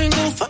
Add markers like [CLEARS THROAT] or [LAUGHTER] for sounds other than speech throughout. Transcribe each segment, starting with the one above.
single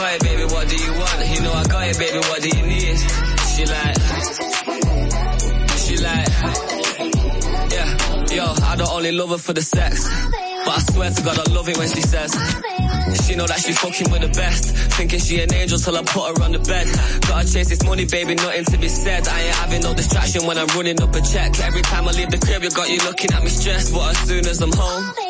got it, baby, what do you want? You know I got it, baby, what do you need? She like, she like, yeah. Yo, I don't only love her for the sex, but I swear to God I love it when she says. She know that she fucking with the best. Thinking she an angel till I put her on the bed. Gotta chase this money, baby, nothing to be said. I ain't having no distraction when I'm running up a check. Every time I leave the crib, you got you looking at me stressed. But as soon as I'm home.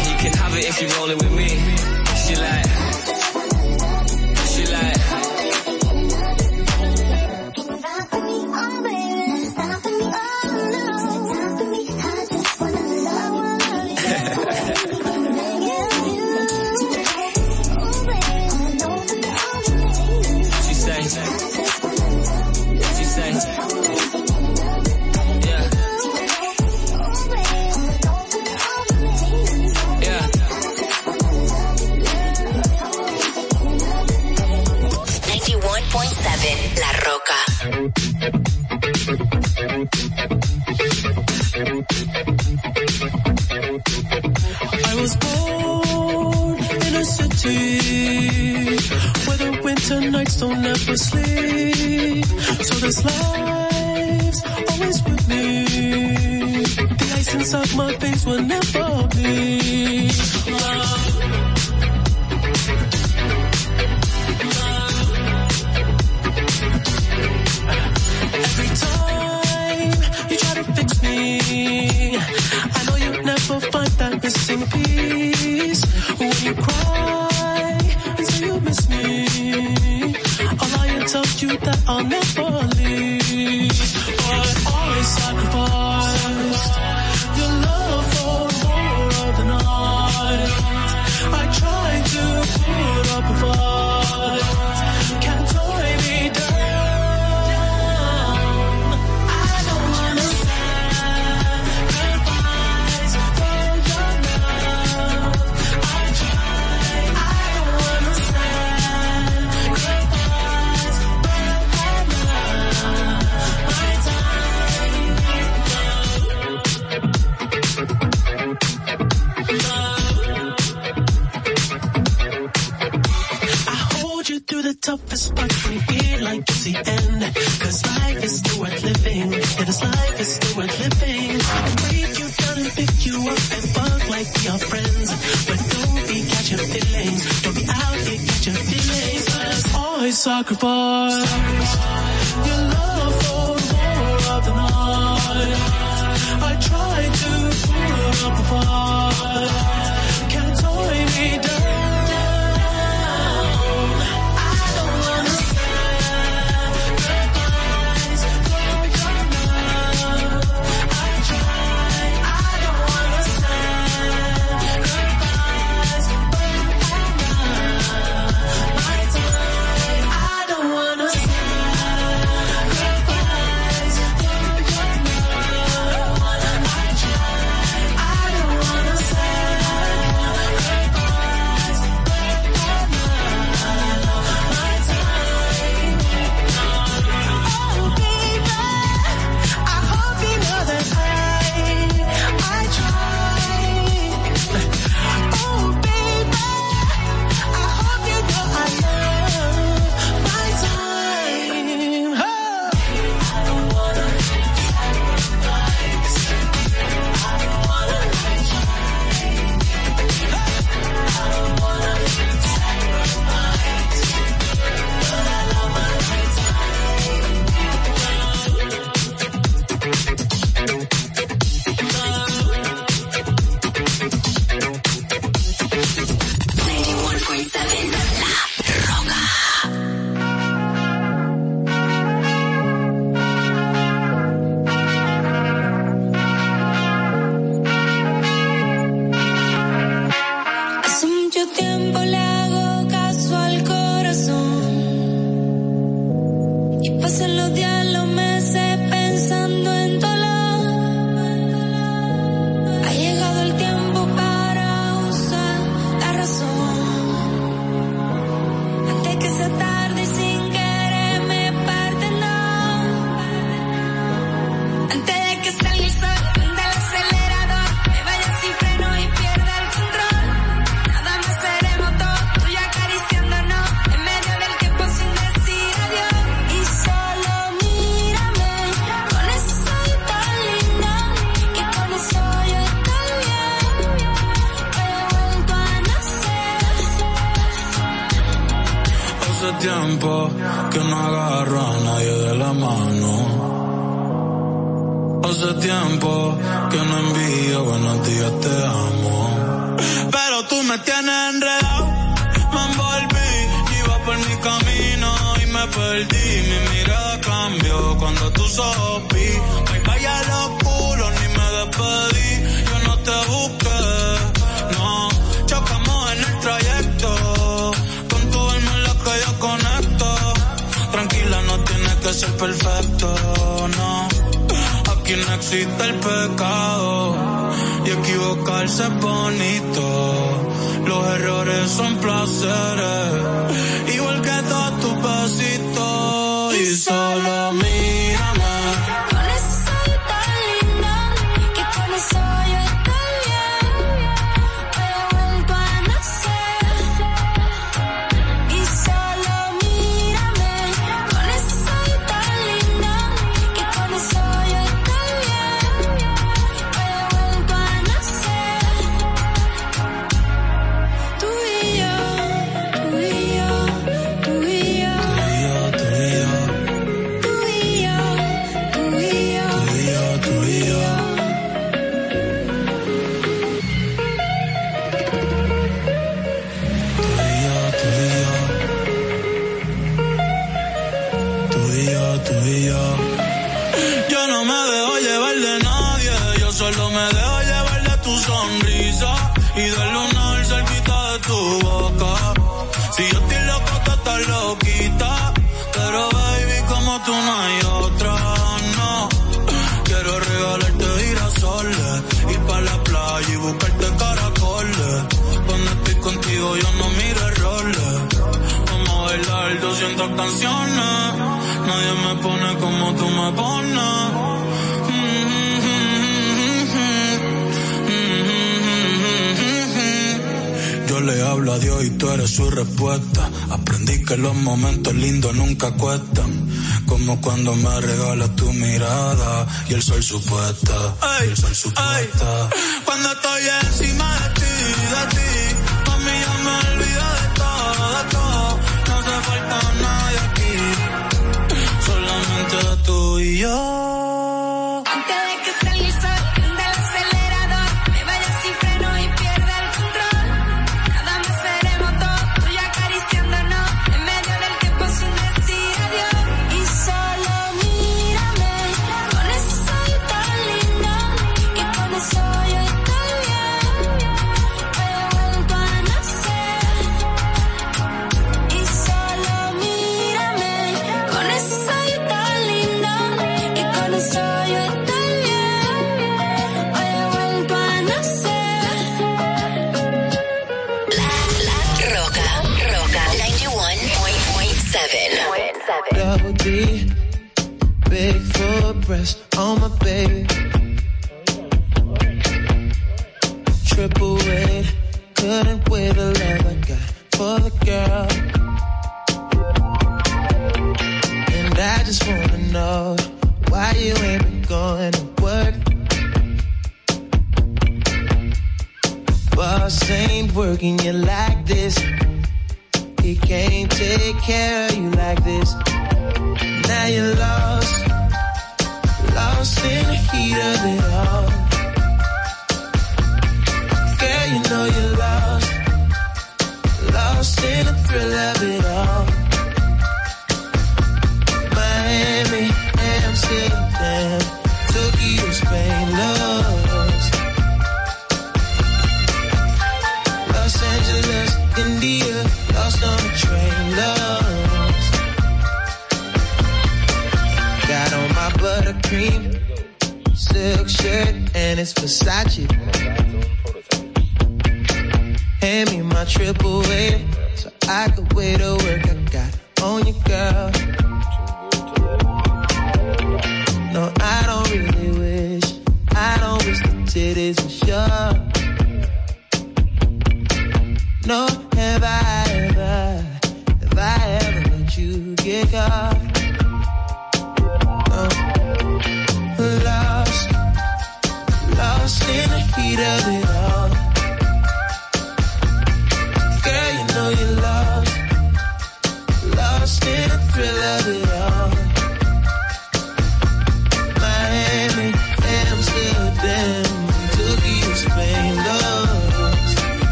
love it if she rollin' with me. She like. Don't ever sleep. So this life's always with me. The ice inside my face will never bleed. Every time you try to fix me, I know you'll never find that missing piece. sucker for. Sucker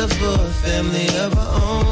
a family of our own.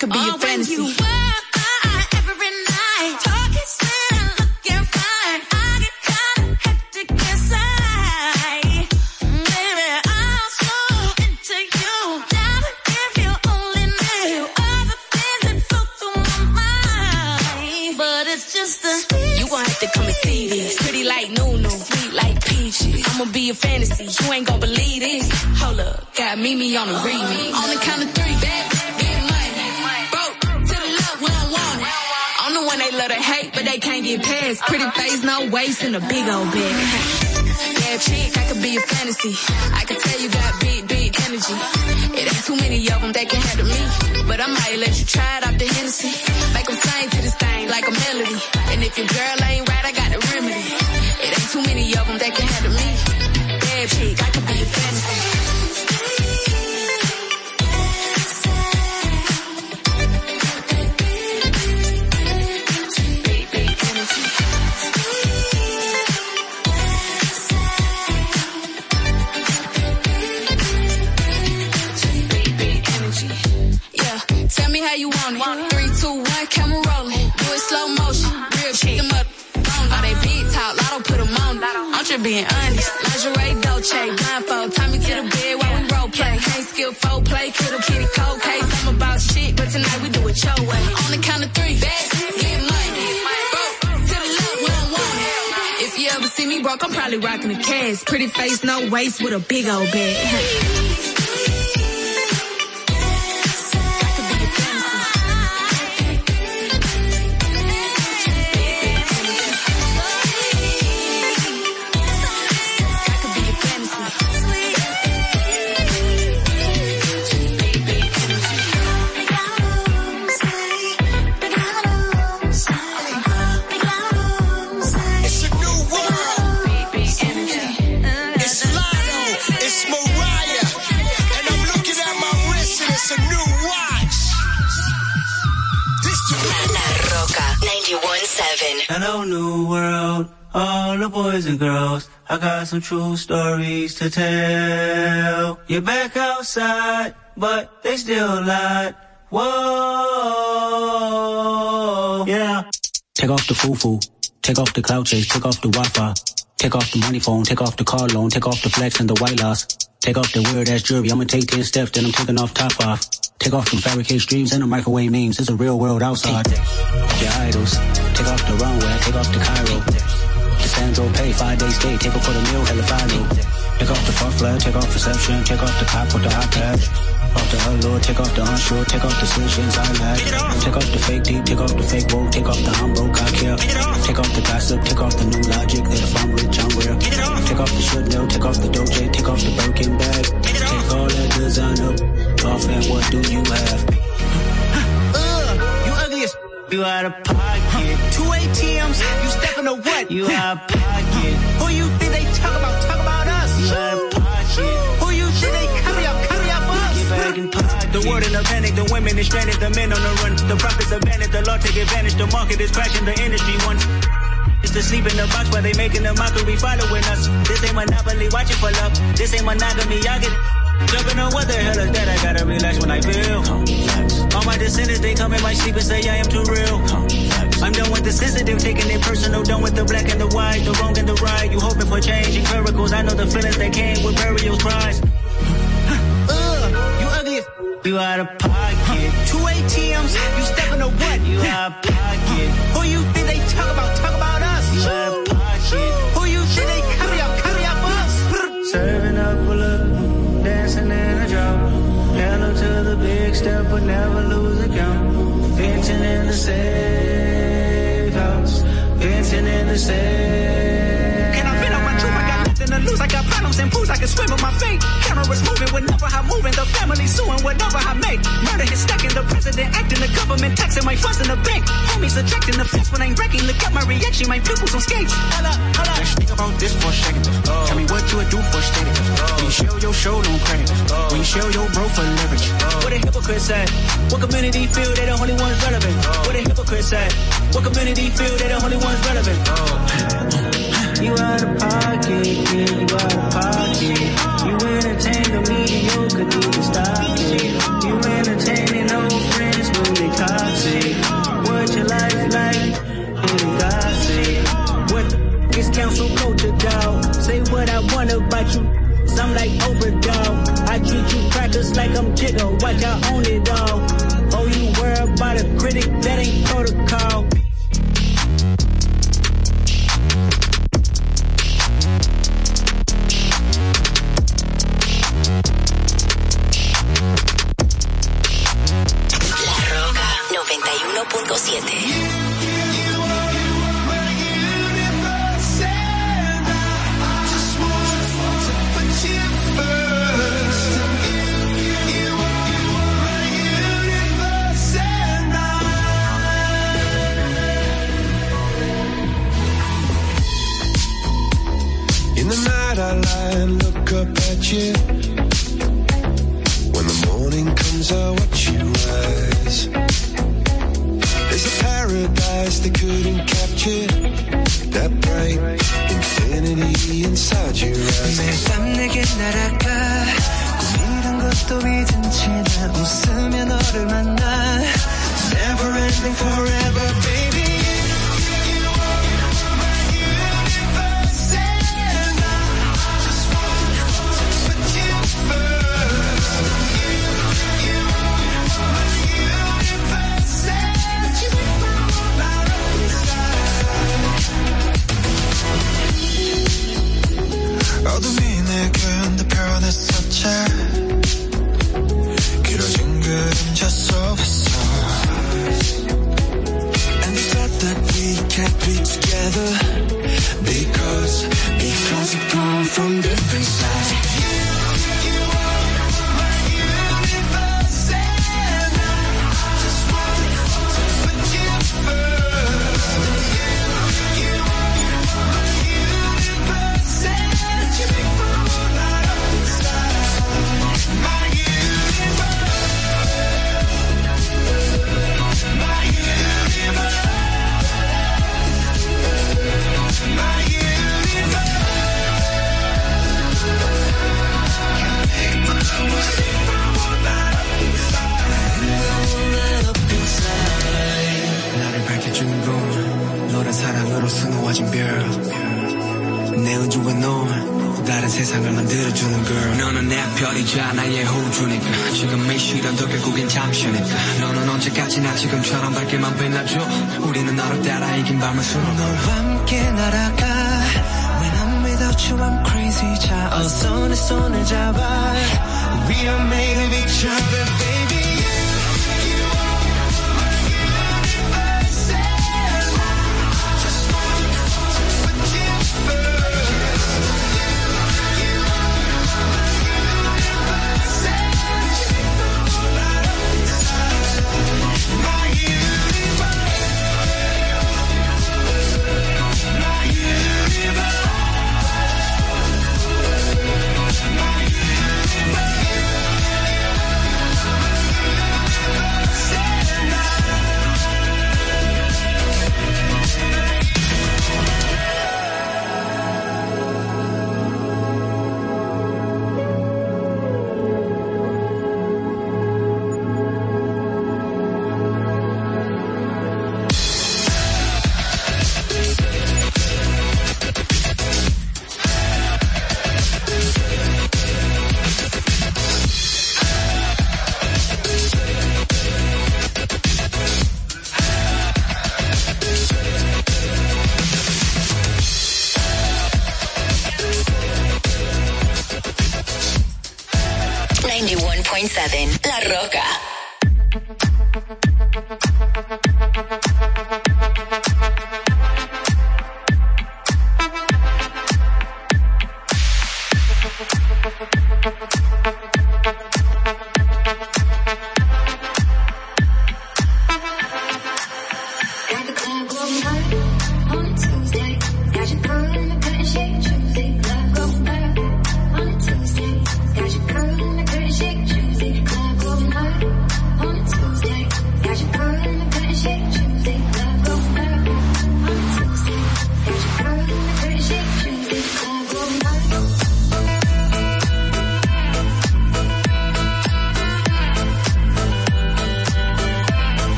Bad chick, I could be a fantasy. Uh, uh, every night, talking sweet and looking fine. I get kinda hectic inside. Baby, I'm so into you. Darling, if you only knew all the things that flow through my mind. But it's just the You gon' have to come and see this. Pretty like Nunu, sweet like peaches. I'ma be a fantasy. You ain't gon' believe this. Hold up, got Mimi on the remix. On the count of get past. Pretty face, no waist, and a big old bag. Bad chick, I could be a fantasy. I could tell you got big, big energy. It ain't too many of them that can handle me. But I might let you try it out the Hennessy. Make them sing to this thing like a melody. And if your girl ain't me how you want it. Three, two, one, camera rolling. Do it slow motion. Real chick, them up. All they big talk, lotto put them on. I'm just being honest. Lingerie, Dolce, blindfold. Tie me to the bed while we role play. Can't skill four play, kiddo kitty cold case. I'm about shit, but tonight we do it your way. On the count of three, bad, get money. Broke, to the left, we don't want. If you ever see me broke, I'm probably rocking a cash. Pretty face, no waist, with a big old bag. Hello, new world. All the boys and girls, I got some true stories to tell. You're back outside, but they still lied. Whoa, yeah. Take off the foo-foo. Take off the cloud chase. Take off the Wi-Fi. Take off the money phone. Take off the car loan. Take off the flex and the white loss. Take off the weird ass jewelry. I'ma take 10 steps, then I'm taking off top off. Take off the fabricated streams and the microwave memes. It's a real world outside. Your idols. Take off the runway. Take off the Cairo. The Sandro pay, five days stay, take her for the meal, hella follow. Take off the front flag, take off reception, take off the cop with the iPad. Off the allure, take off the unsure, take off decisions I lack. Take off the fake deep, take off the fake woke, take off the broke, I care. Take off the gossip, take off the new logic that if I'm rich, I'm real. Take off the should know, take off the doje, take off the Birkin bag. Take all that designer off and what do you have? Ugh, you ugly as you out of pocket. ATMs, you stepping to what? You out of pocket. Who you think they talk about? Talk about us. You out of pocket. Who you think they carry up? Carry up us. Back in pocket. The world in a panic, the women is stranded, the men on the run. The profits abandoned, the law take advantage, the market is crashing, the industry wants. It's to sleep in the box while they making a mockery following us. This ain't monopoly, watching for love. This ain't monogamy, y'all get it. Jumping on what the hell is that? I gotta relax when I feel. My descendants, they come in my sleep and say I am too real. I'm done with the sensitive, taking it personal, done with the black and the white, the wrong and the right. You hoping for change and miracles. I know the feelings that came with burial cries. Ugh, uh, you ugly as you out of pocket. Two ATMs, you stepping to what? You out of pocket. Who you think they talk about? Step, but never lose a count. Venting in the safe house. Venting in the safe. And pools. I can swim with my fate. Cameras moving whenever I'm moving. The family suing whatever I make. Murder is stacking. The president acting. The government taxing my funds in the bank. Homies attracting the fence when I'm wrecking. Look at my reaction. My pupils on skates. Holla, holla. Let's think about this for a second. Oh. Tell me what you would do for status. Oh. When you show your show, no credit. Oh. When you show your bro for leverage. What a hypocrite said. What community feel they the only ones relevant? What a hypocrite said. What community feel they the only ones relevant? You out of pocket, yeah, you out of pocket. You entertain the mediocre, need to stop it. You entertaining old friends when they toxic. What your life like? Really gossip. What the is council culture, dog? Say what I want about you. I'm like Oprah, dog. I treat you crackers like I'm Jigga. Watch I own it all. Oh, you worry about a critic, that ain't protocol. 1057.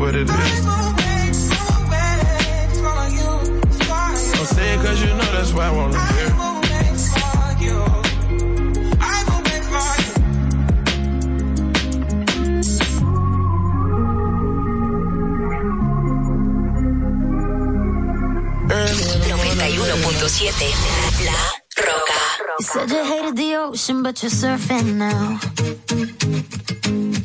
what it is. Don't say it cause you know that's why I wanna hear. You said you hated the ocean, but you're surfing now.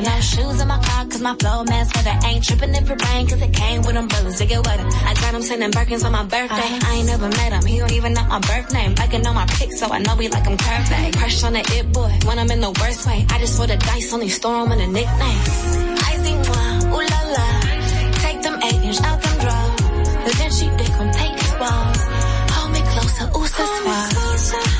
Leather. No shoes in my car cause my flow man leather. Ain't tripping if it rain cause it came with umbrellas to get wetter. I got him sending Birkins on my birthday. I ain't never met him, he don't even know my birth name. I can know my pics so I know we like him curvy. Crush on the it boy when I'm in the worst way. I just roll the dice, only store him in the nicknames. Icy one, ooh la la. Take them eight inch out them drawers. But then she dick when take his balls. Hold me closer, ooh so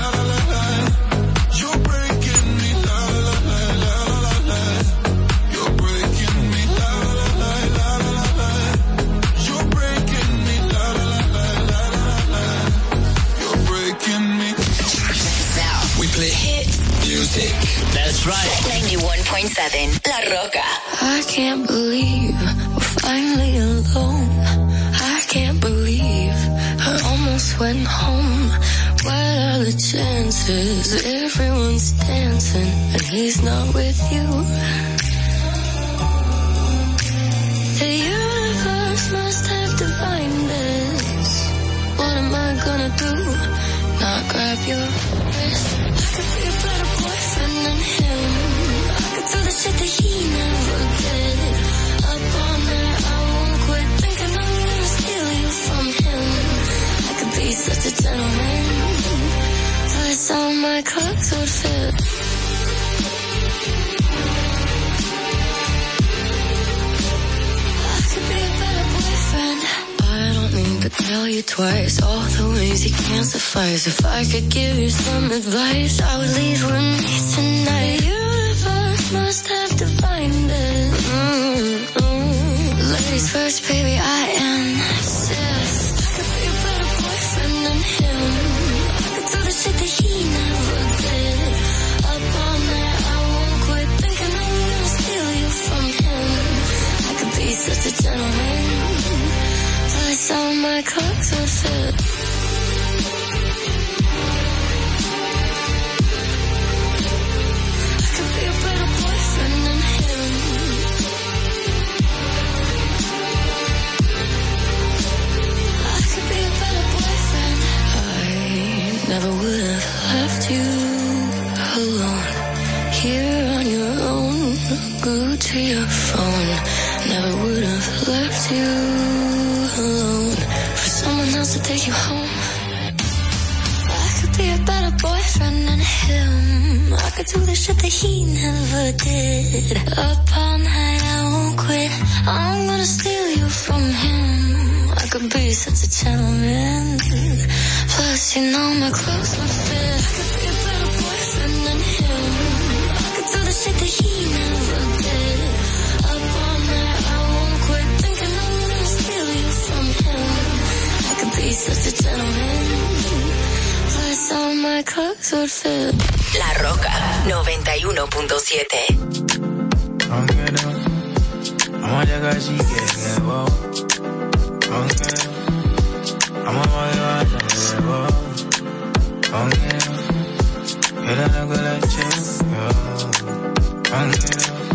That's right. 91.7 La Roca. I can't believe we're finally alone. I can't believe I almost went home. What are the chances? Everyone's dancing and he's not with you. The universe must have defined this. What am I gonna do? Not grab your wrist. Twice all the ways can't suffice. If I could give you some advice, I would leave with me tonight. Must have defined it. Mm-mm. Ladies first, baby, I insist. I could be a better boyfriend than him. I could do the shit that he never did. Up all night, I won't quit thinking I'm gonna steal you from him. I could be such a gentleman. I saw my clothes would fit. Never would have left you alone. Here on your own, glued to your phone. Never would have left you alone for someone else to take you home. I could be a better boyfriend than him. I could do the shit that he never did. Up all night, I won't quit. I'm gonna steal you from him. I could be such a gentleman. Plus, you know my clothes would fit. I could be a better boyfriend than him. I could do the shit that he never did. Up all night, I won't quit thinking I'm gonna steal you from him. I could be such a gentleman. Plus, all my clothes would fit. La Roca 91.7. I'ma llegar si quieres, wow. Aunque, I'ma llegar si wow. Aunque,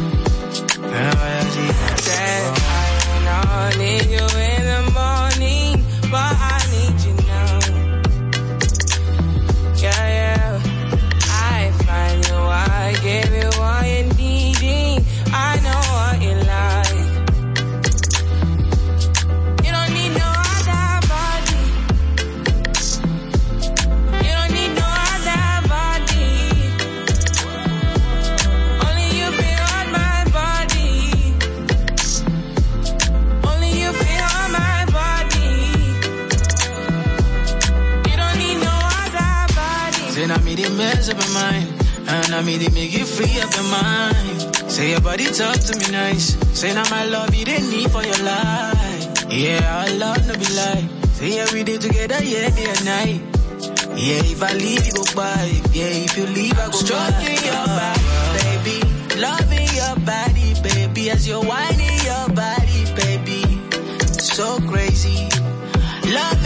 me the make you free up your mind. Say your body talk to me nice. Say now my love you didn't need for your life. Yeah, our love no be lie. Say yeah we did together, yeah day and night. Yeah, if I leave you go by. Yeah, if you leave I go Stroking your body, baby. Loving your body, baby. As you're whining your body, baby. So crazy. Loving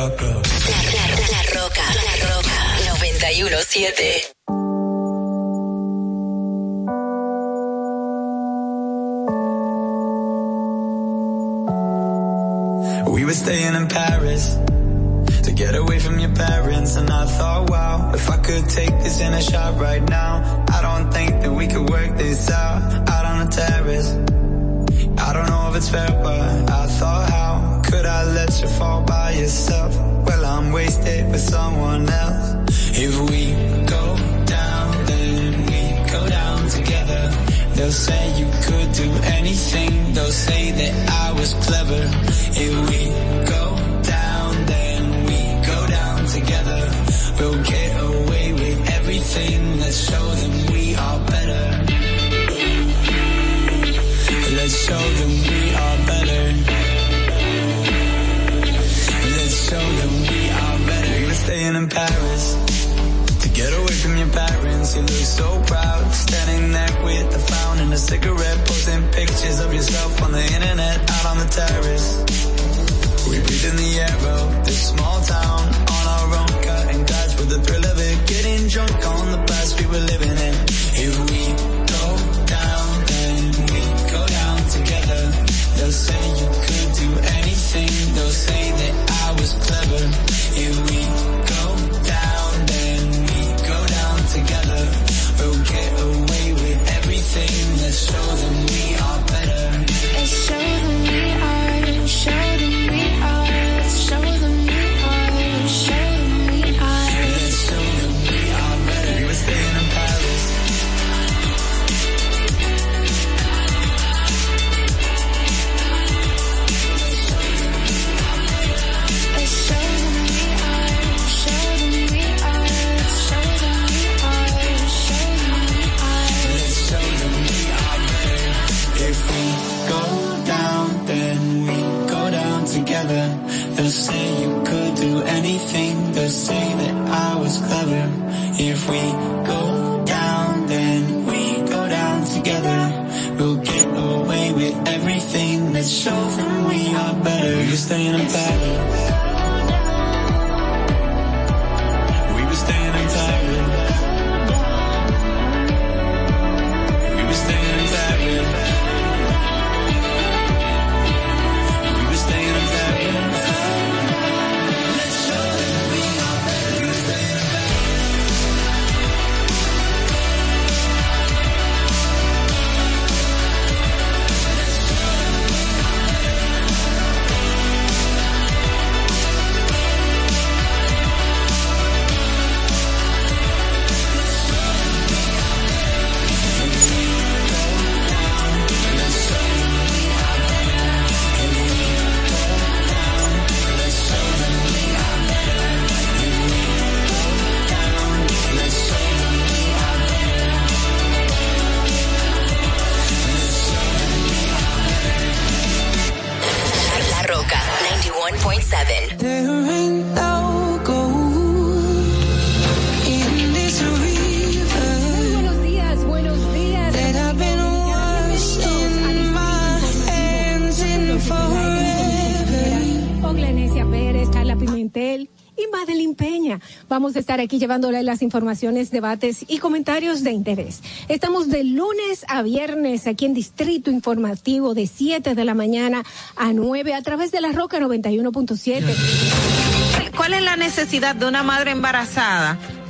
La, la, la roca, la roca. 917. We were staying in Paris to get away from your parents, and I thought, wow, if I could take this in a shot right now, I don't think that we could work this out out on the terrace. I don't know if it's fair, but I thought, could I let you fall by yourself? Well, I'm wasted with someone else. If we go down, then we go down together. They'll say you could do anything. They'll say that I was clever. If we go down, then we go down together. We'll get away with everything. Let's show them we are better. Let's show them we are better. Staying in Paris to get away from your parents. You look so proud, standing there with the fountain and a cigarette, posting pictures of yourself on the internet, out on the terrace. We breathe in the air of this small town on our own, cutting glass with the thrill of it, getting drunk on the past we were living in. If we go down, then we go down together. They'll say you could do anything. They'll say that I was clever. If show better. You're staying in Paris. Vamos a estar aquí llevándole las informaciones, debates y comentarios de interés. Estamos de lunes a viernes aquí en Distrito Informativo de 7 de la mañana a 9 a través de la Roca 91.7. ¿Cuál es la necesidad de una madre embarazada?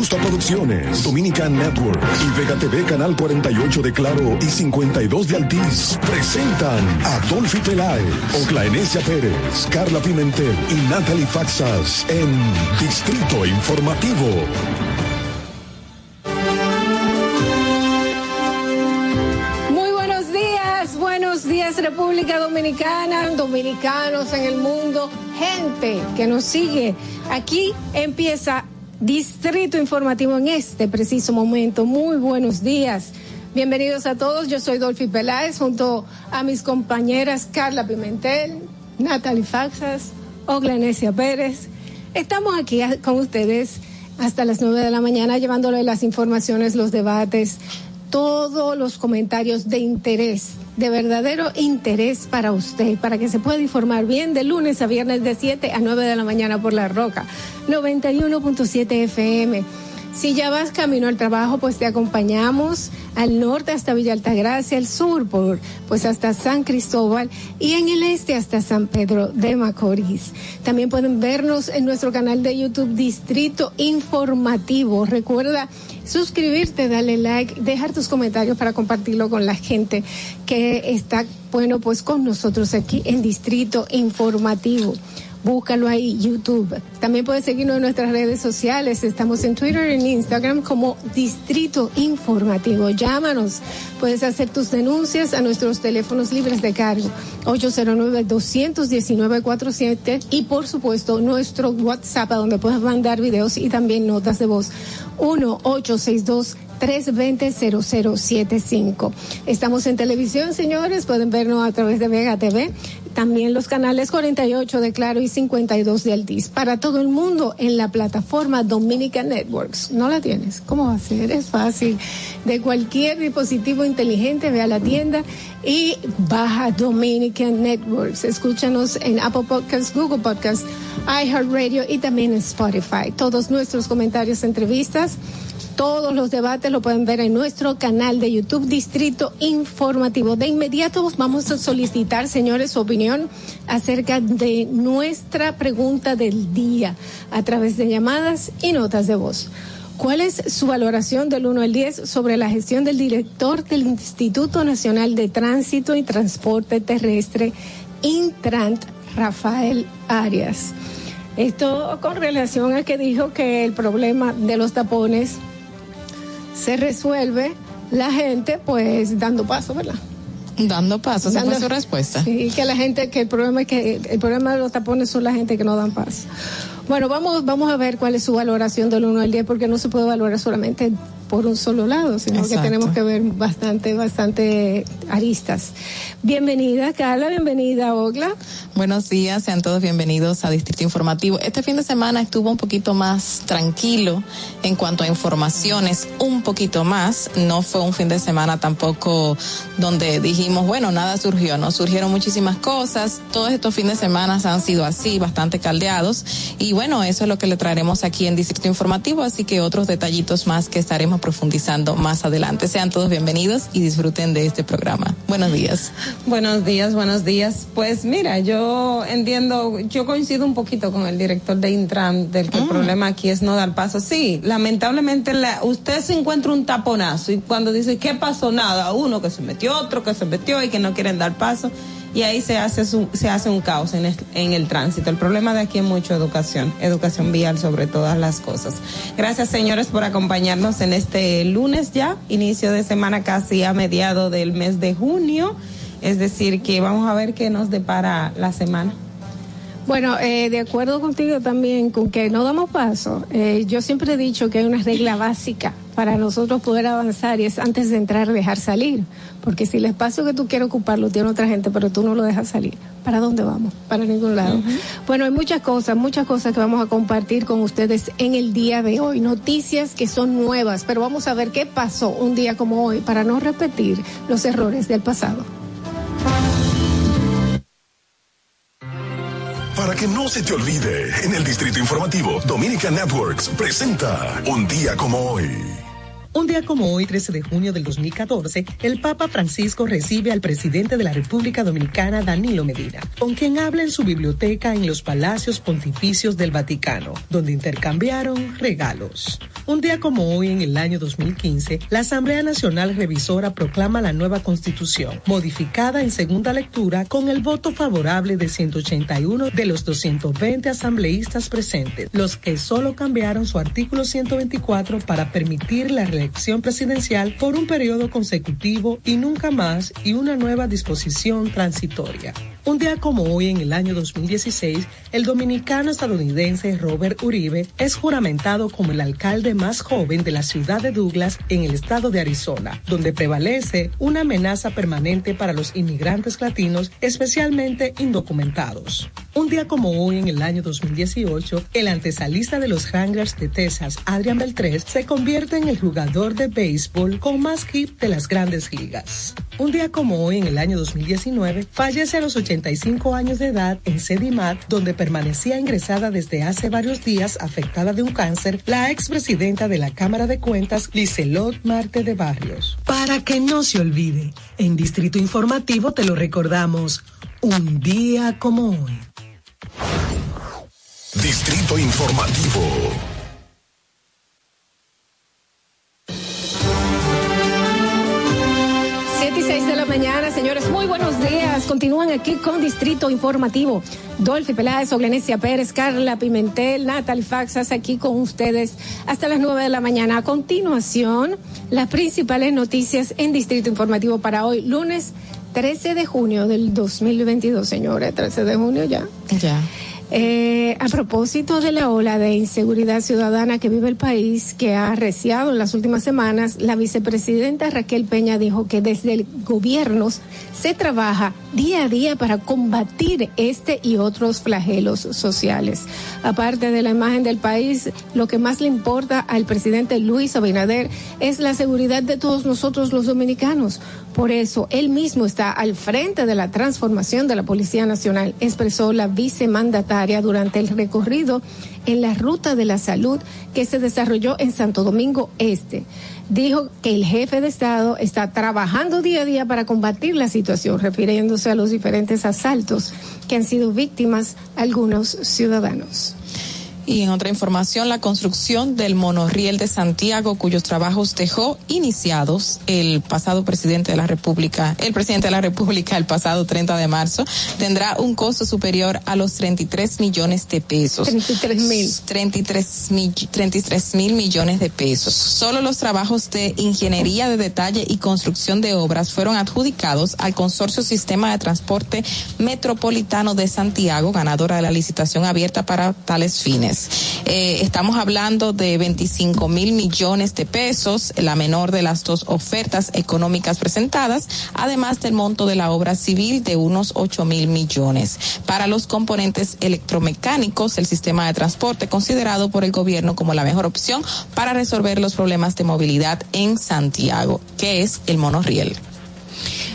El Gusto Producciones, Dominican Network y Vega TV Canal 48 de Claro y 52 de Altiz presentan a Dolphy Peláez, Oclaenecia Pérez, Carla Pimentel y Natalie Faxas en Distrito Informativo. Muy buenos días, buenos días República Dominicana, dominicanos en el mundo, gente que nos sigue. Aquí empieza Distrito Informativo en este preciso momento. Muy buenos días. Bienvenidos a todos. Yo soy Dolphy Peláez junto a mis compañeras Carla Pimentel, Natalie Faxas, Oglanesia Pérez. Estamos aquí con ustedes hasta las nueve de la mañana llevándole las informaciones, los debates, todos los comentarios de interés, de verdadero interés para usted, para que se pueda informar bien de lunes a viernes de 7 a 9 de la mañana por La Roca, 91.7 FM. Si ya vas camino al trabajo, pues te acompañamos al norte hasta Villa Altagracia, al sur por pues hasta San Cristóbal y en el este hasta San Pedro de Macorís. También pueden vernos en nuestro canal de YouTube Distrito Informativo. Recuerda suscribirte, darle like, dejar tus comentarios para compartirlo con la gente que está bueno pues con nosotros aquí en Distrito Informativo. Búscalo ahí, YouTube. También puedes seguirnos en nuestras redes sociales. Estamos en Twitter y en Instagram como Distrito Informativo. Llámanos. Puedes hacer tus denuncias a nuestros teléfonos libres de cargo. 809-219-47 y por supuesto nuestro WhatsApp donde puedes mandar videos y también notas de voz. 1-862 320-0075. Estamos en televisión, señores. Pueden vernos a través de Vega TV. También los canales 48 de Claro y 52 de Altiz. Para todo el mundo en la plataforma Dominica Networks. ¿No la tienes? ¿Cómo va a ser? Es fácil. De cualquier dispositivo inteligente, ve a la tienda y baja Dominican Networks. Escúchanos en Apple Podcasts, Google Podcasts, iHeartRadio y también en Spotify. Todos nuestros comentarios, entrevistas todos los debates lo pueden ver en nuestro canal de YouTube Distrito Informativo. De inmediato vamos a solicitar, señores, su opinión acerca de nuestra pregunta del día a través de llamadas y notas de voz. ¿Cuál es su valoración del 1 al 10 sobre la gestión del director del Instituto Nacional de Tránsito y Transporte Terrestre, Intrant, Rafael Arias? Esto con relación a que dijo que el problema de los tapones se resuelve la gente pues dando paso, ¿verdad? Dando paso, esa fue su respuesta. Sí, que la gente, que el problema es que el problema de los tapones son la gente que no dan paso. Bueno, vamos, vamos a ver cuál es su valoración del 1 al 10, porque no se puede valorar solamente por un solo lado, sino Exacto. que tenemos que ver bastante, bastante aristas. Bienvenida, Carla, bienvenida, Ogla. Buenos días, sean todos bienvenidos a Distrito Informativo. Este fin de semana estuvo un poquito más tranquilo en cuanto a informaciones, un poquito más. No fue un fin de semana tampoco donde dijimos, bueno, nada surgió, no surgieron muchísimas cosas. Todos estos fines de semana han sido así, bastante caldeados. Y bueno, eso es lo que le traeremos aquí en Distrito Informativo, así que otros detallitos más que estaremos profundizando más adelante. Sean todos bienvenidos y disfruten de este programa. Buenos días. Buenos días, buenos días. Pues mira, yo entiendo, yo coincido un poquito con el director de Intram del que el problema aquí es no dar paso. Sí, lamentablemente la, usted se encuentra un taponazo y cuando dice, ¿qué pasó? Nada, uno que se metió, otro que se metió y que no quieren dar paso. Y ahí se hace, su- se hace un caos en el, en el tránsito. El problema de aquí es mucho educación, educación vial sobre todas las cosas. Gracias señores por acompañarnos en este lunes ya, inicio de semana casi a mediado del mes de junio, es decir que vamos a ver qué nos depara la semana. Bueno, eh, de acuerdo contigo también con que no damos paso, eh, yo siempre he dicho que hay una regla básica para nosotros poder avanzar y es antes de entrar dejar salir, porque si el espacio que tú quieres ocupar lo tiene otra gente, pero tú no lo dejas salir, ¿para dónde vamos? Para ningún lado. Bueno, hay muchas cosas, muchas cosas que vamos a compartir con ustedes en el día de hoy, noticias que son nuevas, pero vamos a ver qué pasó un día como hoy para no repetir los errores del pasado. Para que no se te olvide, en el Distrito Informativo, Dominica Networks presenta Un día como hoy. Un día como hoy, 13 de junio del 2014, el Papa Francisco recibe al presidente de la República Dominicana, Danilo Medina, con quien habla en su biblioteca en los Palacios Pontificios del Vaticano, donde intercambiaron regalos. Un día como hoy, en el año 2015, la Asamblea Nacional Revisora proclama la nueva Constitución, modificada en segunda lectura con el voto favorable de 181 de los 220 asambleístas presentes, los que solo cambiaron su artículo 124 para permitir la reelección presidencial por un periodo consecutivo y nunca más y una nueva disposición transitoria. Un día como hoy, en el año 2016, el dominicano estadounidense Robert Uribe es juramentado como el alcalde más joven de la ciudad de Douglas en el estado de Arizona, donde prevalece una amenaza permanente para los inmigrantes latinos, especialmente indocumentados. Un día como hoy, en el año 2018, el antesalista de los Wranglers de Texas, Adrian Beltrés, se convierte en el jugador de béisbol con más hit de las grandes ligas. Un día como hoy, en el año 2019, fallece a los 85 años de edad en Sedimat, donde permanecía ingresada desde hace varios días afectada de un cáncer, la expresidenta de la Cámara de Cuentas, Liselot Marte de Barrios. Para que no se olvide, en Distrito Informativo te lo recordamos, un día como hoy. Distrito Informativo. Siete y seis de la mañana, señores, muy buenos días. Continúan aquí con Distrito Informativo. Dolphy Peláez, Oglenecia Pérez, Carla Pimentel, Natalie Faxas, aquí con ustedes hasta las nueve de la mañana. A continuación, las principales noticias en Distrito Informativo para hoy, lunes 13 de junio del 2022, señores. 13 de junio ya. Ya. Eh, a propósito de la ola de inseguridad ciudadana que vive el país, que ha arreciado en las últimas semanas, la vicepresidenta Raquel Peña dijo que desde el gobierno se trabaja día a día para combatir este y otros flagelos sociales. Aparte de la imagen del país, lo que más le importa al presidente Luis Abinader es la seguridad de todos nosotros los dominicanos. Por eso, él mismo está al frente de la transformación de la Policía Nacional, expresó la vicemandataria durante el recorrido en la ruta de la salud que se desarrolló en Santo Domingo Este. Dijo que el jefe de Estado está trabajando día a día para combatir la situación, refiriéndose a los diferentes asaltos que han sido víctimas algunos ciudadanos. Y en otra información, la construcción del monorriel de Santiago, cuyos trabajos dejó iniciados el pasado presidente de la República, el presidente de la República el pasado 30 de marzo, tendrá un costo superior a los 33 millones de pesos. 33 mil. 33 mil, 33 mil millones de pesos. Solo los trabajos de ingeniería de detalle y construcción de obras fueron adjudicados al Consorcio Sistema de Transporte Metropolitano de Santiago, ganadora de la licitación abierta para tales fines. Eh, estamos hablando de 25 mil millones de pesos, la menor de las dos ofertas económicas presentadas, además del monto de la obra civil de unos 8 mil millones. Para los componentes electromecánicos, el sistema de transporte considerado por el gobierno como la mejor opción para resolver los problemas de movilidad en Santiago, que es el monorriel.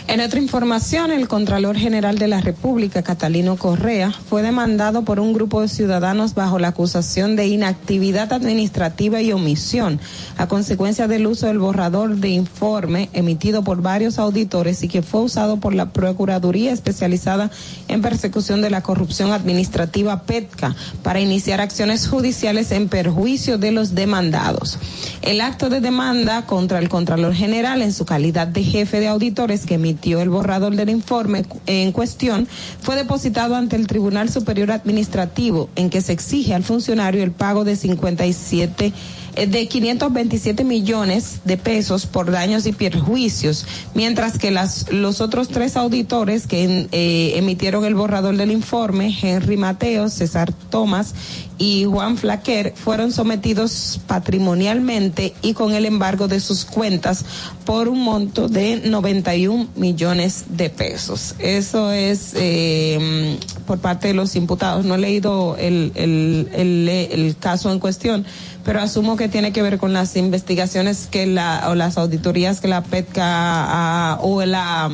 En otra información, el Contralor General de la República, Catalino Correa, fue demandado por un grupo de ciudadanos bajo la acusación de inactividad administrativa y omisión a consecuencia del uso del borrador de informe emitido por varios auditores y que fue usado por la Procuraduría Especializada en Persecución de la Corrupción Administrativa PETCA para iniciar acciones judiciales en perjuicio de los demandados. El acto de demanda contra el Contralor General en su calidad de jefe de auditores que emitió el borrador del informe en cuestión fue depositado ante el Tribunal Superior Administrativo, en que se exige al funcionario el pago de 57 eh, de 527 millones de pesos por daños y perjuicios, mientras que las, los otros tres auditores que eh, emitieron el borrador del informe, Henry Mateo, César Tomás y Juan Flaquer, fueron sometidos patrimonialmente y con el embargo de sus cuentas por un monto de 91 millones de pesos. Eso es eh, por parte de los imputados. No he leído el, el, el caso en cuestión, pero asumo que tiene que ver con las investigaciones que la, o las auditorías que la PETCA o la,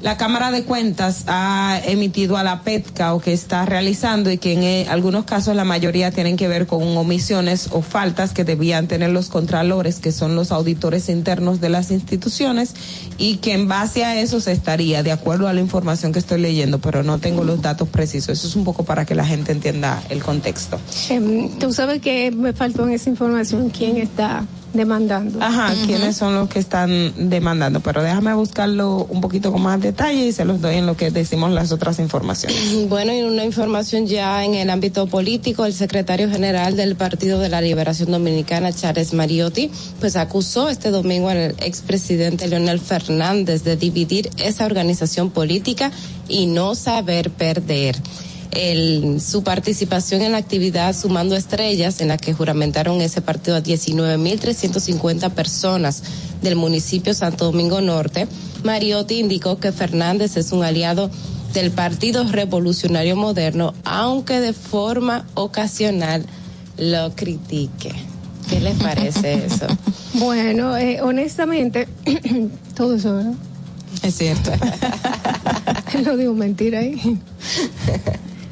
la Cámara de Cuentas ha emitido a la PETCA o que está realizando y que en eh, algunos casos la mayoría tienen que ver con omisiones o faltas que debían tener los contralores, que son los auditores internos de las instituciones y que en base a eso se estaría, de acuerdo a la información que estoy leyendo, pero no tengo los datos precisos. Eso es un poco para que la gente entienda el contexto. Em, Tú sabes que me faltó en esa información quién está demandando. Ajá, quiénes son los que están demandando, pero déjame buscarlo un poquito con más detalle y se los doy en lo que decimos las otras informaciones. Bueno, y una información ya en el ámbito político, el secretario general del Partido de la Liberación Dominicana, Charles Mariotti, pues acusó este domingo al expresidente Leonel Fernández de dividir esa organización política y no saber perder. El, su participación en la actividad Sumando Estrellas, en la que juramentaron ese partido a 19.350 personas del municipio Santo Domingo Norte, Mariotti indicó que Fernández es un aliado del Partido Revolucionario Moderno, aunque de forma ocasional lo critique. ¿Qué les parece eso? [LAUGHS] Bueno, eh, honestamente, [CLEARS THROAT] todo eso, ¿verdad? Es cierto. [LAUGHS] No digo mentira ahí. [LAUGHS]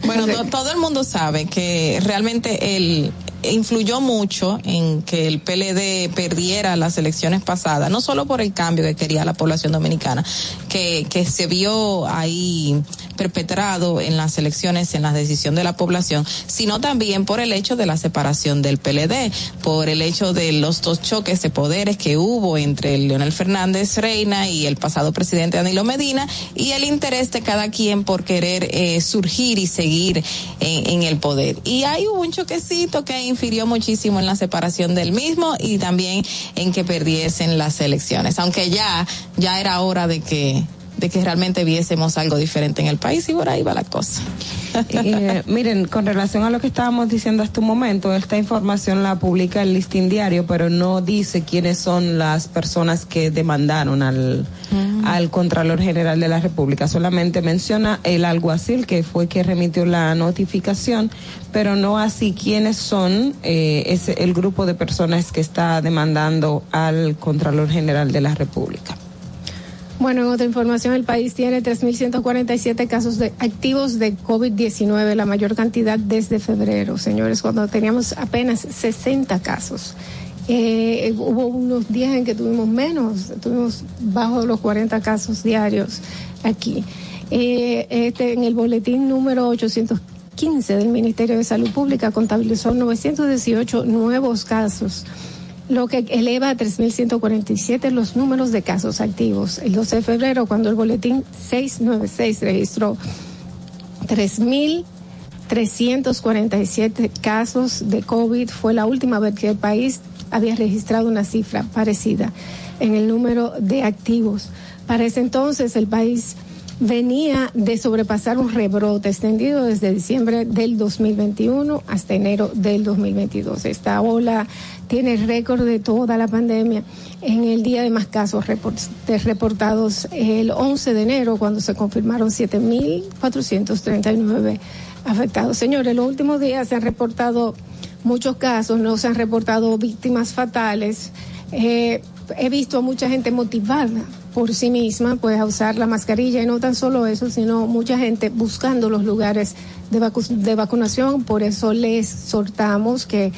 Bueno, to- todo el mundo sabe que realmente él influyó mucho en que el PLD perdiera las elecciones pasadas, no solo por el cambio que quería la población dominicana, que, que se vio ahí perpetrado en las elecciones, en la decisión de la población, sino también por el hecho de la separación del PLD, por el hecho de los dos choques de poderes que hubo entre Leonel Fernández Reina y el pasado presidente Danilo Medina y el interés de cada quien por querer eh, surgir y seguir en, en el poder. Y hubo un choquecito que infirió muchísimo en la separación del mismo y también en que perdiesen las elecciones, aunque ya, ya era hora de que de que realmente viésemos algo diferente en el país y por ahí va la cosa. Eh, [LAUGHS] miren, con relación a lo que estábamos diciendo hasta un momento, esta información la publica el listín diario, pero no dice quiénes son las personas que demandaron al, al Contralor General de la República. Solamente menciona el alguacil, que fue que remitió la notificación, pero no así quiénes son eh, ese, el grupo de personas que está demandando al Contralor General de la República. Bueno, en otra información, el país tiene 3.147 casos de, activos de COVID-19, la mayor cantidad desde febrero, señores, cuando teníamos apenas 60 casos. Eh, hubo unos días en que tuvimos menos, tuvimos bajo los 40 casos diarios aquí. Eh, este, en el boletín número 815 del Ministerio de Salud Pública contabilizó 918 nuevos casos lo que eleva a 3.147 los números de casos activos. El 12 de febrero, cuando el boletín 696 registró 3.347 casos de COVID, fue la última vez que el país había registrado una cifra parecida en el número de activos. Para ese entonces el país venía de sobrepasar un rebrote extendido desde diciembre del 2021 hasta enero del 2022. Esta ola tiene el récord de toda la pandemia en el día de más casos reportados el 11 de enero cuando se confirmaron 7.439 afectados. Señores, los últimos días se han reportado muchos casos, no se han reportado víctimas fatales. Eh, he visto a mucha gente motivada por sí misma pues a usar la mascarilla y no tan solo eso, sino mucha gente buscando los lugares de, de vacunación. Por eso les soltamos que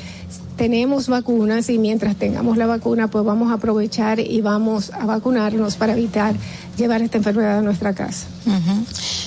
tenemos vacunas y mientras tengamos la vacuna pues vamos a aprovechar y vamos a vacunarnos para evitar llevar esta enfermedad a nuestra casa.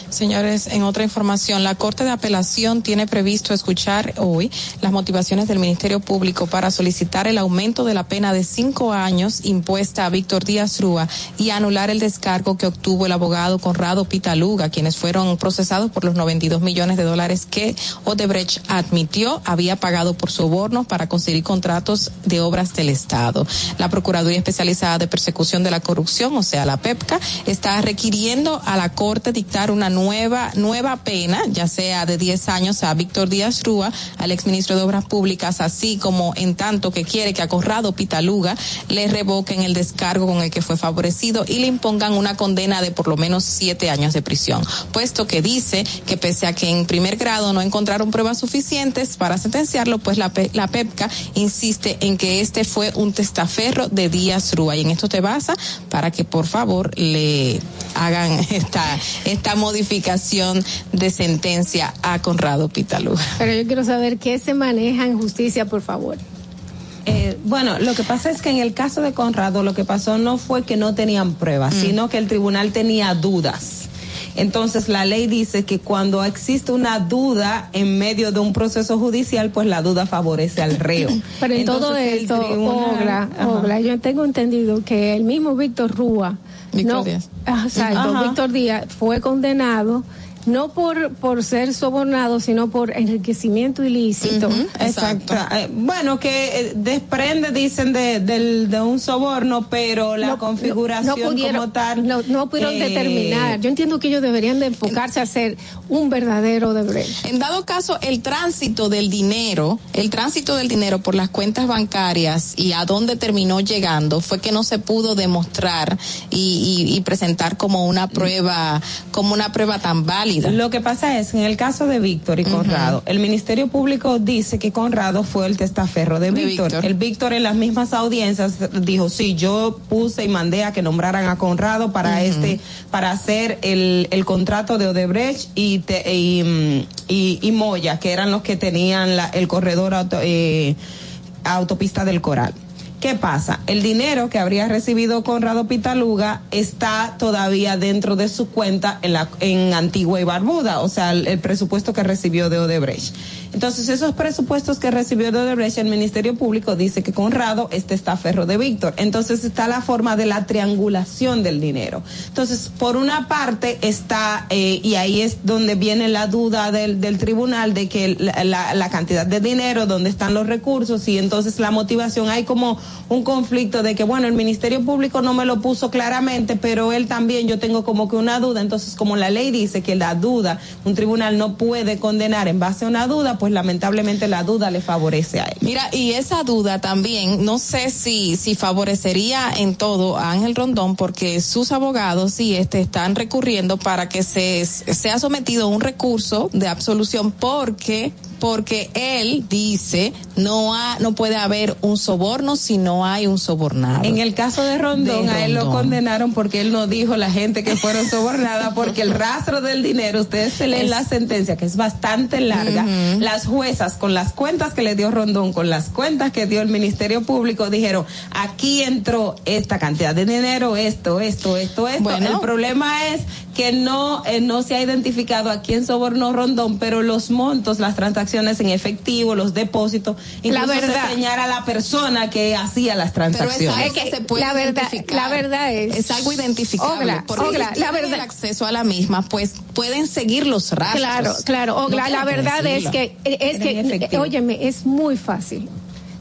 Señores, en otra información, la Corte de Apelación tiene previsto escuchar hoy las motivaciones del Ministerio Público para solicitar el aumento de la pena de cinco años impuesta a Víctor Díaz Rúa y anular el descargo que obtuvo el abogado Conrado Pitaluga, quienes fueron procesados por los 92 millones de dólares que Odebrecht admitió había pagado por sobornos para conseguir contratos de obras del Estado. La Procuraduría Especializada de Persecución de la Corrupción, o sea, la PEPCA, está requiriendo a la Corte dictar una nueva, nueva pena, ya sea de 10 años a Víctor Díaz Rúa, al exministro de Obras Públicas, así como en tanto que quiere que a Conrado Pitaluga le revoquen el descargo con el que fue favorecido y le impongan una condena de por lo menos siete años de prisión, puesto que dice que pese a que en primer grado no encontraron pruebas suficientes para sentenciarlo, pues la, la PEPCA insiste en que este fue un testaferro de Díaz Rúa. Y en esto te basa para que por favor le hagan [LAUGHS] esta, esta modificación de sentencia a Conrado Pitaluga. Pero yo quiero saber qué se maneja en justicia, por favor. Eh, bueno, lo que pasa es que en el caso de Conrado lo que pasó no fue que no tenían pruebas, sino que el tribunal tenía dudas. Entonces la ley dice que cuando existe una duda en medio de un proceso judicial, pues la duda favorece al reo. [LAUGHS] Pero en todo Entonces, esto, tribunal- Ogla, Ajá. Ogla, yo tengo entendido que el mismo Víctor Rúa, Víctor no, Díaz. Exacto, Ajá. Víctor Díaz fue condenado no por, por ser sobornado, sino por enriquecimiento ilícito. Exacto. Eh, bueno, que eh, desprende, dicen, de, del, de un soborno, pero la configuración pudieron- como tal. No, no pudieron eh, determinar. Yo entiendo que ellos deberían de enfocarse a ser un verdadero Debrecht. En dado caso, el tránsito del dinero, el tránsito del dinero por las cuentas bancarias y a dónde terminó llegando fue que no se pudo demostrar y, y- y presentar como una prueba, como una prueba tan válida. Lo que pasa es, en el caso de Víctor y Conrado, el Ministerio Público dice que Conrado fue el testaferro de, De Víctor. Víctor. El Víctor en las mismas audiencias dijo, sí, yo puse y mandé a que nombraran a Conrado para este, para hacer el, el contrato de Odebrecht y, te- y, mm, y, y Moya, que eran los que tenían la- el corredor auto- eh, autopista del Coral. ¿Qué pasa? El dinero que habría recibido Conrado Pitaluga está todavía dentro de su cuenta en, la, en Antigua y Barbuda, o sea, el, el presupuesto que recibió de Odebrecht. Entonces, esos presupuestos que recibió de Odebrecht, el Ministerio Público dice que Conrado este está ferro de Víctor. Entonces, está la forma de la triangulación del dinero. Entonces, por una parte está, eh, y ahí es donde viene la duda del, del tribunal de que la, la- cantidad de dinero, dónde están los recursos, y entonces la motivación, hay como un conflicto de que, bueno, el Ministerio Público no me lo puso claramente, pero él también, yo tengo como que una duda. Entonces, como la ley dice que la duda, un tribunal no puede condenar en base a una duda, pues lamentablemente la duda le favorece a él. Mira, y esa duda también, no sé si, si favorecería en todo a Ángel Rondón, porque sus abogados y este están recurriendo para que se sea sometido a un recurso de absolución porque porque él dice no ha, no puede haber un soborno si no hay un sobornado. En el caso de Rondón, De a él lo condenaron porque él no dijo la gente que fueron sobornadas, porque el rastro del dinero, ustedes se leen Es- la sentencia, que es bastante larga, las juezas con las cuentas que le dio Rondón, con las cuentas que dio el Ministerio Público, dijeron, aquí entró esta cantidad de dinero, esto, esto, esto, esto. Bueno. El problema es que no, eh, no se ha identificado a quién sobornó Rondón, pero los montos, las transacciones en efectivo, los depósitos, incluso La verdad. se señala a la persona que hacía las Pero es transacciones. algo Es que se puede la verdad- identificar. la verdad es- es algo identificable. Ogla, porque Ogla, si la verdad- el acceso a la misma, pues pueden seguir los rastros. Claro, claro. Ogla, la verdad es que, es que, óyeme, es muy fácil.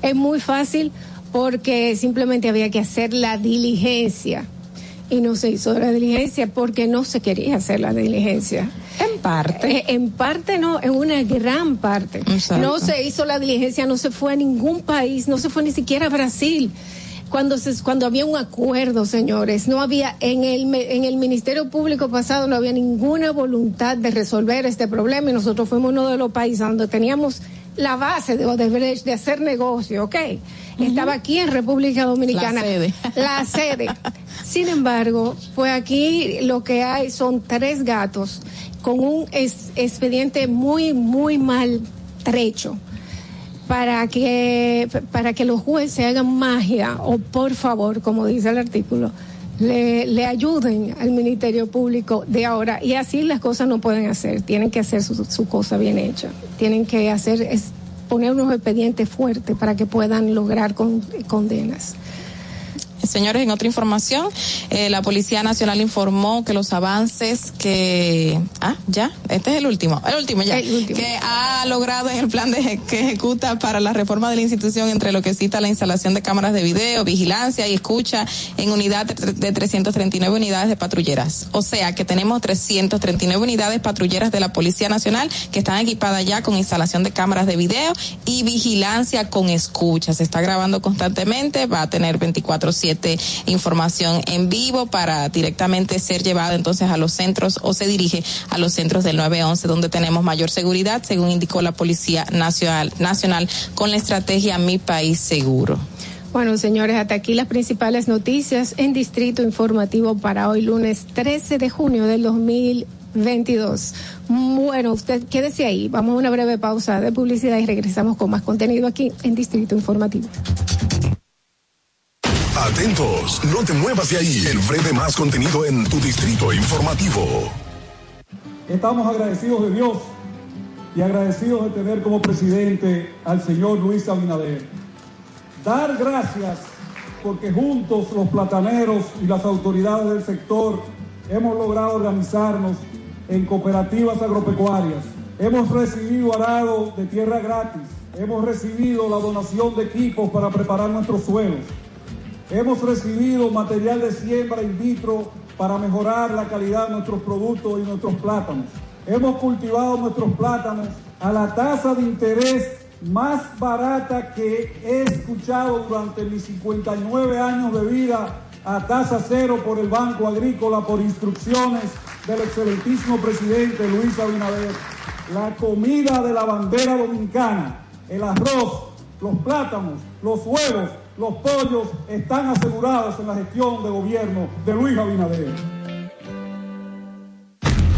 Es muy fácil porque simplemente había que hacer la diligencia. Y no se hizo la diligencia porque no se quería hacer la diligencia. En parte. Eh, en parte no, en una gran parte. Exacto. No se hizo la diligencia, no se fue a ningún país, no se fue ni siquiera a Brasil. Cuando, se, cuando había un acuerdo, señores, no había, en el, en el Ministerio Público pasado no había ninguna voluntad de resolver este problema y nosotros fuimos uno de los países donde teníamos la base de Odebrecht de hacer negocio, ¿ok? Estaba aquí en República Dominicana. La sede. La sede. Sin embargo, pues aquí lo que hay son tres gatos con un es- expediente muy, muy mal trecho para que, para que los jueces hagan magia o por favor, como dice el artículo, le, le ayuden al Ministerio Público de ahora. Y así las cosas no pueden hacer. Tienen que hacer su, su cosa bien hecha. Tienen que hacer es poner unos expedientes fuertes para que puedan lograr con- condenas. Señores, en otra información, eh, la Policía Nacional informó que los avances que... Ah, ya, este es el último, el último ya, que ha logrado en el plan de que ejecuta para la reforma de la institución entre lo que cita la instalación de cámaras de video, vigilancia y escucha en unidad de 339 unidades de patrulleras. O sea que tenemos 339 unidades patrulleras de la Policía Nacional que están equipadas ya con instalación de cámaras de video y vigilancia con escucha. Se está grabando constantemente, va a tener 24/7 información en vivo para directamente ser llevada entonces a los centros o se dirige a los centros del 911 donde tenemos mayor seguridad, según indicó la Policía Nacional, Nacional con la estrategia Mi País Seguro. Bueno, señores, hasta aquí las principales noticias en Distrito Informativo para hoy, lunes 13 de junio del 2022. Bueno, usted quédese ahí. Vamos a una breve pausa de publicidad y regresamos con más contenido aquí en Distrito Informativo. Atentos, no te muevas de ahí. El breve más contenido en tu distrito informativo. Estamos agradecidos de Dios y agradecidos de tener como presidente al señor Luis Abinader. Dar gracias porque juntos los plataneros y las autoridades del sector hemos logrado organizarnos en cooperativas agropecuarias. Hemos recibido arado de tierra gratis. Hemos recibido la donación de equipos para preparar nuestros suelos. Hemos recibido material de siembra in vitro para mejorar la calidad de nuestros productos y nuestros plátanos. Hemos cultivado nuestros plátanos a la tasa de interés más barata que he escuchado durante mis 59 años de vida a tasa cero por el Banco Agrícola por instrucciones del excelentísimo presidente Luis Abinader. La comida de la bandera dominicana, el arroz, los plátanos, los huevos, los pollos están asegurados en la gestión de gobierno de Luis Abinader.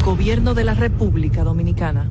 Gobierno de la República Dominicana.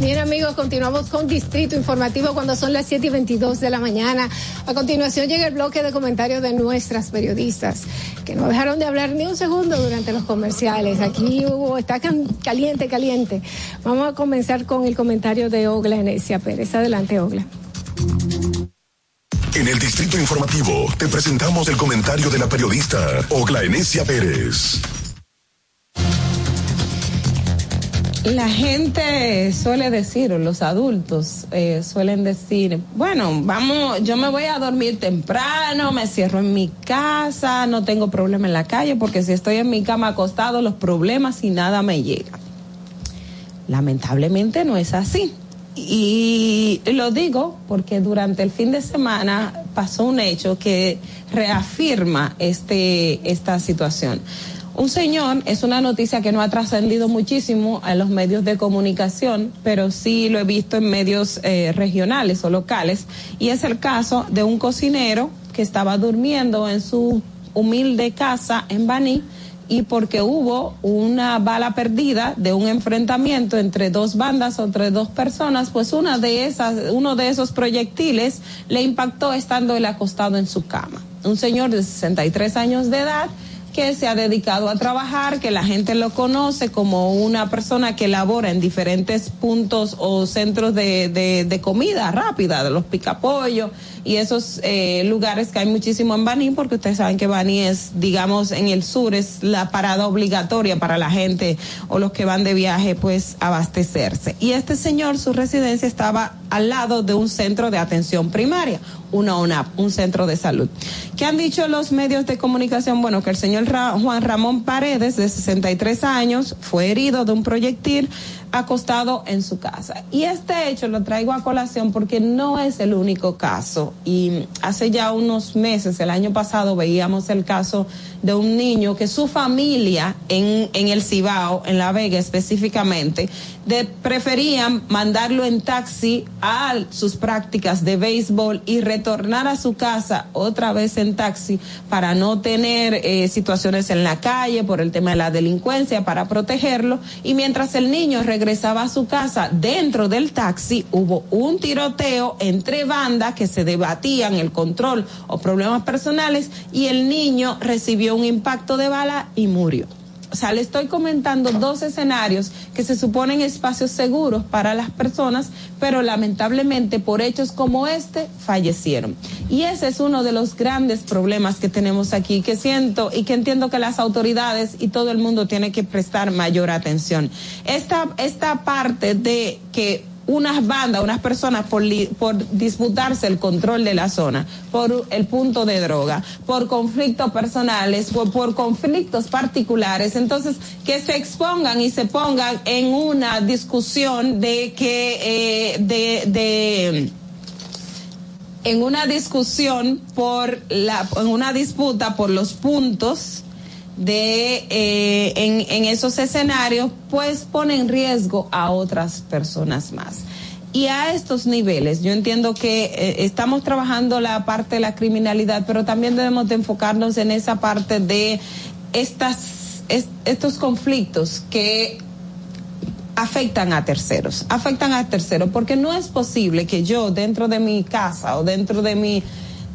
Bien amigos, continuamos con Distrito Informativo cuando son las 7 y 22 de la mañana. A continuación llega el bloque de comentarios de nuestras periodistas, que no dejaron de hablar ni un segundo durante los comerciales. Aquí hubo, está caliente, caliente. Vamos a comenzar con el comentario de Ogla Enesia Pérez. Adelante, Ogla. En el Distrito Informativo te presentamos el comentario de la periodista Ogla Enesia Pérez. La gente suele decir, o los adultos eh, suelen decir, bueno, vamos, yo me voy a dormir temprano, me cierro en mi casa, no tengo problema en la calle, porque si estoy en mi cama acostado, los problemas y nada me llega. Lamentablemente no es así. Y lo digo porque durante el fin de semana pasó un hecho que reafirma este, esta situación. Un señor es una noticia que no ha trascendido muchísimo en los medios de comunicación, pero sí lo he visto en medios eh, regionales o locales, y es el caso de un cocinero que estaba durmiendo en su humilde casa en Baní y porque hubo una bala perdida de un enfrentamiento entre dos bandas o entre dos personas, pues una de esas, uno de esos proyectiles le impactó estando él acostado en su cama. Un señor de 63 años de edad que se ha dedicado a trabajar, que la gente lo conoce como una persona que labora en diferentes puntos o centros de, de, de comida rápida, de los picapollos y esos eh, lugares que hay muchísimo en Baní, porque ustedes saben que Baní es, digamos, en el sur, es la parada obligatoria para la gente o los que van de viaje, pues abastecerse. Y este señor, su residencia estaba al lado de un centro de atención primaria, una UNAP, un centro de salud. ¿Qué han dicho los medios de comunicación? Bueno, que el señor Ra Juan Ramón Paredes, de 63 años, fue herido de un proyectil acostado en su casa. Y este hecho lo traigo a colación porque no es el único caso. Y hace ya unos meses, el año pasado, veíamos el caso de un niño que su familia en, en el Cibao, en La Vega específicamente, de, preferían mandarlo en taxi a sus prácticas de béisbol y retornar a su casa otra vez en taxi para no tener eh, situaciones en la calle por el tema de la delincuencia, para protegerlo. Y mientras el niño regresaba a su casa dentro del taxi, hubo un tiroteo entre bandas que se debatían el control o problemas personales y el niño recibió un impacto de bala y murió. O sea, le estoy comentando dos escenarios que se suponen espacios seguros para las personas, pero lamentablemente por hechos como este fallecieron. Y ese es uno de los grandes problemas que tenemos aquí, que siento y que entiendo que las autoridades y todo el mundo tiene que prestar mayor atención. Esta, esta parte de que unas bandas, unas personas por, por disputarse el control de la zona, por el punto de droga, por conflictos personales, por, por conflictos particulares, entonces que se expongan y se pongan en una discusión de que eh, de, de en una discusión por la en una disputa por los puntos de eh, en, en esos escenarios, pues pone en riesgo a otras personas más. Y a estos niveles, yo entiendo que eh, estamos trabajando la parte de la criminalidad, pero también debemos de enfocarnos en esa parte de estas, est estos conflictos que afectan a terceros, afectan a terceros, porque no es posible que yo dentro de mi casa o dentro de mi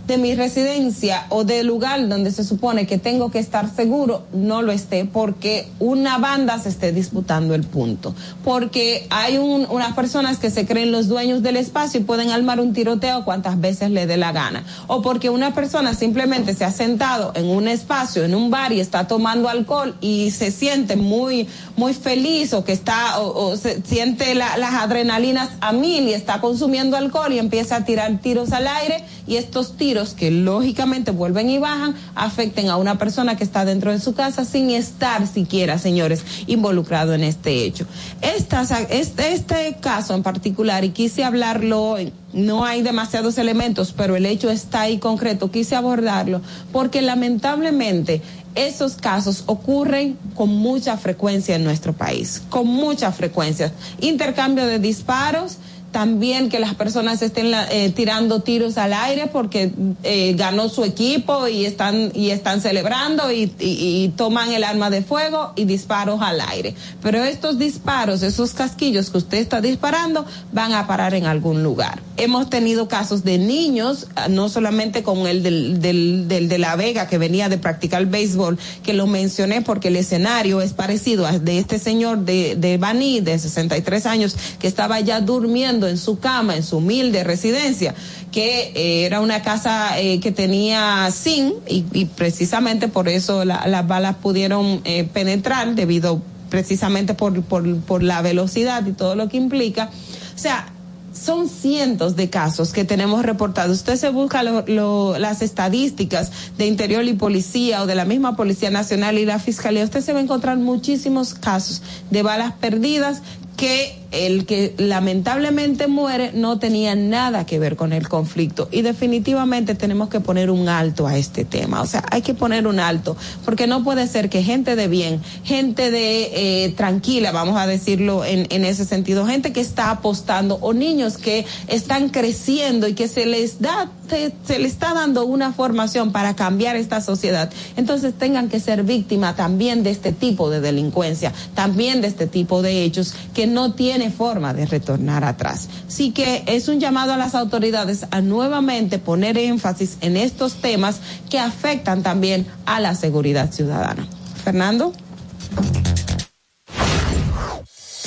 de mi residencia o del lugar donde se supone que tengo que estar seguro, no lo esté porque una banda se esté disputando el punto. Porque hay un, unas personas que se creen los dueños del espacio y pueden armar un tiroteo cuantas veces le dé la gana. O porque una persona simplemente se ha sentado en un espacio, en un bar y está tomando alcohol y se siente muy, muy feliz o que está, o, se siente la, las adrenalinas a mil y está consumiendo alcohol y empieza a tirar tiros al aire y estos tiros que lógicamente vuelven y bajan afecten a una persona que está dentro de su casa sin estar siquiera, señores, involucrado en este hecho. Este, este caso en particular, y quise hablarlo, no hay demasiados elementos, pero el hecho está ahí concreto, quise abordarlo, porque lamentablemente esos casos ocurren con mucha frecuencia en nuestro país, con mucha frecuencia. Intercambio de disparos, también que las personas estén eh, tirando tiros al aire porque eh, ganó su equipo y están y están celebrando y, y, y, toman el arma de fuego y disparos al aire. Pero estos disparos, esos casquillos que usted está disparando, van a parar en algún lugar. Hemos tenido casos de niños, no solamente con el del, del, del de La Vega que venía de practicar béisbol, que lo mencioné porque el escenario es parecido a de este señor de, de Baní, de 63 años, que estaba ya durmiendo en su cama, en su humilde residencia, que eh, era una casa eh, que tenía zinc y, precisamente por eso la, las balas pudieron eh, penetrar debido precisamente por, por, por la velocidad y todo lo que implica. O sea, son cientos de casos que tenemos reportados. Usted se busca las estadísticas de Interior y Policía o de la misma Policía Nacional y la Fiscalía. Usted se va a encontrar muchísimos casos de balas perdidas que el que lamentablemente muere no tenía nada que ver con el conflicto y definitivamente tenemos que poner un alto a este tema. O sea, hay que poner un alto porque no puede ser que gente de bien, gente de eh, tranquila, vamos a decirlo en, ese sentido, gente que está apostando o niños que están creciendo y que se les da se, se está dando una formación para cambiar esta sociedad, entonces tengan que ser víctimas también de este tipo de delincuencia, también de este tipo de hechos que no tiene forma de retornar atrás. Así que es un llamado a las autoridades a nuevamente poner énfasis en estos temas que afectan también a la seguridad ciudadana. Fernando.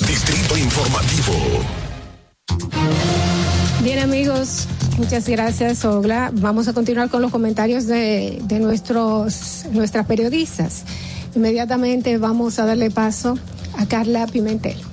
Distrito Informativo. Bien amigos, muchas gracias Ogla. Vamos a continuar con los comentarios de, de nuestros, nuestras periodistas. Inmediatamente vamos a darle paso a Carla Pimentel.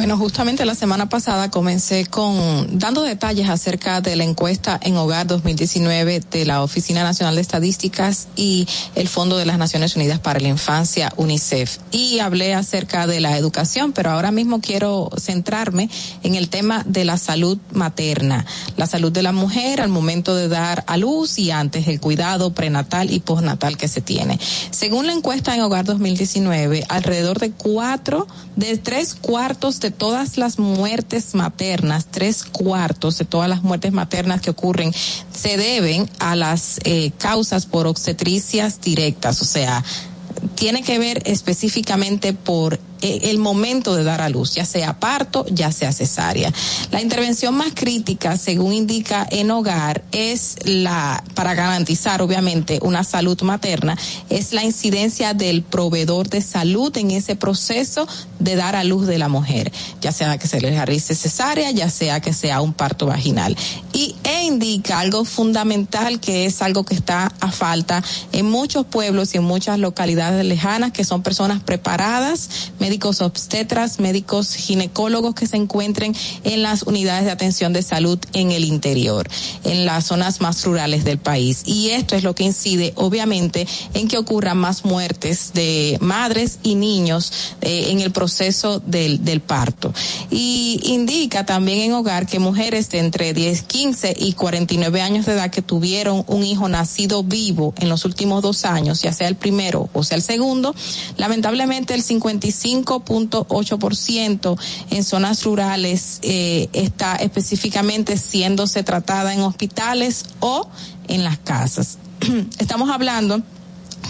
Bueno, justamente la semana pasada comencé con dando detalles acerca de la encuesta en Hogar 2019 de la Oficina Nacional de Estadísticas y el Fondo de las Naciones Unidas para la Infancia, UNICEF. Y hablé acerca de la educación, pero ahora mismo quiero centrarme en el tema de la salud materna, la salud de la mujer al momento de dar a luz y antes el cuidado prenatal y postnatal que se tiene. Según la encuesta en Hogar 2019, alrededor de cuatro, de tres cuartos de todas las muertes maternas, tres cuartos de todas las muertes maternas que ocurren se deben a las eh, causas por obstetricias directas, o sea, tiene que ver específicamente por el momento de dar a luz, ya sea parto, ya sea cesárea. La intervención más crítica, según indica en hogar, es la, para garantizar obviamente una salud materna, es la incidencia del proveedor de salud en ese proceso de dar a luz de la mujer, ya sea que se le realice cesárea, ya sea que sea un parto vaginal. Y e indica algo fundamental que es algo que está a falta en muchos pueblos y en muchas localidades lejanas, que son personas preparadas, médicos obstetras, médicos ginecólogos que se encuentren en las unidades de atención de salud en el interior, en las zonas más rurales del país. Y esto es lo que incide, obviamente, en que ocurran más muertes de madres y niños eh, en el proceso del, del parto. Y indica también en hogar que mujeres de entre 10, 15 y 49 años de edad que tuvieron un hijo nacido vivo en los últimos dos años, ya sea el primero o sea el segundo, lamentablemente el 55.8% en zonas rurales eh, está específicamente siéndose tratada en hospitales o en las casas. [CLEARS THROAT] Estamos hablando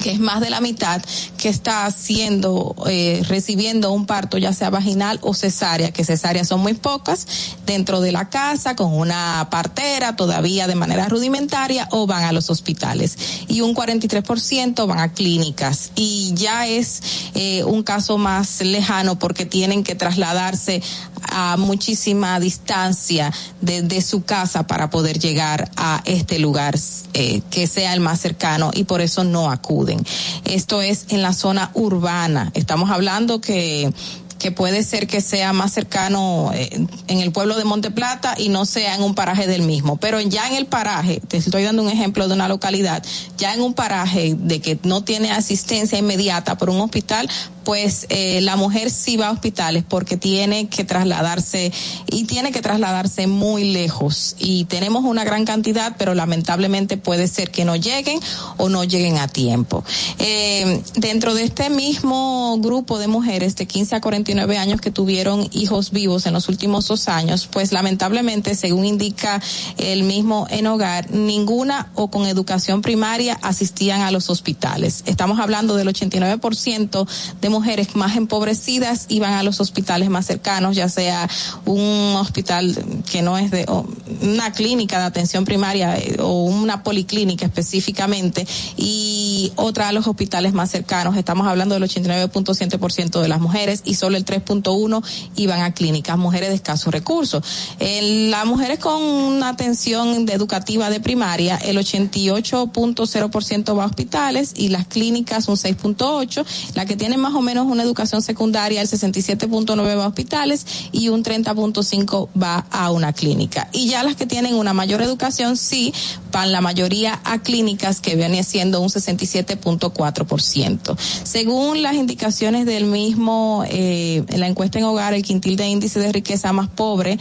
que es más de la mitad que está haciendo, eh, recibiendo un parto, ya sea vaginal o cesárea, que cesáreas son muy pocas, dentro de la casa, con una partera, todavía de manera rudimentaria, o van a los hospitales. Y un 43% van a clínicas. Y ya es eh, un caso más lejano porque tienen que trasladarse a muchísima distancia desde su casa para poder llegar a este lugar eh, que sea el más cercano y por eso no Esto es en la zona urbana. Estamos hablando que que puede ser que sea más cercano eh, en el pueblo de Monte Plata y no sea en un paraje del mismo. Pero ya en el paraje, te estoy dando un ejemplo de una localidad, ya en un paraje de que no tiene asistencia inmediata por un hospital, pues eh, la mujer sí va a hospitales porque tiene que trasladarse y tiene que trasladarse muy lejos y tenemos una gran cantidad pero lamentablemente puede ser que no lleguen o no lleguen a tiempo eh, dentro de este mismo grupo de mujeres de 15 a 49 años que tuvieron hijos vivos en los últimos dos años pues lamentablemente según indica el mismo en hogar ninguna o con educación primaria asistían a los hospitales estamos hablando del 89% de mujeres más empobrecidas iban a los hospitales más cercanos, ya sea un hospital que no es de una clínica de atención primaria eh, o una policlínica específicamente y otra a los hospitales más cercanos. Estamos hablando del 89.7% de las mujeres y solo el el 3.1 iban a clínicas, mujeres de escasos recursos. Las mujeres con una atención educativa de primaria, el 88.0% va a hospitales y las clínicas un 6.8, la que tienen más o menos una educación secundaria, el 67.9 va a hospitales y un 30.5 va a una clínica. Y ya las que tienen una mayor educación, sí, van la mayoría a clínicas que viene siendo un 67.4%. Según las indicaciones del mismo, eh, en la encuesta en hogar, el quintil de índice de riqueza más pobre,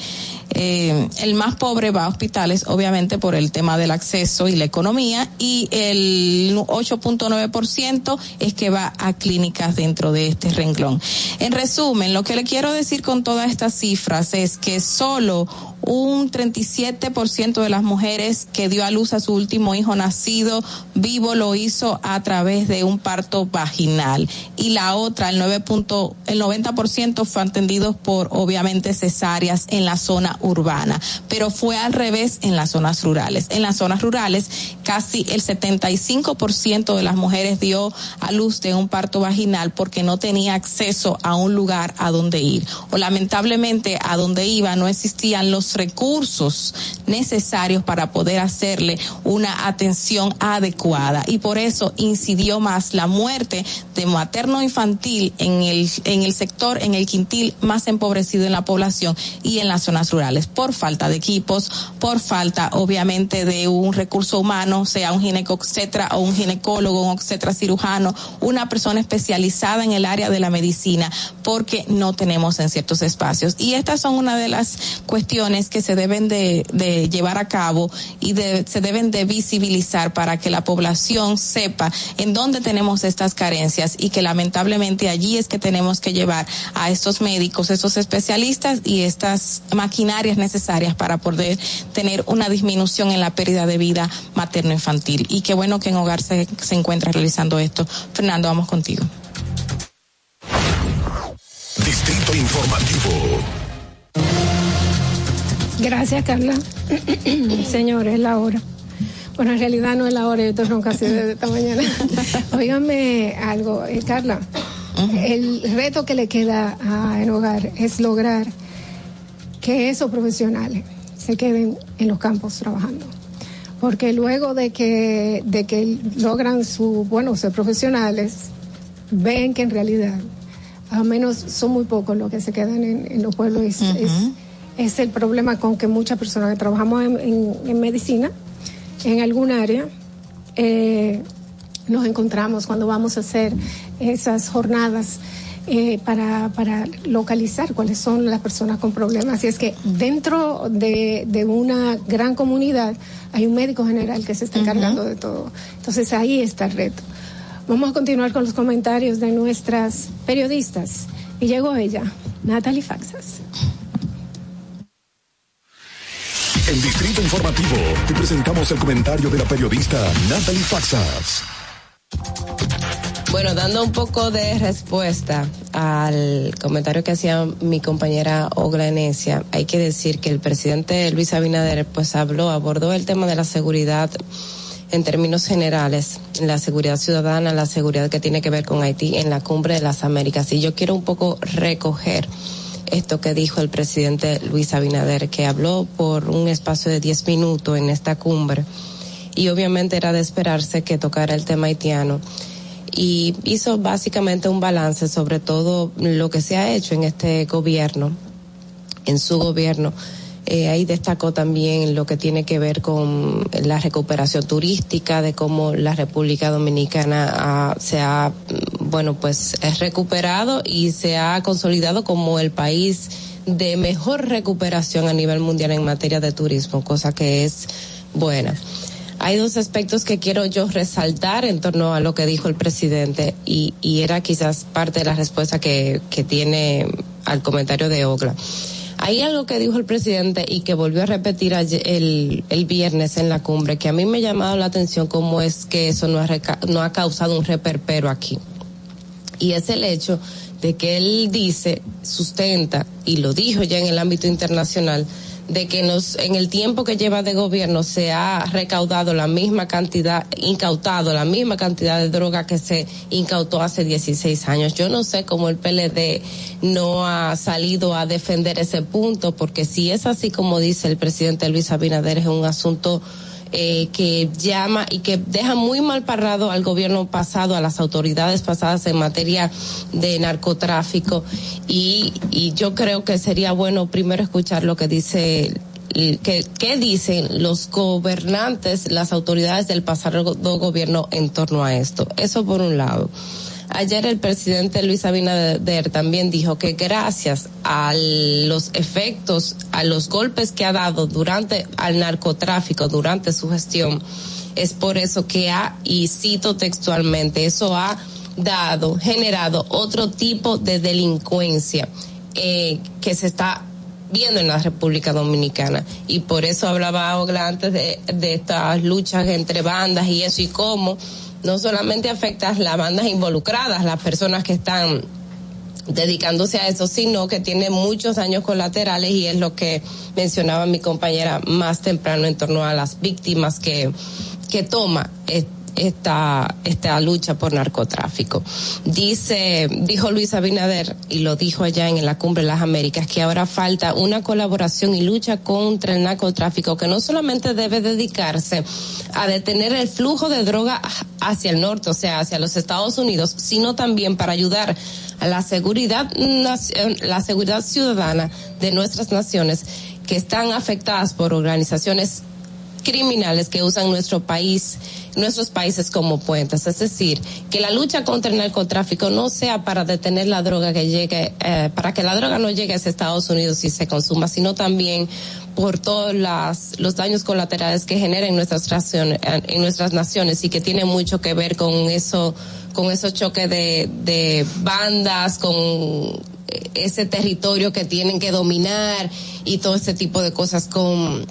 eh, el más pobre va a hospitales, obviamente por el tema del acceso y la economía, y el 8.9% es que va a clínicas dentro de este renglón. En resumen, lo que le quiero decir con todas estas cifras es que solo un 37% de las mujeres que dio a luz a su último hijo nacido vivo lo hizo a través de un parto vaginal. Y la otra, el 9 punto, el 90% fue atendidos por obviamente cesáreas en la zona urbana, pero fue al revés en las zonas rurales. En las zonas rurales casi el 75% de las mujeres dio a luz de un parto vaginal porque no tenía acceso a un lugar a donde ir. O lamentablemente a donde iba no existían los recursos necesarios para poder hacerle una atención adecuada y por eso incidió más la muerte de materno infantil en el en el sector en el quintil más empobrecido en la población y en las zonas rurales por falta de equipos, por falta obviamente de un recurso humano, sea un ginecobstetra o un ginecólogo, un obstetra cirujano, una persona especializada en el área de la medicina, porque no tenemos en ciertos espacios. Y estas son una de las cuestiones que se deben de, llevar a cabo y se deben de visibilizar para que la población sepa en dónde tenemos estas carencias y que lamentablemente allí es que tenemos que llevar a estos médicos, estos especialistas y estas maquinarias necesarias para poder tener una disminución en la pérdida de vida materno-infantil. Y qué bueno que en Hogar se, se encuentra realizando esto. Fernando, vamos contigo. Distrito Informativo. Gracias, Carla. [CLEARS THROAT] Señores, es la hora. Bueno, en realidad no es la hora, yo estoy ronca así desde esta mañana. [LAUGHS] Óigame algo, eh, Carla. El reto que le queda a En Hogar es lograr que esos profesionales se queden en los campos trabajando. Porque luego de que, de que logran su, bueno, ser profesionales, ven que en realidad, al menos son muy pocos los que se quedan en, en los pueblos. Es, es el problema con que muchas personas que trabajamos en, en- en medicina, en algún área, eh, nos encontramos cuando vamos a hacer esas jornadas eh, para, para localizar cuáles son las personas con problemas. Y es que dentro de, de una gran comunidad hay un médico general que se está encargando de todo. Entonces ahí está el reto. Vamos a continuar con los comentarios de nuestras periodistas. Y llegó ella, Natalie Faxas. En Distrito Informativo te presentamos el comentario de la periodista Natalie Faxas. Bueno, dando un poco de respuesta al comentario que hacía mi compañera Ogla Enesia, hay que decir que el presidente Luis Abinader pues habló, abordó el tema de la seguridad en términos generales, la seguridad ciudadana, la seguridad que tiene que ver con Haití en la cumbre de las Américas. Y yo quiero un poco recoger esto que dijo el presidente Luis Abinader, que habló por un espacio de 10 minutos en esta cumbre. Y obviamente era de esperarse que tocara el tema haitiano y hizo básicamente un balance sobre todo lo que se ha hecho en este gobierno, en su gobierno. Eh, ahí destacó también lo que tiene que ver con la recuperación turística, de cómo la República Dominicana ha- se ha, mm, bueno, pues es recuperado y se ha consolidado como el país de mejor recuperación a nivel mundial en materia de turismo, cosa que es buena. Hay dos aspectos que quiero yo resaltar en torno a lo que dijo el presidente y, y era quizás parte de la respuesta que, que tiene al comentario de Ogla. Hay algo que dijo el presidente y que volvió a repetir ayer- el, viernes en la cumbre que a mí me ha llamado la atención cómo es que eso no ha, no ha causado un reperpero aquí. Y es el hecho de que él dice, sustenta, y lo dijo ya en el ámbito internacional, de que nos en el tiempo que lleva de gobierno se ha recaudado la misma cantidad, incautado la misma cantidad de droga que se incautó hace 16 años. Yo no sé cómo el PLD no ha salido a defender ese punto, porque si es así como dice el presidente Luis Abinader, es un asunto eh, que llama y que deja muy mal parado al gobierno pasado, a las autoridades pasadas en materia de narcotráfico. Y, y yo creo que sería bueno primero escuchar lo que dice que, qué dicen los gobernantes, las autoridades del pasado gobierno en torno a esto. Eso por un lado. Ayer el presidente Luis Abinader también dijo que gracias a los efectos, a los golpes que ha dado durante al narcotráfico, durante su gestión, es por eso que ha, y cito textualmente, eso ha dado, generado otro tipo de delincuencia eh, que se está viendo en la República Dominicana. Y por eso hablaba Ogla antes de, de estas luchas entre bandas y eso y cómo no solamente afecta a las bandas involucradas, las personas que están dedicándose a eso, sino que tiene muchos daños colaterales y es lo que mencionaba mi compañera más temprano en torno a las víctimas que, que toma esta, esta lucha por narcotráfico. Dice, dijo Luis Abinader, y lo dijo allá en la Cumbre de las Américas, que ahora falta una colaboración y lucha contra el narcotráfico que no solamente debe dedicarse a detener el flujo de droga hacia el norte, o sea, hacia los Estados Unidos, sino también para ayudar a la seguridad, la seguridad ciudadana de nuestras naciones que están afectadas por organizaciones criminales que usan nuestro país, nuestros países como puentes. Es decir, que la lucha contra el narcotráfico no sea para detener la droga que llegue, eh, para que la droga no llegue a Estados Unidos y se consuma, sino también por todos las, los daños colaterales que genera en nuestras, naciones, en nuestras naciones y que tiene mucho que ver con eso, con esos choques de, de bandas, con ese territorio que tienen que dominar y todo ese tipo de cosas con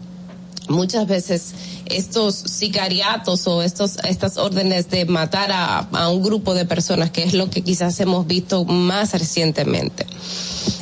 muchas veces estos sicariatos o estos estas órdenes de matar a, a, un grupo de personas que es lo que quizás hemos visto más recientemente.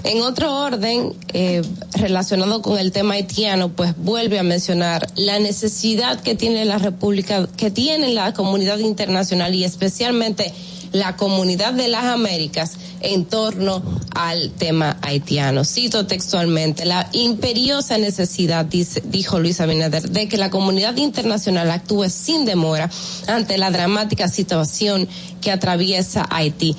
En otro orden eh, relacionado con el tema haitiano pues vuelve a mencionar la necesidad que tiene la república que tiene la comunidad internacional y especialmente la comunidad de las Américas en torno al tema haitiano. Cito textualmente, la imperiosa necesidad, dice, dijo Luis Abinader, de que la comunidad internacional actúe sin demora ante la dramática situación que atraviesa Haití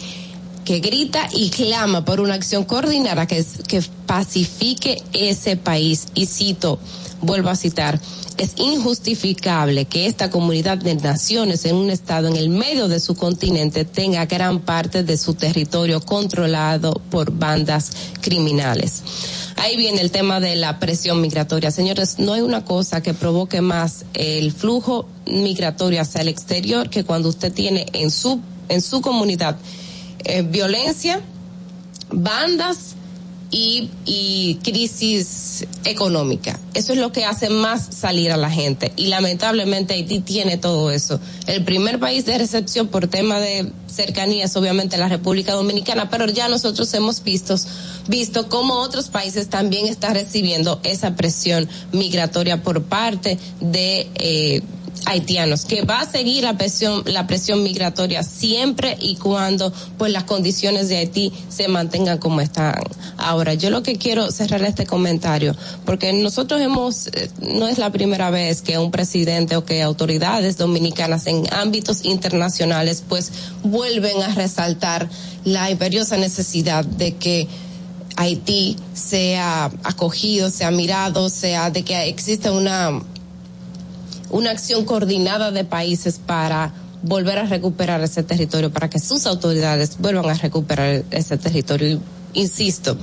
que grita y clama por una acción coordinada que, que pacifique ese país. Y cito, vuelvo a citar, es injustificable que esta comunidad de naciones en un estado en el medio de su continente tenga gran parte de su territorio controlado por bandas criminales. Ahí viene el tema de la presión migratoria. Señores, no hay una cosa que provoque más el flujo migratorio hacia el exterior que cuando usted tiene en su, en su comunidad eh, violencia, bandas, y, y crisis económica. Eso es lo que hace más salir a la gente. Y lamentablemente Haití tiene todo eso. El primer país de recepción por tema de cercanía es obviamente la República Dominicana, pero ya nosotros hemos visto, visto cómo otros países también están recibiendo esa presión migratoria por parte de eh, haitianos, que va a seguir la presión, la presión migratoria siempre y cuando pues las condiciones de Haití se mantengan como están ahora. Yo lo que quiero cerrar este comentario, porque nosotros hemos, no es la primera vez que un presidente o que autoridades dominicanas en ámbitos internacionales pues vuelven a resaltar la imperiosa necesidad de que Haití sea acogido, sea mirado, sea de que exista una una acción coordinada de países para volver a recuperar ese territorio, para que sus autoridades vuelvan a recuperar ese territorio. Insisto,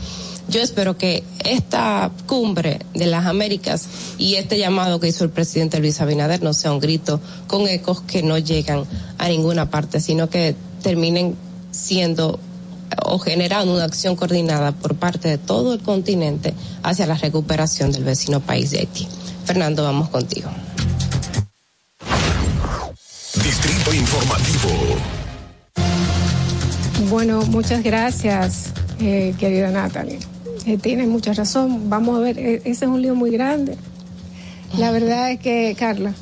yo espero que esta cumbre de las Américas y este llamado que hizo el presidente Luis Abinader no sea un grito con ecos que no llegan a ninguna parte, sino que terminen siendo o generando una acción coordinada por parte de todo el continente hacia la recuperación del vecino país de Haití. Fernando, vamos contigo. Distrito Informativo. Bueno, muchas gracias, eh, querida Natalie. Eh, tiene mucha razón. Vamos a ver, eh, ese es un lío muy grande. La verdad es que, Carla.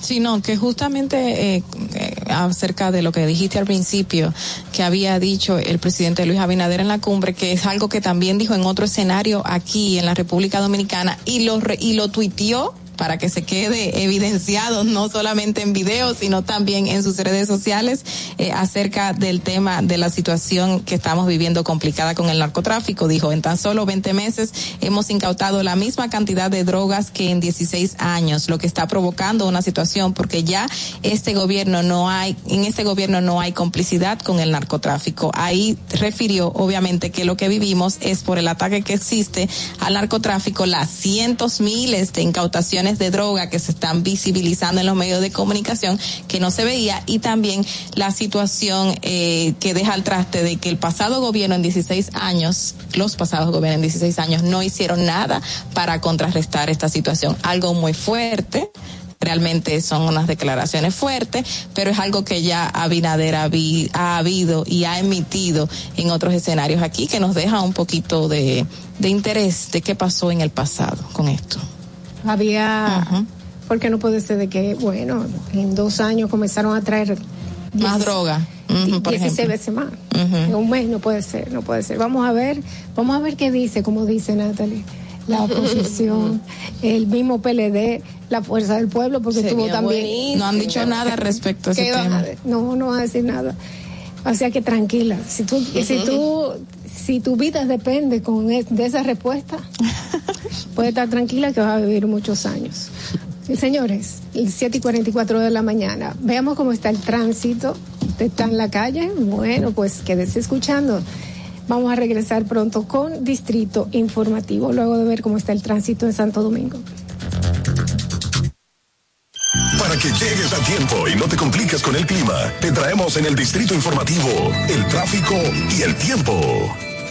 Sí, no, que justamente eh, eh, acerca de lo que dijiste al principio, que había dicho el presidente Luis Abinader en la cumbre, que es algo que también dijo en otro escenario aquí en la República Dominicana y lo re- y lo tuiteó para que se quede evidenciado no solamente en video, sino también en sus redes sociales eh, acerca del tema de la situación que estamos viviendo complicada con el narcotráfico. Dijo, en tan solo 20 meses hemos incautado la misma cantidad de drogas que en 16 años, lo que está provocando una situación porque ya este gobierno no hay, en este gobierno no hay complicidad con el narcotráfico. Ahí refirió, obviamente, que lo que vivimos es por el ataque que existe al narcotráfico, las cientos miles de incautaciones de droga que se están visibilizando en los medios de comunicación que no se veía y también la situación eh, que deja al traste de que el pasado gobierno en 16 años, los pasados gobiernos en 16 años no hicieron nada para contrarrestar esta situación. Algo muy fuerte. Realmente son unas declaraciones fuertes, pero es algo que ya Abinader ha habido y ha emitido en otros escenarios aquí que nos deja un poquito de interés de qué pasó en el pasado con esto. Había, porque no puede ser de que, bueno, en dos años comenzaron a traer Más 16 droga. Por 16 ejemplo. veces más. En un mes no puede ser, no puede ser. Vamos a ver, vamos a ver qué dice, como dice Natalie, la oposición, el mismo PLD, la fuerza del pueblo, porque Sería estuvo también. buenísimo. No han dicho nada respecto a ese ¿Qué van tema. a No, no van a decir nada. O sea que tranquila, si tú, si tú, si tu vida depende con e- de esa respuesta, [LAUGHS] puedes estar tranquila que vas a vivir muchos años. Y, Señores, el 7 y 44 de la mañana, veamos cómo está el tránsito. ¿Usted está en la calle? Bueno, pues quédese escuchando. Vamos a regresar pronto con Distrito Informativo, luego de ver cómo está el tránsito en Santo Domingo. Para que llegues a tiempo y no te compliques con el clima, te traemos en el Distrito Informativo el tráfico y el tiempo.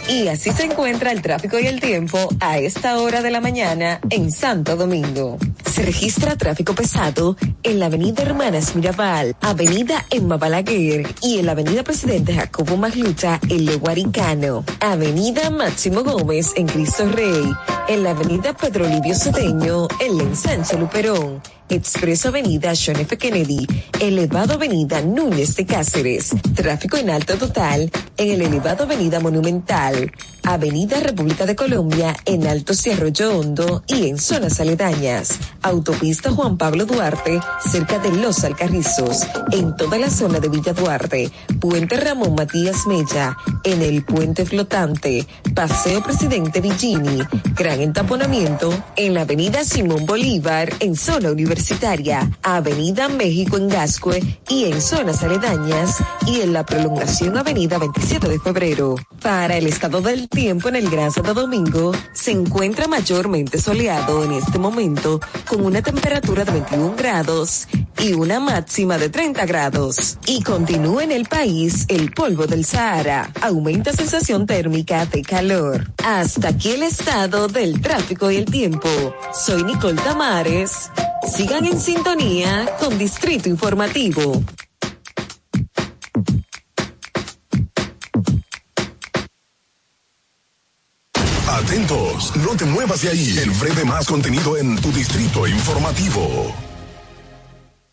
Y así se encuentra el tráfico y el tiempo a esta hora de la mañana en Santo Domingo. Se registra tráfico pesado en la avenida Hermanas Mirabal, avenida Emma Balaguer y en la avenida Presidente Jacobo Magluta en Leguaricano, avenida Máximo Gómez en Cristo Rey, en la avenida Pedro Livio Cedeño en ensanche Luperón, Expreso Avenida John F. Kennedy, Elevado Avenida Núñez de Cáceres, tráfico en alto total en el Elevado Avenida Monumental, Avenida República de Colombia en Alto Arroyo Hondo y en zonas aledañas, Autopista Juan Pablo Duarte cerca de Los Alcarrizos, en toda la zona de Villa Duarte, Puente Ramón Matías Mella, en el Puente Flotante, Paseo Presidente Villini, gran entaponamiento en la Avenida Simón Bolívar en zona universitaria, Avenida México en Gascue y en zonas aledañas y en la prolongación Avenida 27 de Febrero. Para el estado del tiempo en el Gran Santo Domingo, se encuentra mayormente soleado en este momento con una temperatura de 21 grados y una máxima de 30 grados. Y continúa en el país el polvo del Sahara. Aumenta sensación térmica de calor. Hasta aquí el estado del tráfico y el tiempo. Soy Nicole Tamares. Sigan en sintonía con Distrito Informativo. Atentos, no te muevas de ahí. El breve más contenido en tu Distrito Informativo.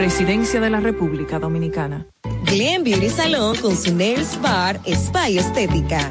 Presidencia de la República Dominicana. Glen Beauty Salón con su Nails Bar Spa Estética.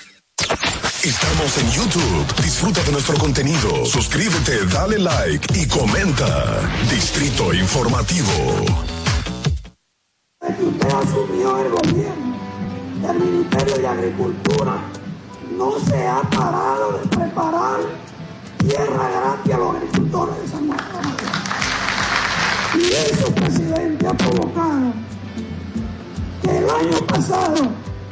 Estamos en YouTube. Disfruta de nuestro contenido. Suscríbete, dale like y comenta. Distrito Informativo. Usted asumió el gobierno del Ministerio de Agricultura, no se ha parado de preparar tierra gratis a los agricultores de San Juan. Y eso, presidente, ha provocado que el año pasado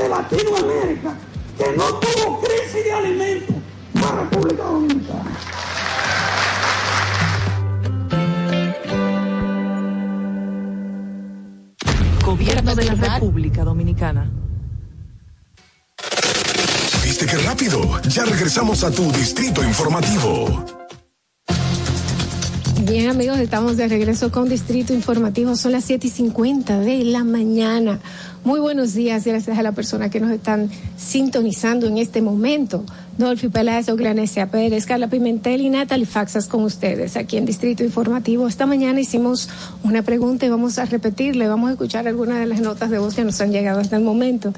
de Latinoamérica que no tuvo crisis de alimentos fue la República Dominicana. Gobierno de la República Dominicana. ¿Viste qué rápido? Ya regresamos a tu Distrito Informativo. Bien amigos, estamos de regreso con Distrito Informativo. Son las 7 y 50 de la mañana. Muy buenos días, gracias a la persona que nos están sintonizando en este momento. Dolphy Peláez, Oglanesia Pérez, Carla Pimentel y Natalie Faxas con ustedes aquí en Distrito Informativo. Esta mañana hicimos una pregunta y vamos a repetirle, vamos a escuchar algunas de las notas de voz que nos han llegado hasta el momento.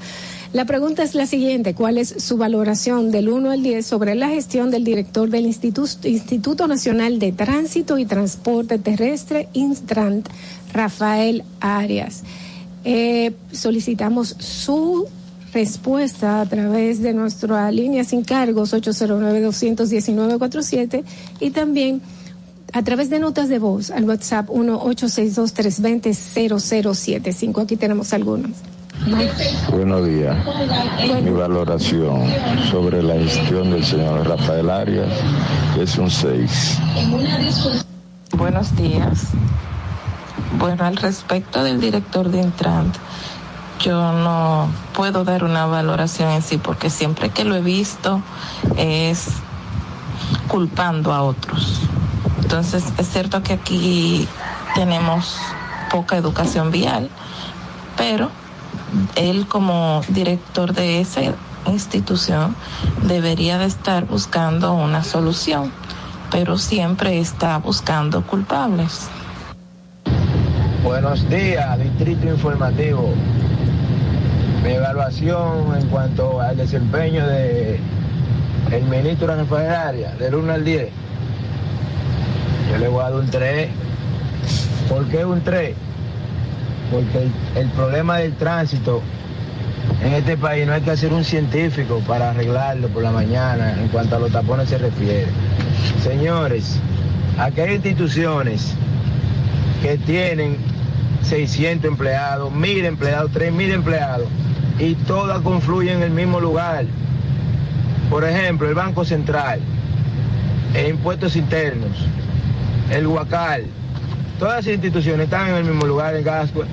La pregunta es la siguiente, ¿cuál es su valoración del 1 al 10 sobre la gestión del director del Instituto, Instituto Nacional de Tránsito y Transporte Terrestre, Intrant, Rafael Arias? Eh, solicitamos su respuesta a través de nuestra línea sin cargos 809-219-47 y también a través de notas de voz al WhatsApp 1-862-320-0075. Aquí tenemos algunos. Buenos días. Mi valoración sobre la gestión del señor Rafael Arias es un 6. Buenos días. Bueno, al respecto del director de Intrant, yo no puedo dar una valoración en sí porque siempre que lo he visto es culpando a otros. Entonces, es cierto que aquí tenemos poca educación vial, pero él como director de esa institución debería de estar buscando una solución, pero siempre está buscando culpables. Buenos días, Distrito Informativo. Mi evaluación en cuanto al desempeño de el ministro Rafael Arias, del 1 al 10. Yo le voy a dar un 3. ¿Por qué un 3? Porque el, problema del tránsito en este país no hay que ser un científico para arreglarlo por la mañana en cuanto a los tapones se refiere. Señores, aquí hay instituciones que tienen 600 empleados, 1000 empleados, 3000 empleados y todas confluyen en el mismo lugar. Por ejemplo, el Banco Central e impuestos internos, el Huacal, todas esas instituciones están en el mismo lugar en Gascue.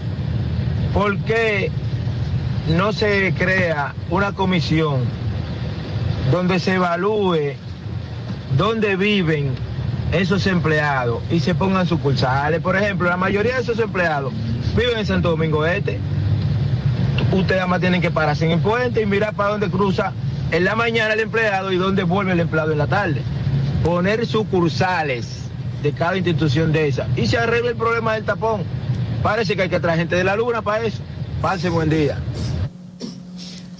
¿Por qué no se crea una comisión donde se evalúe dónde viven esos empleados y se pongan sucursales? Por ejemplo, la mayoría de esos empleados viven en Santo Domingo Este. Ustedes además tienen que pararse en el puente y mirar para dónde cruza en la mañana el empleado y dónde vuelve el empleado en la tarde. Poner sucursales de cada institución de esa y se arregla el problema del tapón. Parece que hay que traer gente de la luna para eso. Pase buen día.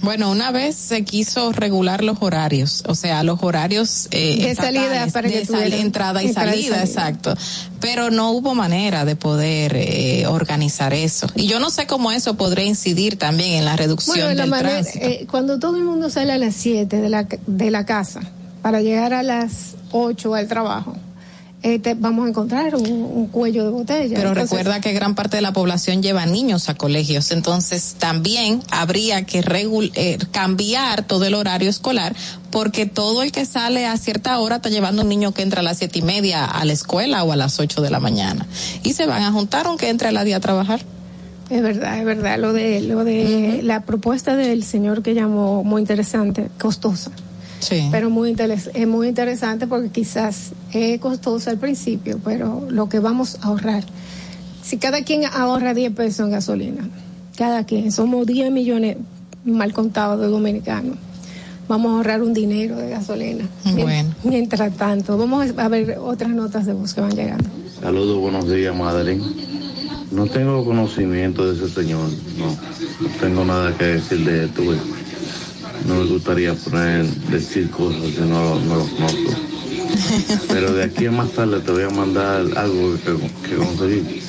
Bueno, una vez se quiso regular los horarios, o sea, los horarios eh, De salida que sal- entrada y salida, salida. exacto. Pero no hubo manera de poder eh, organizar eso. Y yo no sé cómo eso podría incidir también en la reducción Bueno, de la del manera, tránsito. eh, cuando todo el mundo sale a las 7 de la, de la casa para llegar a las 8 al trabajo, eh, te- vamos a encontrar un, un cuello de botella. Pero Entonces, recuerda que gran parte de la población lleva niños a colegios, entonces también habría que regul- eh, cambiar todo el horario escolar, porque todo el que sale a cierta hora está llevando un niño que entra a las siete y media a la escuela o a las ocho de la mañana, y se van a juntar aunque entre a la día a trabajar. Es verdad, es verdad. Lo de, lo de la propuesta del señor que llamó muy interesante, costosa. Sí. Pero muy interes- es muy interesante porque quizás es costosa al principio, pero lo que vamos a ahorrar. Si cada quien ahorra 10 pesos en gasolina, cada quien, somos 10 millones mal contados de dominicanos, vamos a ahorrar un dinero de gasolina. Bueno. Mientras tanto, vamos a ver otras notas de voz que van llegando. Saludos, buenos días, Madeline. No tengo conocimiento de ese señor, no, no tengo nada que decir de esto. No me gustaría poner, decir cosas que no, no los conozco. Pero de aquí a más tarde te voy a mandar algo que, que conseguí.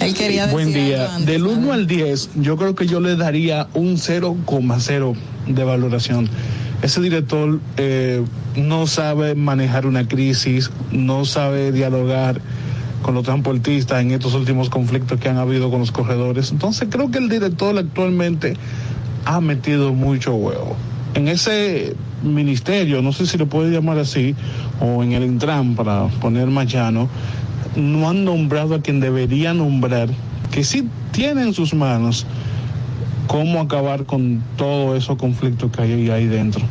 Él quería Buen decir día. antes, Del 1 al 10, yo creo que yo le daría un 0,0 de valoración. Ese director eh, no sabe manejar una crisis, no sabe dialogar con los transportistas en estos últimos conflictos que han habido con los corredores. Entonces creo que el director actualmente ha metido mucho huevo. En ese ministerio, no sé si le puede llamar así, o en el Intran para poner más llano, no han nombrado a quien debería nombrar, que sí tiene en sus manos cómo acabar con todos esos conflictos que hay ahí dentro.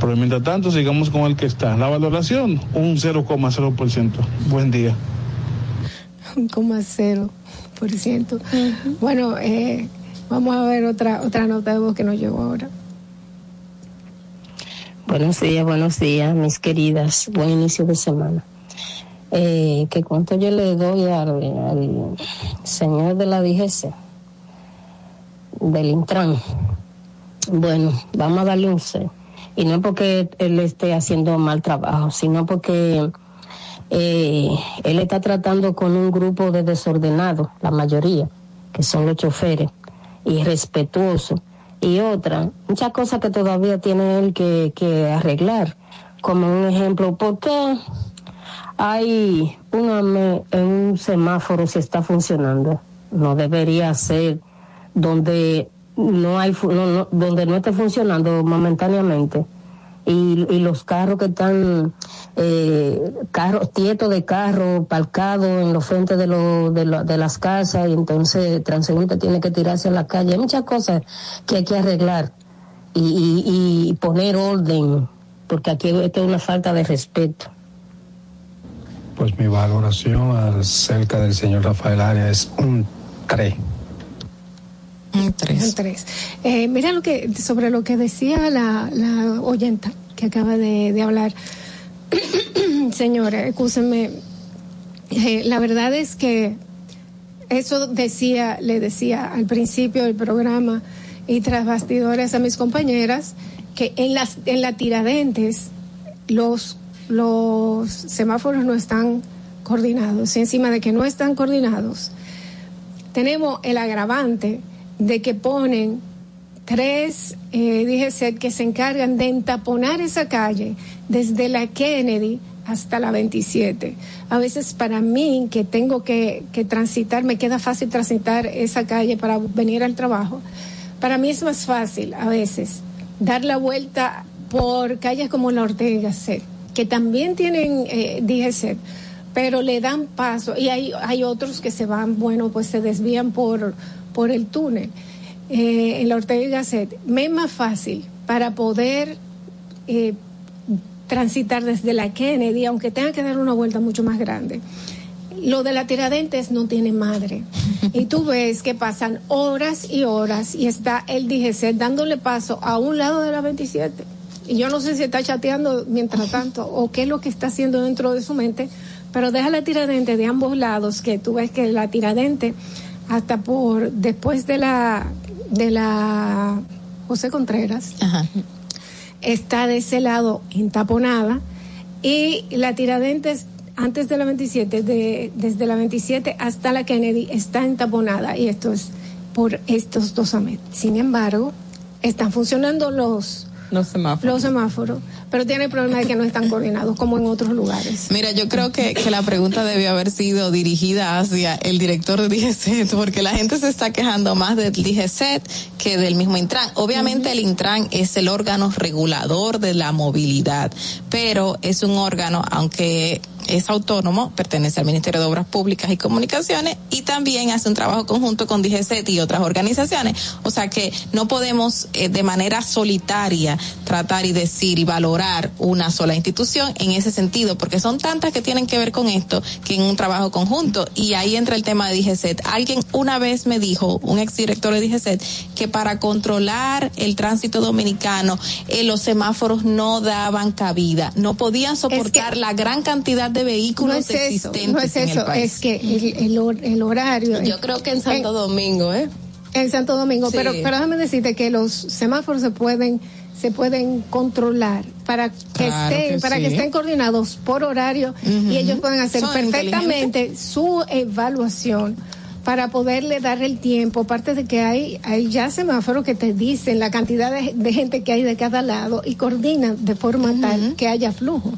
Pero mientras tanto, sigamos con el que está. La valoración, un 0,0%. Buen día. Un coma cero por ciento. Bueno, eh, vamos a ver otra otra nota de voz que nos llegó ahora. Buenos días, buenos días, mis queridas. Buen inicio de semana. Eh, ¿Qué cuánto yo le doy al, al señor de la DGC? Del Intran. Bueno, vamos a darle un C. Y no porque él esté haciendo mal trabajo, sino porque eh, él está tratando con un grupo de desordenados, la mayoría, que son los choferes, irrespetuosos. Y otra, muchas cosas que todavía tiene él que, que arreglar. Como un ejemplo, ¿por qué hay un, ame- en un semáforo si está funcionando? No debería ser donde no hay no- donde no esté funcionando momentáneamente y, y los carros que están eh, carros tietos de carros parcados en los frentes de, lo- de, lo- de las casas y entonces transeúnte tiene que tirarse a la calle hay muchas cosas que hay que arreglar y, y- y poner orden porque aquí esto es una falta de respeto Pues mi valoración acerca del señor Rafael Arias es un 3. Un tres. Un tres. Eh, mira lo que sobre lo que decía la, la oyenta que acaba de, de hablar. [COUGHS] Señora, escúsenme. Eh, la verdad es que eso decía, le decía al principio del programa y tras bastidores a mis compañeras que en las en la Tiradentes los los semáforos no están coordinados. Y encima de que no están coordinados, tenemos el agravante de que ponen tres eh, que se encargan de entaponar esa calle desde la Kennedy hasta la 27. A veces para mí, que tengo que, que transitar, me queda fácil transitar esa calle para venir al trabajo. Para mí es más fácil a veces dar la vuelta por calles como la Ortega C que también tienen eh, DGC, pero le dan paso y hay, hay otros que se van, bueno, pues se desvían por, por el túnel. Eh, en la Ortega y Gasset, me es más fácil para poder eh, transitar desde la Kennedy, aunque tenga que dar una vuelta mucho más grande. Lo de la Tiradentes no tiene madre. [LAUGHS] Y tú ves que pasan horas y horas y está el DGC dándole paso a un lado de la 27. Y yo no sé si está chateando mientras tanto o qué es lo que está haciendo dentro de su mente, pero deja la Tiradente de ambos lados, que tú ves que la Tiradente hasta por después de la de la José Contreras está de ese lado entaponada y la Tiradentes antes de la 27, de, desde la 27 hasta la Kennedy está entaponada y esto es por estos dos amet. Sin embargo, están funcionando los Los semáforos. los semáforos, pero tiene el problema de que no están coordinados como en otros lugares. Mira, yo creo que, que la pregunta debió haber sido dirigida hacia el director de DGCET, porque la gente se está quejando más del DGCET que del mismo Intran. Obviamente el Intran es el órgano regulador de la movilidad, pero es un órgano, aunque es autónomo, pertenece al Ministerio de Obras Públicas y Comunicaciones y también hace un trabajo conjunto con DGCET y otras organizaciones. O sea que no podemos eh, de manera solitaria tratar y decir y valorar una sola institución en ese sentido, porque son tantas que tienen que ver con esto que en un trabajo conjunto. Y ahí entra el tema de DGCET. Alguien una vez me dijo, un exdirector de DGCET, que para controlar el tránsito dominicano, eh, los semáforos no daban cabida, no podían soportar la gran cantidad de vehículos no es eso, existentes no es en el eso, país. es que el, el hor- el horario. Yo creo que en Santo Domingo, ¿eh? En Santo Domingo, Sí. pero, pero déjame decirte que los semáforos se pueden se pueden controlar para que Claro estén que para sí. que estén coordinados por horario y ellos pueden hacer Son perfectamente su evaluación para poderle dar el tiempo, aparte de que hay, hay ya semáforos que te dicen la cantidad de, de gente que hay de cada lado y coordinan de forma tal que haya flujo.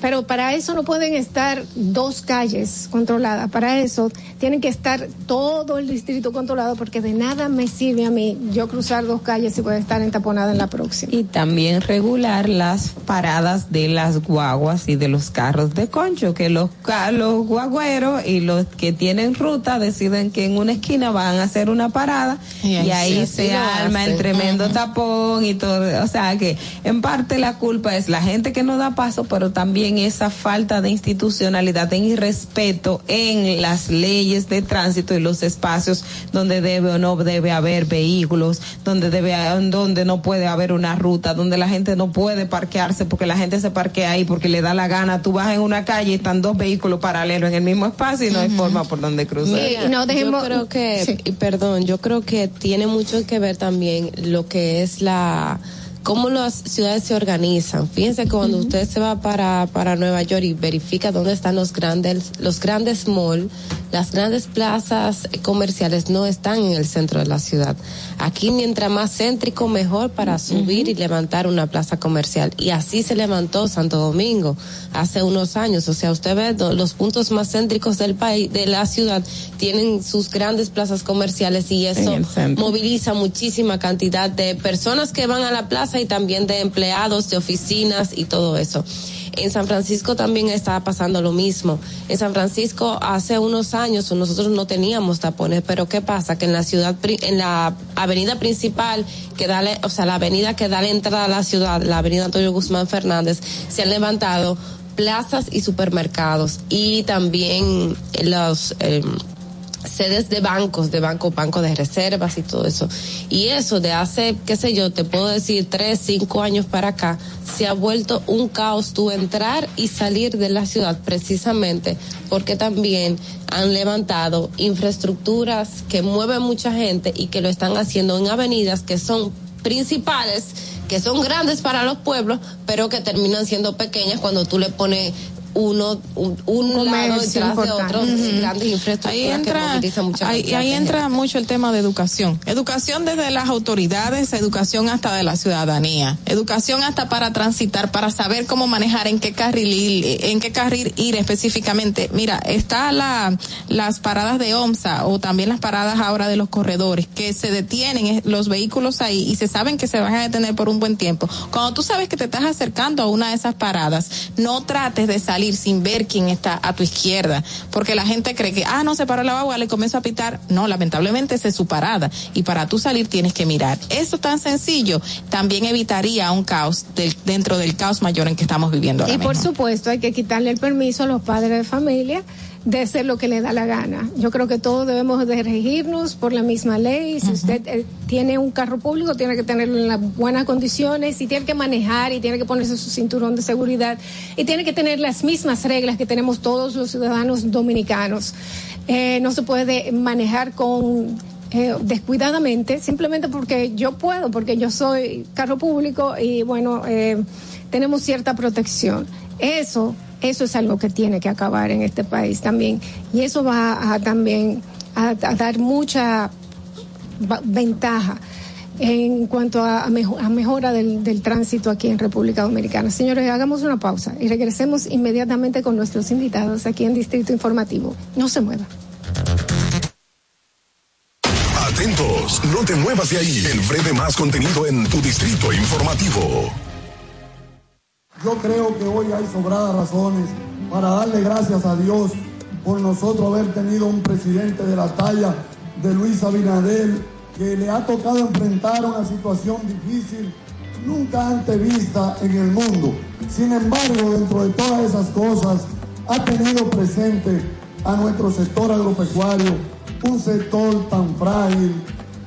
Pero para eso no pueden estar dos calles controladas, para eso tienen que estar todo el distrito controlado porque de nada me sirve a mí yo cruzar dos calles y voy a estar entaponada en la próxima. Y también regular las paradas de las guaguas y de los carros de concho, que los, los guagüeros y los que tienen ruta deciden que en una esquina van a hacer una parada y Y ahí, se lo arma el tremendo tapón y todo. O sea que en parte la culpa es la gente que no da paso, pero también esa falta de institucionalidad, de irrespeto en las leyes de tránsito y los espacios donde debe o no debe haber vehículos, donde debe, donde no puede haber una ruta, donde la gente no puede parquearse porque la gente se parquea ahí porque le da la gana. Tú vas en una calle y están dos vehículos paralelos en el mismo espacio y no hay forma por donde cruzar. Mira, [LAUGHS] no dejemos- yo creo que, Sí. y perdón, yo creo que tiene mucho que ver también lo que es la cómo las ciudades se organizan. Fíjense que cuando usted se va para, para Nueva York y verifica dónde están los grandes, los grandes malls, las grandes plazas comerciales no están en el centro de la ciudad. Aquí mientras más céntrico mejor para subir y levantar una plaza comercial. Y así se levantó Santo Domingo hace unos años. O sea, usted ve los puntos más céntricos del país, de la ciudad, tienen sus grandes plazas comerciales y eso moviliza muchísima cantidad de personas que van a la plaza y también de empleados, de oficinas y todo eso. En San Francisco también estaba pasando lo mismo. En San Francisco hace unos años nosotros no teníamos tapones, pero ¿qué pasa? Que en la ciudad, en la avenida principal que da, o sea, la avenida que da la entrada a la ciudad, la avenida Antonio Guzmán Fernández, se han levantado plazas y supermercados y también los sedes de bancos, de banco, banco de reservas y todo eso. Y eso de hace, qué sé yo, te puedo decir tres, cinco años para acá, se ha vuelto un caos tú entrar y salir de la ciudad precisamente porque también han levantado infraestructuras que mueven mucha gente y que lo están haciendo en avenidas que son principales, que son grandes para los pueblos, pero que terminan siendo pequeñas cuando tú le pones uno, un, un lado detrás de otro, Ujú. grandes infraestructuras Ahí que entra, mucha ahí, ahí entra mucho el tema de educación. Educación desde las autoridades, educación hasta de la ciudadanía. Educación hasta para transitar, para saber cómo manejar, en qué carril ir, en qué carril ir específicamente. Mira, está la, las paradas de OMSA o también las paradas ahora de los corredores que se detienen eh, los vehículos ahí y se saben que se van a detener por un buen tiempo. Cuando tú sabes que te estás acercando a una de esas paradas, no trates de salir sin ver quién está a tu izquierda, porque la gente cree que, ah, no, se paró la guagua, le comienzo a pitar. No, lamentablemente esa es su parada. Y para tú salir tienes que mirar. Eso tan sencillo también evitaría un caos del- dentro del caos mayor en que estamos viviendo ahora Y por supuesto hay que quitarle el permiso a los padres de familia de hacer lo que le da la gana. Yo creo que todos debemos de regirnos por la misma ley. Si usted eh, tiene un carro público, tiene que tenerlo en las buenas condiciones y tiene que manejar y tiene que ponerse su cinturón de seguridad y tiene que tener las mismas reglas que tenemos todos los ciudadanos dominicanos. Eh, no se puede manejar con eh, descuidadamente, simplemente porque yo puedo, porque yo soy carro público y bueno, eh, tenemos cierta protección. Eso, eso es algo que tiene que acabar en este país también. Y eso va a también a, a dar mucha ventaja en cuanto a, a mejo- a mejora del, del tránsito aquí en República Dominicana. Señores, hagamos una pausa y regresemos inmediatamente con nuestros invitados aquí en Distrito Informativo. No se mueva. Atentos, no te muevas de ahí. El breve más contenido en tu distrito informativo. Yo creo que hoy hay sobradas razones para darle gracias a Dios por nosotros haber tenido un presidente de la talla de Luis Abinader que le ha tocado enfrentar una situación difícil nunca antes vista en el mundo. Sin embargo, dentro de todas esas cosas, ha tenido presente a nuestro sector agropecuario, un sector tan frágil,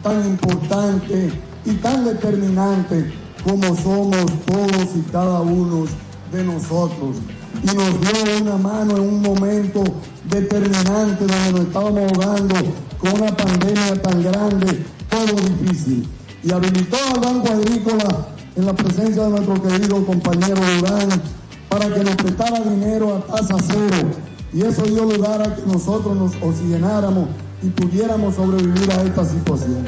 tan importante y tan determinante como somos todos y cada uno de nosotros. Y nos dio una mano en un momento determinante donde nos estábamos ahogando con una pandemia tan grande, todo difícil. Y habilitó al Banco Agrícola en la presencia de nuestro querido compañero Durán para que nos prestara dinero a tasa cero. Y eso dio lugar a que nosotros nos oxigenáramos y pudiéramos sobrevivir a esta situación.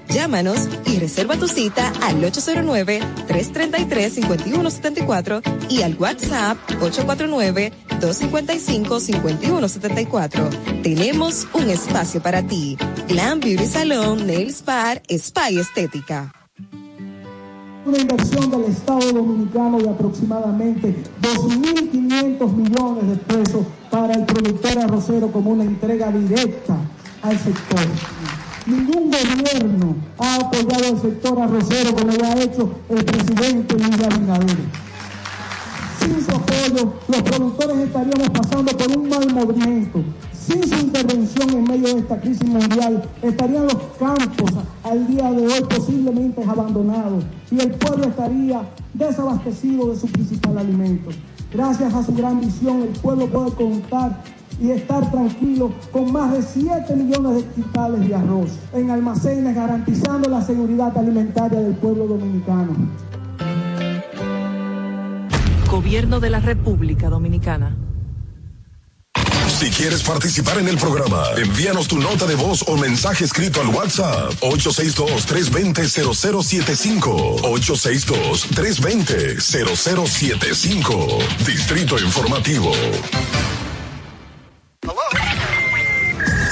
Llámanos y reserva tu cita al 809-333-5174 y al WhatsApp 849-255-5174. Tenemos un espacio para ti. Glam Beauty Salon, Nails Bar, Spa y Estética. Una inversión del Estado Dominicano de aproximadamente 2.500 millones de pesos para el productor arrocero como una entrega directa al sector. Ningún gobierno ha apoyado al sector arrocero como lo ha hecho el presidente Luis Abinader. Sin su apoyo, los productores estaríamos pasando por un mal movimiento. Sin su intervención en medio de esta crisis mundial, estarían los campos al día de hoy posiblemente abandonados y el pueblo estaría desabastecido de su principal alimento. Gracias a su gran visión, el pueblo puede contar y estar tranquilo con más de 7 millones de quintales de arroz en almacenes, garantizando la seguridad alimentaria del pueblo dominicano. Gobierno de la República Dominicana. Si quieres participar en el programa, envíanos tu nota de voz o mensaje escrito al WhatsApp 862-320-0075. 862-320-0075. Distrito Informativo.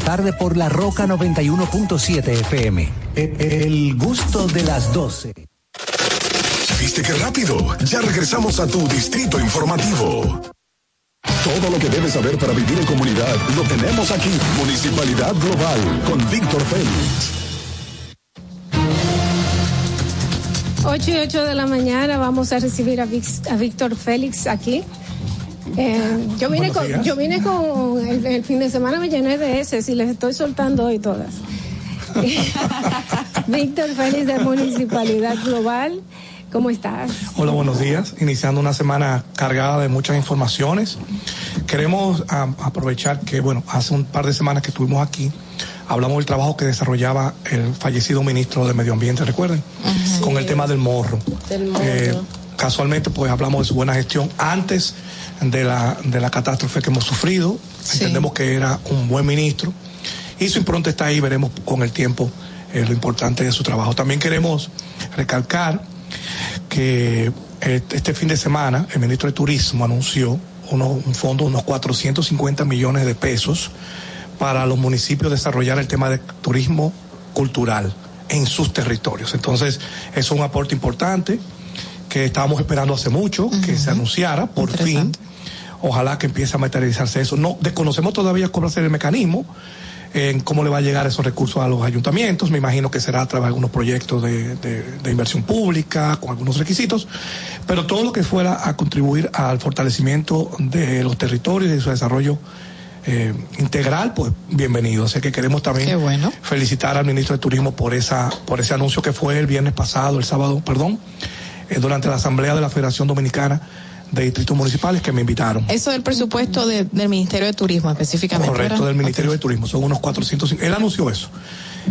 tarde por la Roca 91.7 FM. E- El gusto de las 12. ¿Viste qué rápido? Ya regresamos a tu distrito informativo. Todo lo que debes saber para vivir en comunidad lo tenemos aquí. Municipalidad Global con Víctor Félix. 8 y 8 de la mañana vamos a recibir a Víctor Félix aquí. Eh, yo vine con, yo vine con el, el fin de semana me llené de ese y les estoy soltando hoy todas. [LAUGHS] Víctor Félix de Municipalidad Global, ¿cómo estás? Hola, buenos días. Iniciando una semana cargada de muchas informaciones. Queremos aprovechar que, bueno, hace un par de semanas que estuvimos aquí, hablamos del trabajo que desarrollaba el fallecido ministro de Medio Ambiente, recuerden, con el tema del morro. Del morro. Eh, casualmente, pues hablamos de su buena gestión antes de la, de la catástrofe que hemos sufrido. Entendemos que era un buen ministro y su impronta está ahí, veremos con el tiempo eh, lo importante de su trabajo. También queremos recalcar que eh, este fin de semana el ministro de Turismo anunció uno- un fondo de unos 450 millones de pesos para los municipios desarrollar el tema de turismo cultural en sus territorios. Entonces, es un aporte importante que estábamos esperando hace mucho, que se anunciara por fin. Ojalá que empiece a materializarse eso. No desconocemos todavía cómo va a ser el mecanismo, en cómo le va a llegar esos recursos a los ayuntamientos. Me imagino que será a través de algunos proyectos de, de- de inversión pública, con algunos requisitos, pero todo lo que fuera a contribuir al fortalecimiento de los territorios y de su desarrollo eh, integral, pues bienvenido. Así que queremos también bueno. felicitar al ministro de Turismo por esa, por ese anuncio que fue el viernes pasado, el sábado, perdón, eh, durante la asamblea de la Federación Dominicana de Distritos Municipales que me invitaron. Eso del presupuesto de- del Ministerio de Turismo específicamente. Correcto, ¿verdad? Del Ministerio de Turismo. Son unos 400. Él anunció eso,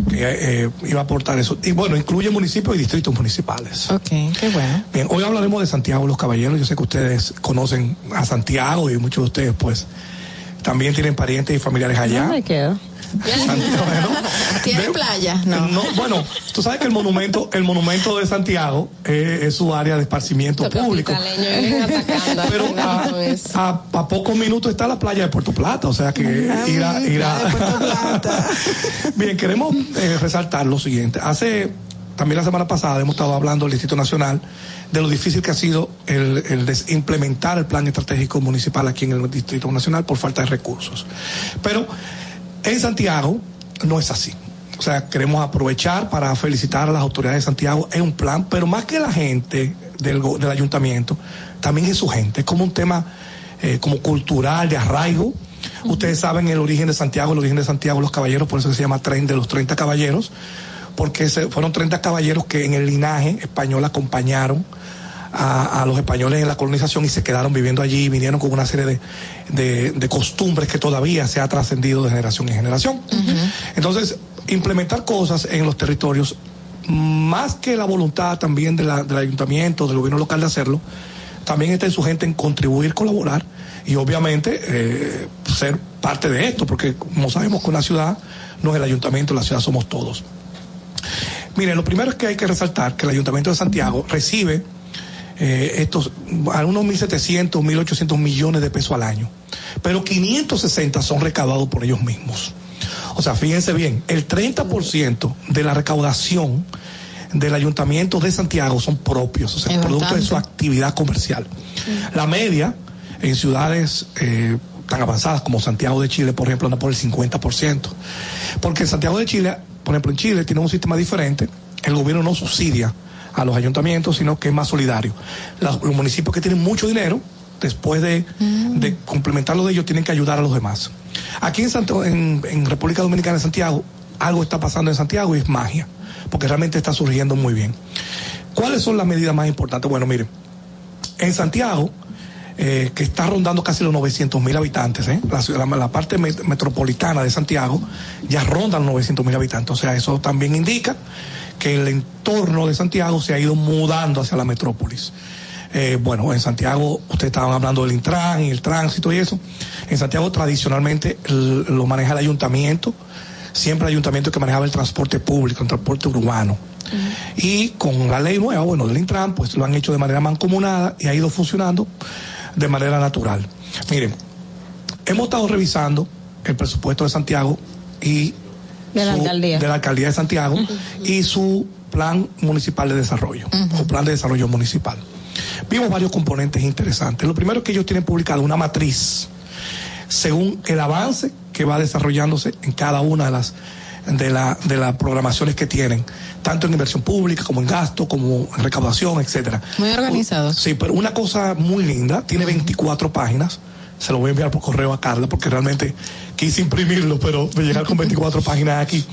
que eh, iba a aportar eso. Y bueno, incluye municipios y distritos municipales. Ok, qué bueno. Bien, hoy hablaremos de Santiago los Caballeros. Yo sé que ustedes conocen a Santiago y muchos de ustedes, pues, también tienen parientes y familiares allá. ¿Dónde queda? [LAUGHS] ¿Tiene playa? No. bueno, tú sabes que el monumento, el monumento de Santiago eh, es su área de esparcimiento Los público. Pero a, a pocos minutos está la playa de Puerto Plata, o sea que ir a, ir a- Bien, queremos eh, resaltar lo siguiente. Hace también la semana pasada hemos estado hablando del Distrito Nacional de lo difícil que ha sido el, el des- implementar el plan estratégico municipal aquí en el Distrito Nacional por falta de recursos. Pero en Santiago no es así. O sea, queremos aprovechar para felicitar a las autoridades de Santiago. Es un plan, pero más que la gente del, del ayuntamiento, también es su gente. Es como un tema eh, como cultural, de arraigo. Ustedes saben el origen de Santiago, el origen de Santiago, los caballeros, por eso se llama tren de los 30 caballeros, porque se, fueron 30 caballeros que en el linaje español acompañaron a, a los españoles en la colonización y se quedaron viviendo allí y vinieron con una serie de, de- de costumbres que todavía se ha trascendido de generación en generación. Entonces, implementar cosas en los territorios, más que la voluntad también de la- del ayuntamiento, del gobierno local de hacerlo, también está en su gente en contribuir, colaborar y obviamente eh, ser parte de esto, porque como sabemos que una ciudad no es el ayuntamiento, la ciudad somos todos. Mire, lo primero es que hay que resaltar que el Ayuntamiento de Santiago recibe eh, estos algunos 1.700, 1.800 millones de pesos al año, pero 560 son recaudados por ellos mismos. O sea, fíjense bien, el 30% de la recaudación del Ayuntamiento de Santiago son propios, o sea, Es producto de su actividad comercial. La media en ciudades eh, tan avanzadas como Santiago de Chile, por ejemplo, anda por el 50%. Porque Santiago de Chile, por ejemplo, en Chile tiene un sistema diferente. El gobierno no subsidia a los ayuntamientos, sino que es más solidario. Los, los municipios que tienen mucho dinero, después de, de complementarlo de ellos, tienen que ayudar a los demás. Aquí en, Santo- en, en República Dominicana, en Santiago, algo está pasando en Santiago y es magia, porque realmente está surgiendo muy bien. ¿Cuáles son las medidas más importantes? Bueno, miren, en Santiago, eh, que está rondando casi los 900 mil habitantes, ¿eh? la, ciudad- la parte met- metropolitana de Santiago ya ronda los 900 mil habitantes. O sea, eso también indica que el entorno de Santiago se ha ido mudando hacia la metrópolis. Eh, bueno, en Santiago, ustedes estaban hablando del Intran y el tránsito y eso. En Santiago tradicionalmente lo maneja el ayuntamiento, siempre el ayuntamiento que manejaba el transporte público, el transporte urbano. Y con la ley nueva, bueno, del Intran, pues lo han hecho de manera mancomunada y ha ido funcionando de manera natural. Miren, hemos estado revisando el presupuesto de Santiago y De la su- alcaldía. de la alcaldía de Santiago y su plan municipal de desarrollo o plan de desarrollo municipal. Vimos varios componentes interesantes. Lo primero es que ellos tienen publicado una matriz según el avance que va desarrollándose en cada una de las de, la, de las programaciones que tienen, tanto en inversión pública como en gasto, como en recaudación, etcétera. Muy organizados. Sí, pero una cosa muy linda, tiene 24 páginas. Se lo voy a enviar por correo a Carla porque realmente quise imprimirlo, pero de llegar con 24 páginas aquí.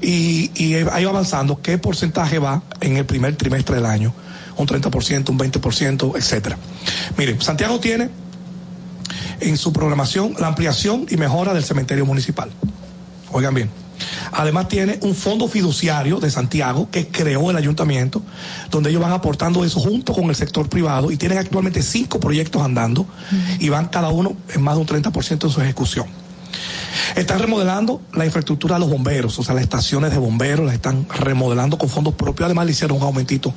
Y, y ha ido avanzando qué porcentaje va en el primer trimestre del año. Un 30%, un 20%, etcétera. Miren, Santiago tiene en su programación la ampliación y mejora del cementerio municipal. Oigan bien. Además tiene un fondo fiduciario de Santiago que creó el ayuntamiento, donde ellos van aportando eso junto con el sector privado y tienen actualmente cinco proyectos andando y van cada uno en más de un 30% en su ejecución. Están remodelando la infraestructura de los bomberos, o sea, las estaciones de bomberos las están remodelando con fondos propios. Además le hicieron un aumentito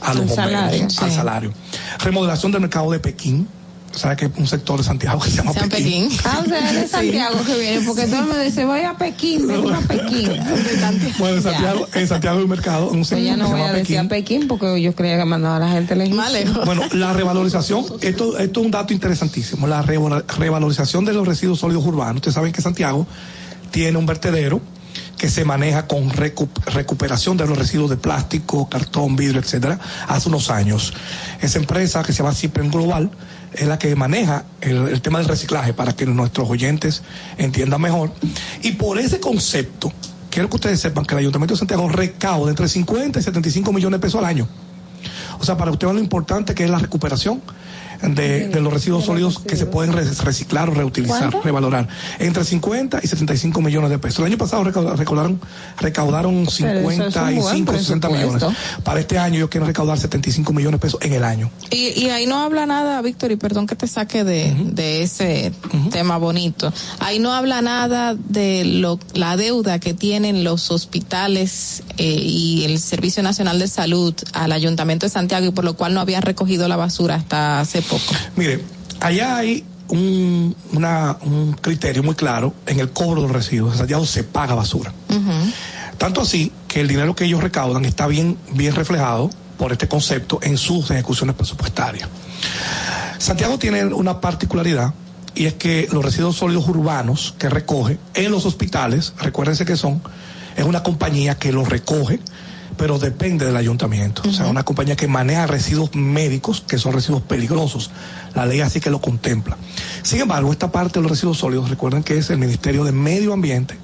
a los Al bomberos, salario, al salario. Remodelación del mercado de Pekín. ¿Sabes que un sector de Santiago que se llama San Pekín? Pekín. Ah, o sea, es de [LAUGHS] Santiago que viene, porque todo el mundo dice, voy a Pekín, vengo a Pekín. [LAUGHS] Bueno, en Santiago, en Santiago hay un mercado, un Pues sector ya que no se voy llama a decir a Pekín porque yo creía que mandaba a la gente lejos. [LAUGHS] Bueno, la revalorización, esto, esto es un dato interesantísimo, la revalorización de los residuos sólidos urbanos. Ustedes saben que Santiago tiene un vertedero que se maneja con recu- recuperación de los residuos de plástico, cartón, vidrio, etcétera, hace unos años. Esa empresa que se llama Cipren Global es la que maneja el, tema del reciclaje para que nuestros oyentes entiendan mejor. Y por ese concepto, quiero que ustedes sepan que el Ayuntamiento de Santiago recauda entre 50 y 75 millones de pesos al año. O sea, para ustedes lo importante que es la recuperación de, de los residuos sólidos que se pueden re- reciclar o reutilizar, ¿Cuánto? revalorar. Entre 50 y 75 millones de pesos. El año pasado recaudaron, recaudaron, recaudaron Pero eso es un 55 buen 60 millones. Para este año ellos quieren recaudar 75 millones de pesos en el año. Y, y ahí no habla nada, Víctor, y perdón que te saque de, de ese tema bonito. Ahí no habla nada de lo, la deuda que tienen los hospitales eh, y el Servicio Nacional de Salud al Ayuntamiento de Santiago y por lo cual no habían recogido la basura hasta hace poco. Mire, allá hay un, una- un criterio muy claro en el cobro de los residuos. En Santiago se paga basura. Tanto así que el dinero que ellos recaudan está bien, bien reflejado por este concepto en sus ejecuciones presupuestarias. Santiago tiene una particularidad y es que los residuos sólidos urbanos que recoge en los hospitales, recuérdense que son, es una compañía que los recoge, pero depende del ayuntamiento. O sea, una compañía que maneja residuos médicos, que son residuos peligrosos. La ley así que lo contempla. Sin embargo, esta parte de los residuos sólidos, recuerden que es el Ministerio de Medio Ambiente,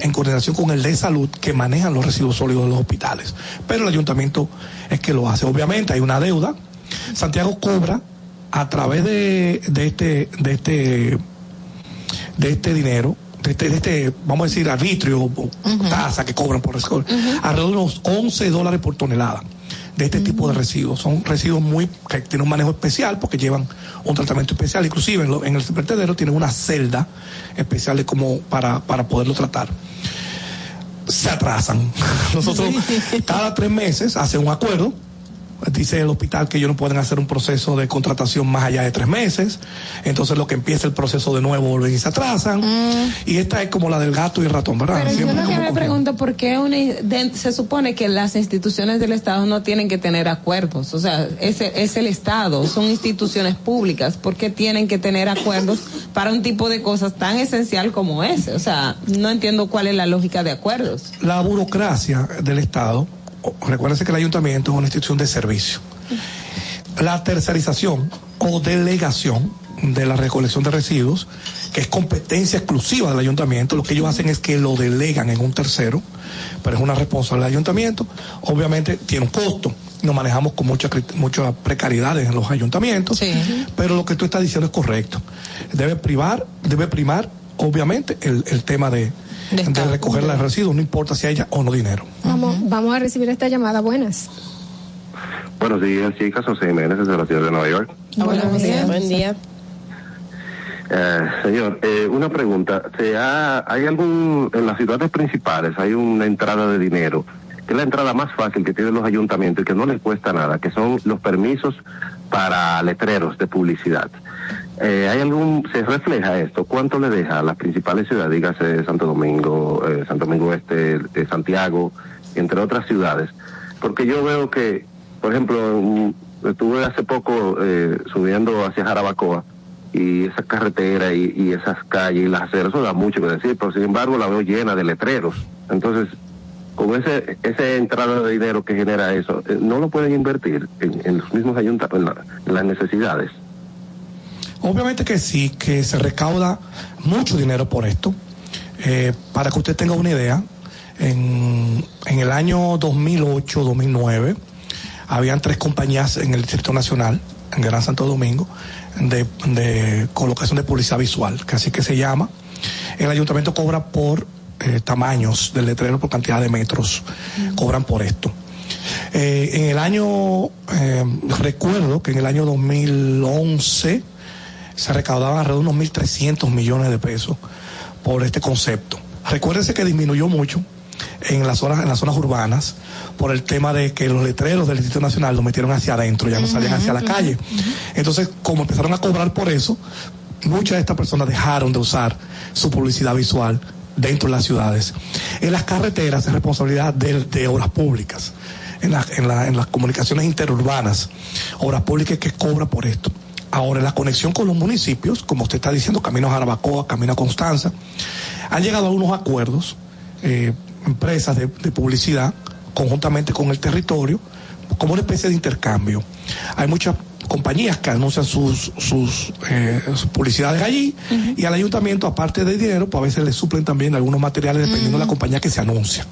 en coordinación con el de salud, que manejan los residuos sólidos de los hospitales. Pero el ayuntamiento es que lo hace. Obviamente hay una deuda. Santiago cobra a través de, de este, de este, de este dinero, de este, de este, vamos a decir, arbitrio o tasa que cobran por residuos, alrededor de unos 11 dólares por tonelada de este tipo de residuos. Son residuos muy que tienen un manejo especial porque llevan un tratamiento especial. Inclusive en, lo- en el vertedero tienen una celda especial de como para, para poderlo tratar. Se atrasan. [LAUGHS] Nosotros cada tres meses hacen un acuerdo dice el hospital que ellos no pueden hacer un proceso de contratación más allá de tres meses. Entonces lo que empieza el proceso de nuevo vuelven y se atrasan. Y esta es como la del gato y el ratón, ¿verdad? Pero yo lo que me pregunto, ¿por qué una, de- se supone que las instituciones del Estado no tienen que tener acuerdos? O sea, es, es el Estado, son instituciones públicas. ¿Por qué tienen que tener acuerdos para un tipo de cosas tan esencial como ese? O sea, no entiendo cuál es la lógica de acuerdos. La burocracia del Estado, recuérdense que el ayuntamiento es una institución de servicio. La tercerización o delegación de la recolección de residuos, que es competencia exclusiva del ayuntamiento, lo que ellos hacen es que lo delegan en un tercero, pero es una responsabilidad del ayuntamiento. Obviamente tiene un costo. Nos manejamos con muchas muchas precariedades en los ayuntamientos, pero lo que tú estás diciendo es correcto. Debe privar, debe primar, obviamente, el, el tema de, de recoger los residuos, no importa si haya o no dinero. Vamos, vamos a recibir esta llamada. Buenas. Buenos días, chicas. José Jiménez desde la ciudad de Nueva York. Buenos días. Buen día. Eh, señor, eh, una pregunta. ¿Se ha- ¿Hay algún, en las ciudades principales, hay una entrada de dinero, que es la entrada más fácil que tienen los ayuntamientos y que no les cuesta nada, que son los permisos para letreros de publicidad? Eh, ¿Hay algún, se refleja esto? ¿Cuánto le deja a las principales ciudades, dígase Santo Domingo, eh, Santo Domingo Este, Santiago, entre otras ciudades? Porque yo veo que, por ejemplo, estuve hace poco eh, subiendo hacia Jarabacoa y esa carretera y, y esas calles y las aceras, eso da mucho que decir, pero sin embargo la veo llena de letreros. Entonces, con ese, esa entrada de dinero que genera eso, ¿no lo pueden invertir en, en los mismos ayuntamientos, en, la- en las necesidades? Obviamente que sí, que se recauda mucho dinero por esto. Eh, para que usted tenga una idea, en, en el año 2008-2009 habían tres compañías en el Distrito Nacional, en Gran Santo Domingo, de, de colocación de publicidad visual, que así que se llama. El ayuntamiento cobra por eh, tamaños del letrero, por cantidad de metros, cobran por esto. Eh, en el año, eh, recuerdo que en el año 2011 se recaudaban alrededor de unos 1.300 millones de pesos por este concepto. Recuérdense que disminuyó mucho en las zonas, en las zonas urbanas por el tema de que los letreros del Instituto Nacional los metieron hacia adentro, ya no salían hacia la calle. Entonces, como empezaron a cobrar por eso, muchas de estas personas dejaron de usar su publicidad visual dentro de las ciudades. En las carreteras es responsabilidad de, de obras públicas. En, la- en la- en las comunicaciones interurbanas, obras públicas que cobra por esto. Ahora, la conexión con los municipios, como usted está diciendo, Camino a Jarabacoa, Camino a Constanza, han llegado a unos acuerdos, eh, empresas de publicidad, conjuntamente con el territorio, como una especie de intercambio. Hay muchas compañías que anuncian sus, sus, eh, sus publicidades allí y al ayuntamiento, aparte de dinero, pues a veces le suplen también algunos materiales dependiendo de la compañía que se anuncia.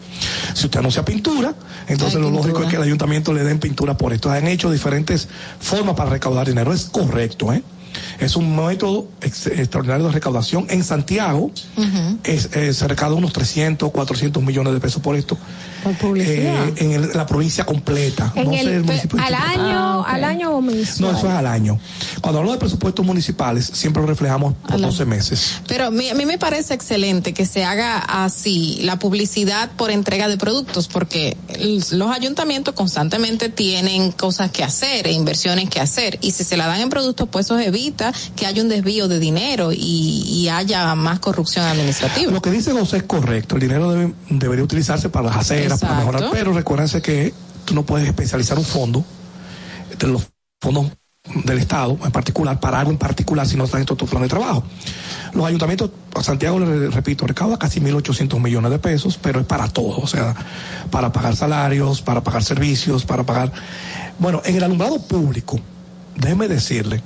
Si usted anuncia pintura, entonces lo lógico es que el ayuntamiento le den pintura por esto. Han hecho diferentes formas para recaudar dinero. Es correcto, ¿eh? Es un método ex- extraordinario de recaudación. En Santiago es, eh, se recauda unos 300, 400 millones de pesos por esto. Por publicidad. Eh, en el- la provincia completa. En no sé el, el pe- municipio al año, al año o mensual. No, eso es al año. Cuando hablo de presupuestos municipales, siempre lo reflejamos por 12 meses. Pero mi- a mí me parece excelente que se haga así la publicidad por entrega de productos, porque los ayuntamientos constantemente tienen cosas que hacer e inversiones que hacer, y si se la dan en productos, pues eso evita que haya un desvío de dinero y, y haya más corrupción administrativa. Lo que dice José es correcto. El dinero debe- debería utilizarse para las aceras, para Exacto. mejorar. Pero recuérdense que tú no puedes especializar un fondo de los fondos del Estado en particular para algo en particular si no está dentro de tu plan de trabajo. Los ayuntamientos, a Santiago, le repito, recauda casi 1.800 millones de pesos, pero es para todo, o sea, para pagar salarios, para pagar servicios, para pagar... Bueno, en el alumbrado público, déjeme decirle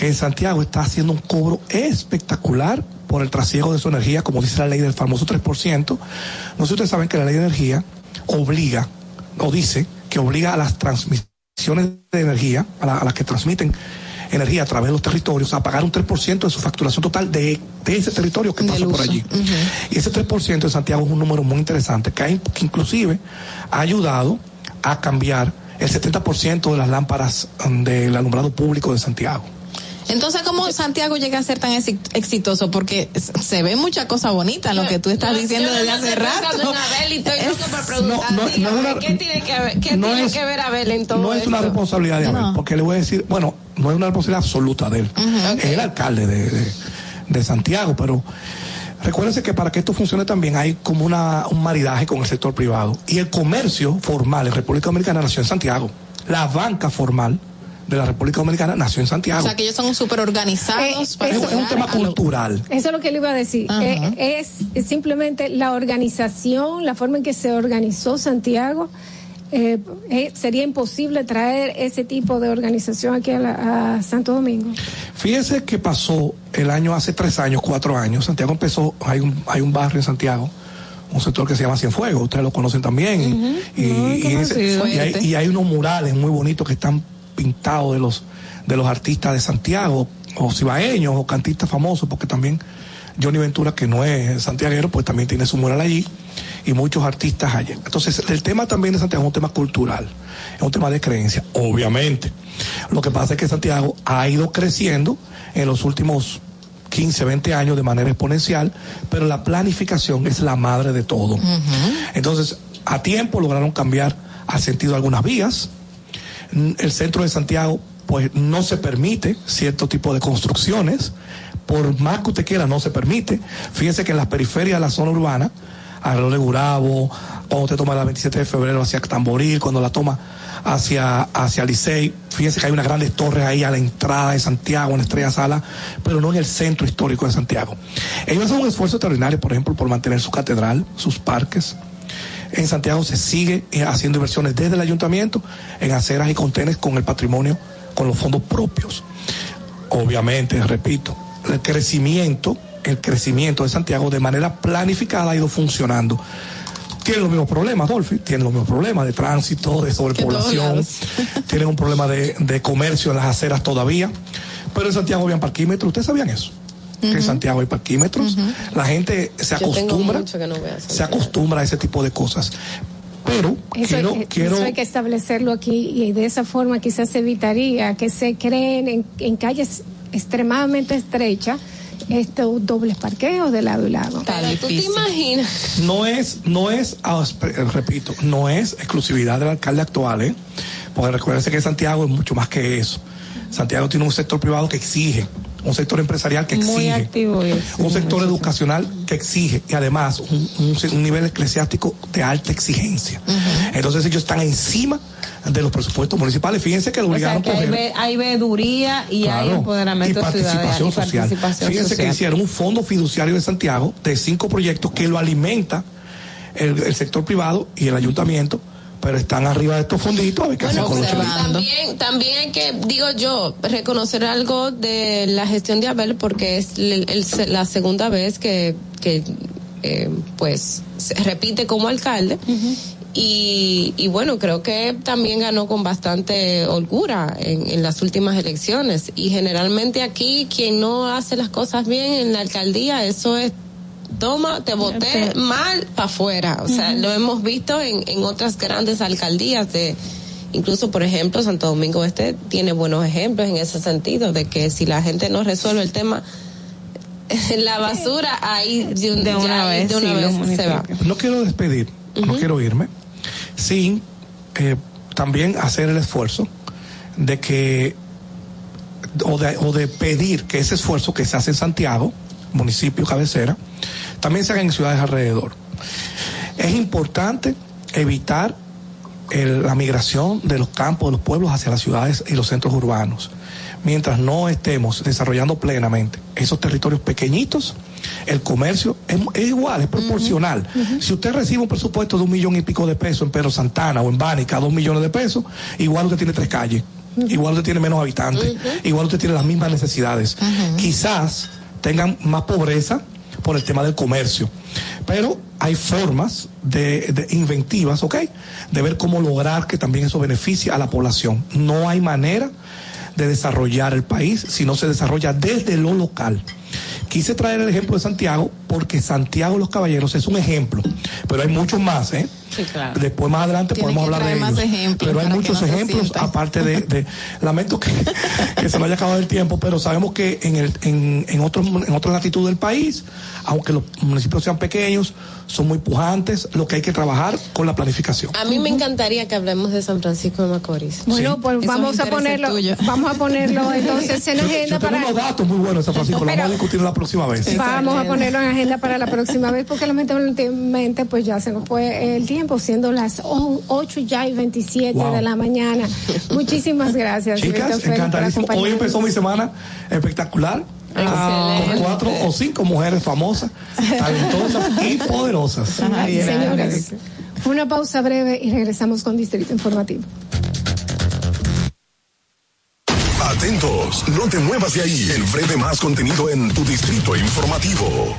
que en Santiago está haciendo un cobro espectacular por el trasiego de su energía, como dice la ley del famoso 3%. No sé si ustedes saben que la ley de energía obliga, o dice, que obliga a las transmisiones de energía, a, la- a las que transmiten energía a través de los territorios, a pagar un 3% de su facturación total de, de ese territorio que pasa por allí. Y ese 3% de Santiago es un número muy interesante, que, que inclusive ha ayudado a cambiar el 70% de las lámparas mm, del alumbrado público de Santiago. Entonces, ¿cómo Santiago llega a ser tan exi- exitoso? Porque se ve mucha cosa bonita en lo que tú estás diciendo desde hace rato. No, no, no es una- ¿Qué tiene que ver, qué no tiene es- que ver Abel en todo no es una responsabilidad de Abel, No. porque le voy a decir, bueno, no es una responsabilidad absoluta de él. Es el alcalde de, de- de Santiago, pero recuérdense que para que esto funcione también hay como una, un maridaje con el sector privado. Y el comercio formal en República Dominicana nació en Santiago. La banca formal de la República Dominicana nació en Santiago. O sea, que ellos son súper organizados. para es, un- es un tema cultural. Eso es lo que le iba a decir. Eh, es, es simplemente la organización, la forma en que se organizó Santiago. eh, eh, sería imposible traer ese tipo de organización aquí a, la- a Santo Domingo. Fíjese que pasó el año hace tres años, cuatro años. Santiago empezó, hay un, hay un barrio en Santiago, un sector que se llama Cienfuegos, ustedes lo conocen también. y, y- y ese- conocido. y hay, y hay unos murales muy bonitos que están pintados de los, de los artistas de Santiago, o cibaeños, o cantistas famosos, porque también Johnny Ventura, que no es santiaguero, pues también tiene su mural allí, y muchos artistas allí. Entonces, el tema también de Santiago es un tema cultural, es un tema de creencia, obviamente. Lo que pasa es que Santiago ha ido creciendo en los últimos 15, 20 años de manera exponencial, pero la planificación es la madre de todo. Entonces, a tiempo lograron cambiar al sentido algunas vías. El centro de Santiago, pues no se permite cierto tipo de construcciones. Por más que usted quiera, no se permite. Fíjese que en las periferias de la zona urbana, alrededor de Gurabo, cuando usted toma la 27 de febrero hacia Tamboril, cuando la toma hacia, hacia Licey, fíjese que hay unas grandes torres ahí a la entrada de Santiago, en la Estrella Sala, pero no en el centro histórico de Santiago. Ellos hacen un esfuerzo extraordinario, por ejemplo, por mantener su catedral, sus parques. En Santiago se sigue eh, haciendo inversiones desde el ayuntamiento en aceras y contenes con el patrimonio, con los fondos propios. Obviamente, repito, el crecimiento, el crecimiento de Santiago de manera planificada ha ido funcionando. Tienen los mismos problemas, Dolphy, tienen los mismos problemas de tránsito, de [LAUGHS] sobrepoblación, [LAUGHS] tienen un problema de, de comercio en las aceras todavía, pero en Santiago habían parquímetros, ¿ustedes sabían eso? Que en Santiago hay parquímetros, la gente se Yo tengo acostumbra, mucho que no se acostumbra a ese tipo de cosas. Pero Eso, quiero, eh, quiero, eso hay que establecerlo aquí y de esa forma quizás se evitaría que se creen en, en calles extremadamente estrechas estos dobles parqueos de lado y lado. ¿Tú te imaginas? no es, no es, ah, eh, repito, no es exclusividad del alcalde actual, ¿eh? Porque recuérdense que Santiago es mucho más que eso. Santiago tiene un sector privado que exige, un sector empresarial que Muy exige, activo eso. un sector educacional que exige y además un, un se- un nivel eclesiástico de alta exigencia. Entonces ellos están encima de los presupuestos municipales. Fíjense que lo O sea, obligaron que a hay, coger ve- hay veeduría y hay empoderamiento y participación ciudadano y social. participación Fíjense social. que hicieron un fondo fiduciario de Santiago de cinco proyectos que lo alimenta el, el sector privado y el ayuntamiento, pero están arriba de estos hacen con los chelitos. También, también hay que, digo yo, reconocer algo de la gestión de Abel porque es el- el- la segunda vez que, que eh, pues se repite como alcalde. Y, y bueno, creo que también ganó con bastante holgura en, en las últimas elecciones. Y generalmente aquí quien no hace las cosas bien en la alcaldía, eso es toma, te voté mal para afuera. O sea, lo hemos visto en, en otras grandes alcaldías de, incluso por ejemplo, Santo Domingo Este tiene buenos ejemplos en ese sentido, de que si la gente no resuelve el tema, [LAUGHS] la basura ahí de, un- De una ya ahí vez, de una sí, los vez se va. No quiero despedir, no quiero irme, sin eh, también hacer el esfuerzo de que, o de, o de pedir que ese esfuerzo que se hace en Santiago, municipio cabecera, también se haga en ciudades alrededor. Es importante evitar el- la migración de los campos, de los pueblos hacia las ciudades y los centros urbanos. Mientras no estemos desarrollando plenamente esos territorios pequeñitos, el comercio es, es igual, es proporcional. Si usted recibe un presupuesto de un millón y pico de pesos en Pedro Santana o en Bánica, dos millones de pesos, igual usted tiene tres calles, igual usted tiene menos habitantes, igual usted tiene las mismas necesidades. Quizás tengan más pobreza por el tema del comercio, pero hay formas de, de inventivas, ¿ok? De ver cómo lograr que también eso beneficie a la población. No hay manera de desarrollar el país si no se desarrolla desde lo local. Quise traer el ejemplo de Santiago porque Santiago los Caballeros es un ejemplo, pero hay muchos más, ¿eh? Después más adelante Tiene podemos hablar de ellos. ejemplos Pero hay muchos no ejemplos, aparte de, de- lamento que, [LAUGHS] que se nos haya acabado el tiempo, pero sabemos que en el, en, en otros en otras latitudes del país, aunque los municipios sean pequeños, son muy pujantes, lo que hay que trabajar con la planificación. A mí me encantaría que hablemos de San Francisco de Macorís. Bueno, pues vamos a ponerlo, tuyo. vamos a ponerlo entonces en Yo- agenda yo tengo para unos datos muy buenos, San Francisco, lo vamos a discutir la próxima vez. Vamos a ponerlo en agenda para la próxima vez porque lamentablemente pues ya se nos fue el tiempo siendo las o- 8 ya y 27 Wow. de la mañana. [LAUGHS] Muchísimas gracias. Chicas, encantadísimo. Hoy empezó mi semana espectacular. ah, con cuatro o cinco mujeres famosas, talentosas y [LAUGHS] poderosas. Ay, señores, una pausa breve y regresamos con Distrito Informativo. Atentos, no te muevas de ahí. El breve más contenido en tu distrito informativo.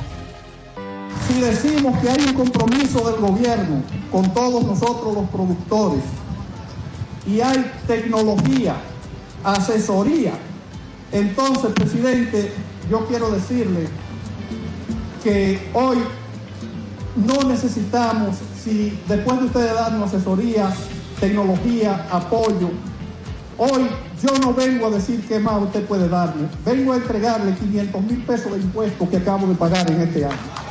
Si decimos que hay un compromiso del gobierno con todos nosotros los productores y hay tecnología, asesoría, entonces, presidente, yo quiero decirle que hoy no necesitamos, si después de ustedes darnos asesoría, tecnología, apoyo, hoy yo no vengo a decir qué más usted puede darme, vengo a entregarle 500 mil pesos de impuestos que acabo de pagar en este año.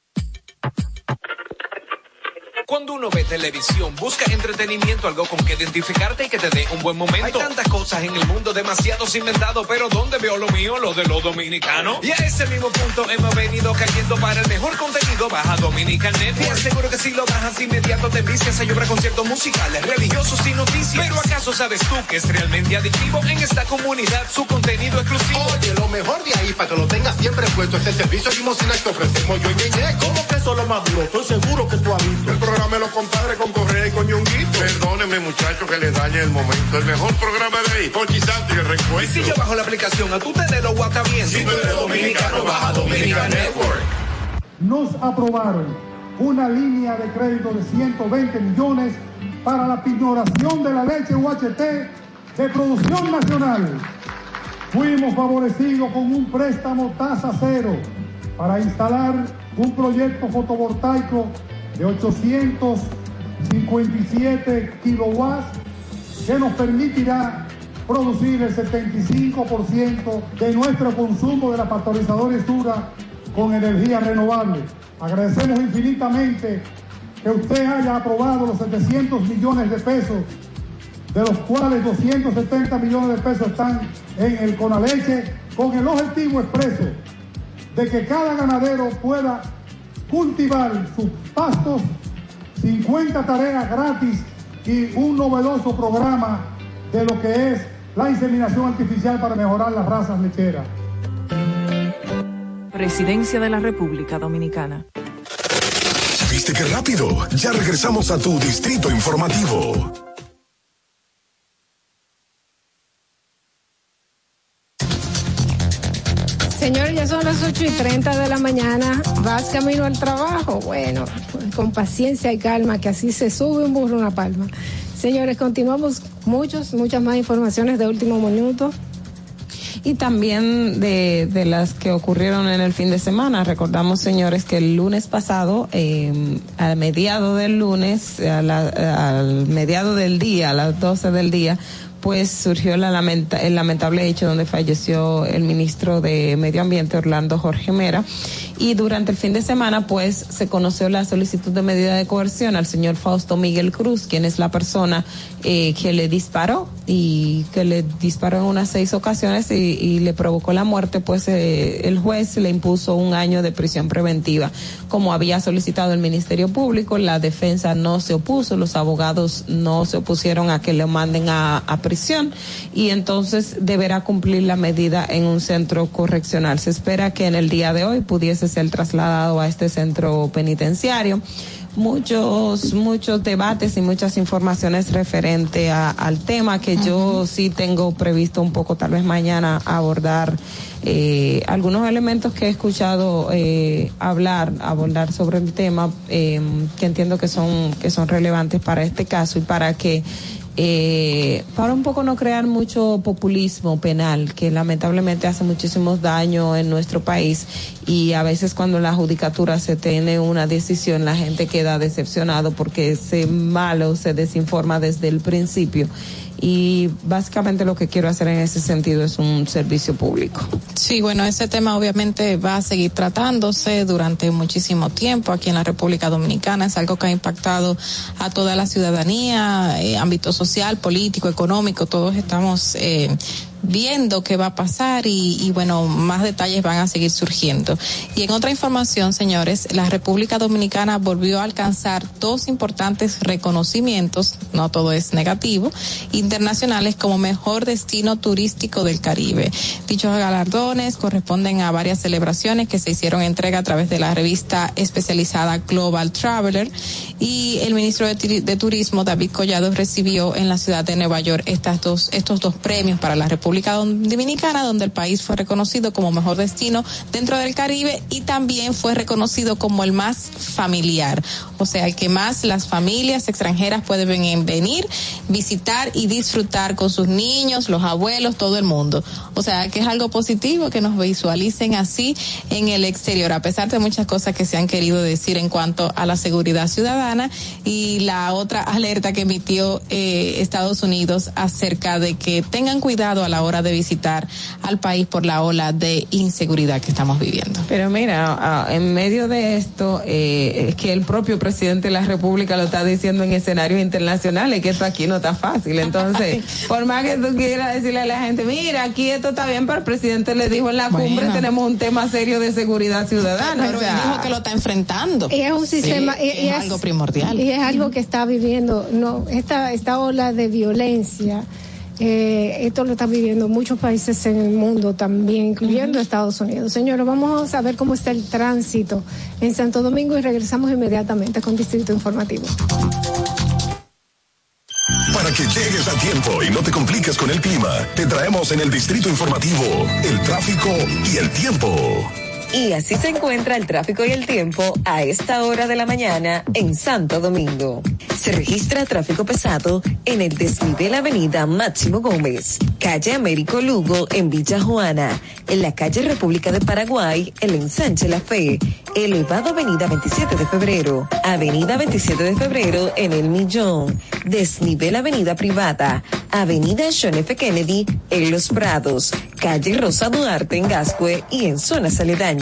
Cuando uno ve televisión, busca entretenimiento, algo con que identificarte y que te dé un buen momento. Hay tantas cosas en el mundo, demasiados inventados, pero ¿dónde veo lo mío? Lo de los dominicanos. Y a ese mismo punto hemos venido cayendo para el mejor contenido. Baja Dominican Net y aseguro que si lo bajas inmediato te vicias a llorar conciertos musicales, religiosos y noticias. Pero ¿acaso sabes tú que es realmente adictivo en esta comunidad su contenido exclusivo? Oye, lo mejor de ahí para que lo tengas siempre puesto es el servicio limosina que ofrecemos yo y Ñeñe. ¿Cómo que eso es lo más duro? Estoy seguro que tú has visto. El programa de los compadres con Correa y con Ñonguito. Perdónenme, muchachos, que les dañe el momento. El mejor programa de ahí, Pochi Santo y el Y recuento. si yo bajo la aplicación, a tú te lo guata bien. Si tú eres dominicano, baja Dominican Network. nos aprobaron una línea de crédito de 120 millones para la pignoración de la leche UHT de producción nacional. Fuimos favorecidos con un préstamo tasa cero para instalar un proyecto fotovoltaico de 857 kilowatts que nos permitirá producir el 75% de nuestro consumo de la pasteurizadora sura con energía renovable. Agradecemos infinitamente que usted haya aprobado los 700 millones de pesos, de los cuales 270 millones de pesos están en el Conaleche, con el objetivo expreso de que cada ganadero pueda cultivar sus pastos, 50 tareas gratis y un novedoso programa de lo que es la inseminación artificial para mejorar las razas lecheras. Presidencia de la República Dominicana. ¿Viste qué rápido? Ya regresamos a tu Distrito Informativo. Son las 8 y 30 de la mañana. Vas camino al trabajo. Bueno, con paciencia y calma, que así se sube un burro una palma. Señores, continuamos muchos, muchas más informaciones de último minuto. Y también de, las que ocurrieron en el fin de semana. Recordamos, señores, que el lunes pasado, eh, al mediado del lunes, al mediado del día, a las 12 del día, pues surgió la lamenta- el lamentable hecho donde falleció el ministro de Medio Ambiente, Orlando Jorge Mera. Y durante el fin de semana pues se conoció la solicitud de medida de coerción al señor Fausto Miguel Cruz, quien es la persona eh, que le disparó y que le disparó en unas seis ocasiones y, le provocó la muerte, pues eh, el juez le impuso un año de prisión preventiva. Como había solicitado el Ministerio Público, la defensa no se opuso, los abogados no se opusieron a que le manden a, a prisión y entonces deberá cumplir la medida en un centro correccional. Se espera que en el día de hoy pudiese ser trasladado a este centro penitenciario. Muchos muchos debates y muchas informaciones referente a, al tema que yo sí tengo previsto un poco tal vez mañana abordar eh, algunos elementos que he escuchado eh, hablar abordar sobre el tema eh, que entiendo que son que son relevantes para este caso y para que eh, para un poco no crear mucho populismo penal, que lamentablemente hace muchísimos daño en nuestro país y a veces cuando en la judicatura se tiene una decisión la gente queda decepcionado porque ese malo se desinforma desde el principio y básicamente lo que quiero hacer en ese sentido es un servicio público. Sí, bueno, ese tema obviamente va a seguir tratándose durante muchísimo tiempo aquí en la República Dominicana. Es algo que ha impactado a toda la ciudadanía, eh, ámbito social, político, económico. Todos estamos eh, viendo qué va a pasar y, bueno, más detalles van a seguir surgiendo. Y en otra información, señores, la República Dominicana volvió a alcanzar dos importantes reconocimientos, no todo es negativo, internacionales como mejor destino turístico del Caribe. Dichos galardones corresponden a varias celebraciones que se hicieron entrega a través de la revista especializada Global Traveler y el ministro de, de Turismo, David Collado, recibió en la ciudad de Nueva York estas dos, estos dos premios para la República Dominicana, donde el país fue reconocido como mejor destino dentro del Caribe y también fue reconocido como el más familiar, o sea, el que más las familias extranjeras pueden venir, visitar y disfrutar con sus niños, los abuelos, todo el mundo. O sea, que es algo positivo que nos visualicen así en el exterior, a pesar de muchas cosas que se han querido decir en cuanto a la seguridad ciudadana y la otra alerta que emitió eh, Estados Unidos acerca de que tengan cuidado a la hora de visitar al país por la ola de inseguridad que estamos viviendo. Pero mira, en medio de esto, eh, es que el propio presidente de la República lo está diciendo en escenarios internacionales, que esto aquí no está fácil. Entonces, [LAUGHS] por más que tú quieras decirle a la gente, mira, aquí esto está bien, pero el presidente le dijo en la bueno. cumbre tenemos un tema serio de seguridad ciudadana. Pero o sea, él dijo que lo está enfrentando. Y es un sistema, sí, y, es, es, algo primordial. Y es algo que está viviendo, no, esta, esta ola de violencia. Eh, esto lo están viviendo muchos países en el mundo también, incluyendo uh -huh. Estados Unidos. Señores, vamos a ver cómo está el tránsito en Santo Domingo y regresamos inmediatamente con Distrito Informativo. Para que llegues a tiempo y no te compliques con el clima, te traemos en el Distrito Informativo el tráfico y el tiempo. Y así se encuentra el tráfico y el tiempo a esta hora de la mañana en Santo Domingo. Se registra tráfico pesado en el desnivel Avenida Máximo Gómez, calle Américo Lugo en Villa Juana, en la calle República de Paraguay, el ensanche La Fe, elevado Avenida 27 de Febrero, Avenida 27 de Febrero en El Millón, desnivel Avenida Privada, Avenida John F. Kennedy en Los Prados, calle Rosa Duarte en Gascue y en zonas aledañas.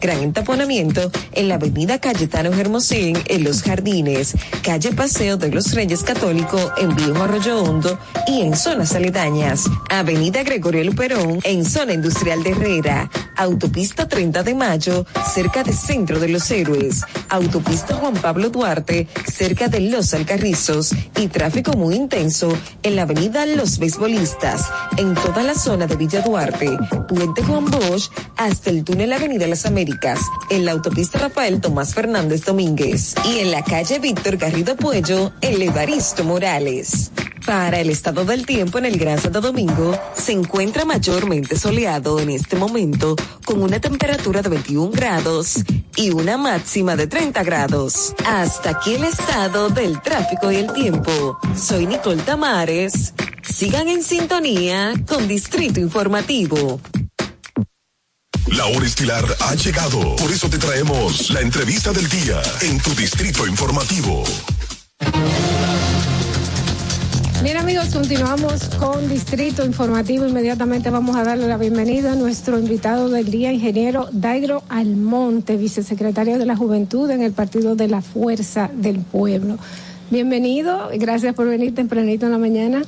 Gran entaponamiento en la avenida Cayetano Hermosín en Los Jardines, calle Paseo de los Reyes Católico en Viejo Arroyo Hondo y en zonas aledañas. Avenida Gregorio Luperón en zona industrial de Herrera. Autopista 30 de Mayo cerca del Centro de los Héroes. Autopista Juan Pablo Duarte cerca de Los Alcarrizos y tráfico muy intenso en la avenida Los Beisbolistas en toda la zona de Villa Duarte. Puente Juan Bosch hasta el túnel Avenida de las Américas, en la autopista Rafael Tomás Fernández Domínguez y en la calle Víctor Garrido Puello, en Evaristo Morales. Para el estado del tiempo en el Gran Santo Domingo, se encuentra mayormente soleado en este momento, con una temperatura de 21 grados y una máxima de 30 grados. Hasta aquí el estado del tráfico y el tiempo. Soy Nicole Tamares. Sigan en sintonía con Distrito Informativo. La hora estilar ha llegado. Por eso te traemos la entrevista del día en tu distrito informativo. Bien amigos, continuamos con Distrito Informativo. Inmediatamente vamos a darle la bienvenida a nuestro invitado del día, ingeniero Dairo Almonte, vicesecretario de la Juventud en el Partido de la Fuerza del Pueblo. Bienvenido, gracias por venir tempranito en la mañana.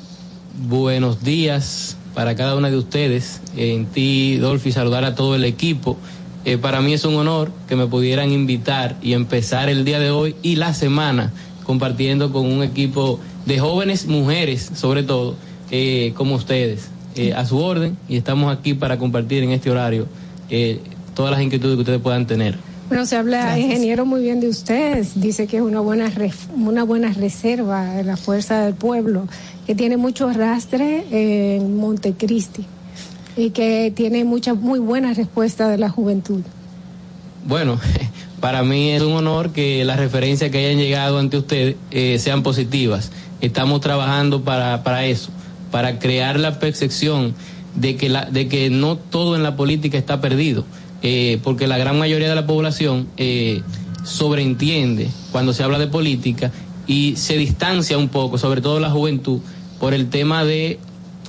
Buenos días para cada una de ustedes. En ti, Dolphy, saludar a todo el equipo. Eh, para mí es un honor que me pudieran invitar y empezar el día de hoy y la semana compartiendo con un equipo de jóvenes mujeres, sobre todo, eh, como ustedes, eh, a su orden, y estamos aquí para compartir en este horario eh, todas las inquietudes que ustedes puedan tener. Bueno, se habla, Gracias. ingeniero, muy bien de ustedes. Dice que es una buena, una buena reserva de la fuerza del pueblo, que tiene mucho arrastre en Montecristi y que tiene mucha, muy buena respuesta de la juventud. Bueno, [LAUGHS] para mí es un honor que las referencias que hayan llegado ante ustedes eh, sean positivas. Estamos trabajando para, para eso, para crear la percepción de que, la, de que no todo en la política está perdido, eh, porque la gran mayoría de la población eh, sobreentiende cuando se habla de política y se distancia un poco, sobre todo la juventud, por el tema de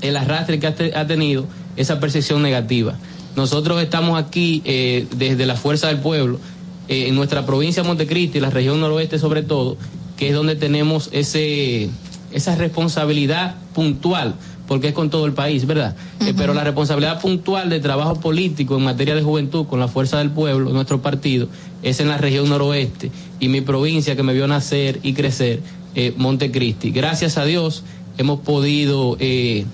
el arrastre que ha, te- ha tenido esa percepción negativa. Nosotros estamos aquí eh, desde la Fuerza del Pueblo, en nuestra provincia de Montecristi, la región noroeste sobre todo, que es donde tenemos ese, esa responsabilidad puntual, porque es con todo el país, ¿verdad? Eh, pero la responsabilidad puntual de trabajo político en materia de juventud con la Fuerza del Pueblo, nuestro partido, es en la región noroeste y mi provincia que me vio nacer y crecer, eh, Montecristi. Gracias a Dios hemos podido eh,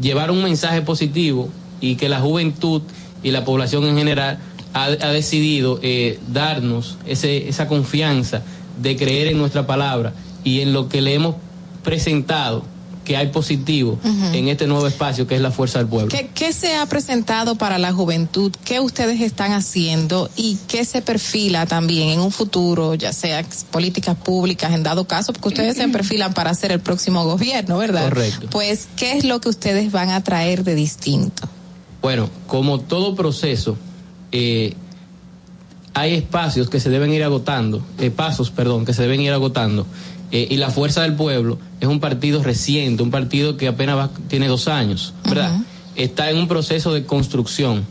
llevar un mensaje positivo y que la juventud y la población en general ha, ha decidido eh, darnos ese, esa confianza de creer en nuestra palabra y en lo que le hemos presentado que hay positivo en este nuevo espacio que es la fuerza del pueblo. ¿Qué, qué se ha presentado para la juventud? ¿Qué ustedes están haciendo? ¿Y qué se perfila también en un futuro, ya sea políticas públicas en dado caso? Porque ustedes se [CLEARS THROAT] perfilan para ser el próximo gobierno, ¿verdad? Correcto. Pues, ¿qué es lo que ustedes van a traer de distinto? Bueno, como todo proceso, eh, hay espacios que se deben ir agotando, eh, pasos, perdón, que se deben ir agotando. Eh, y la Fuerza del Pueblo es un partido reciente, un partido que apenas va- tiene dos años, ¿verdad? Está en un proceso de construcción.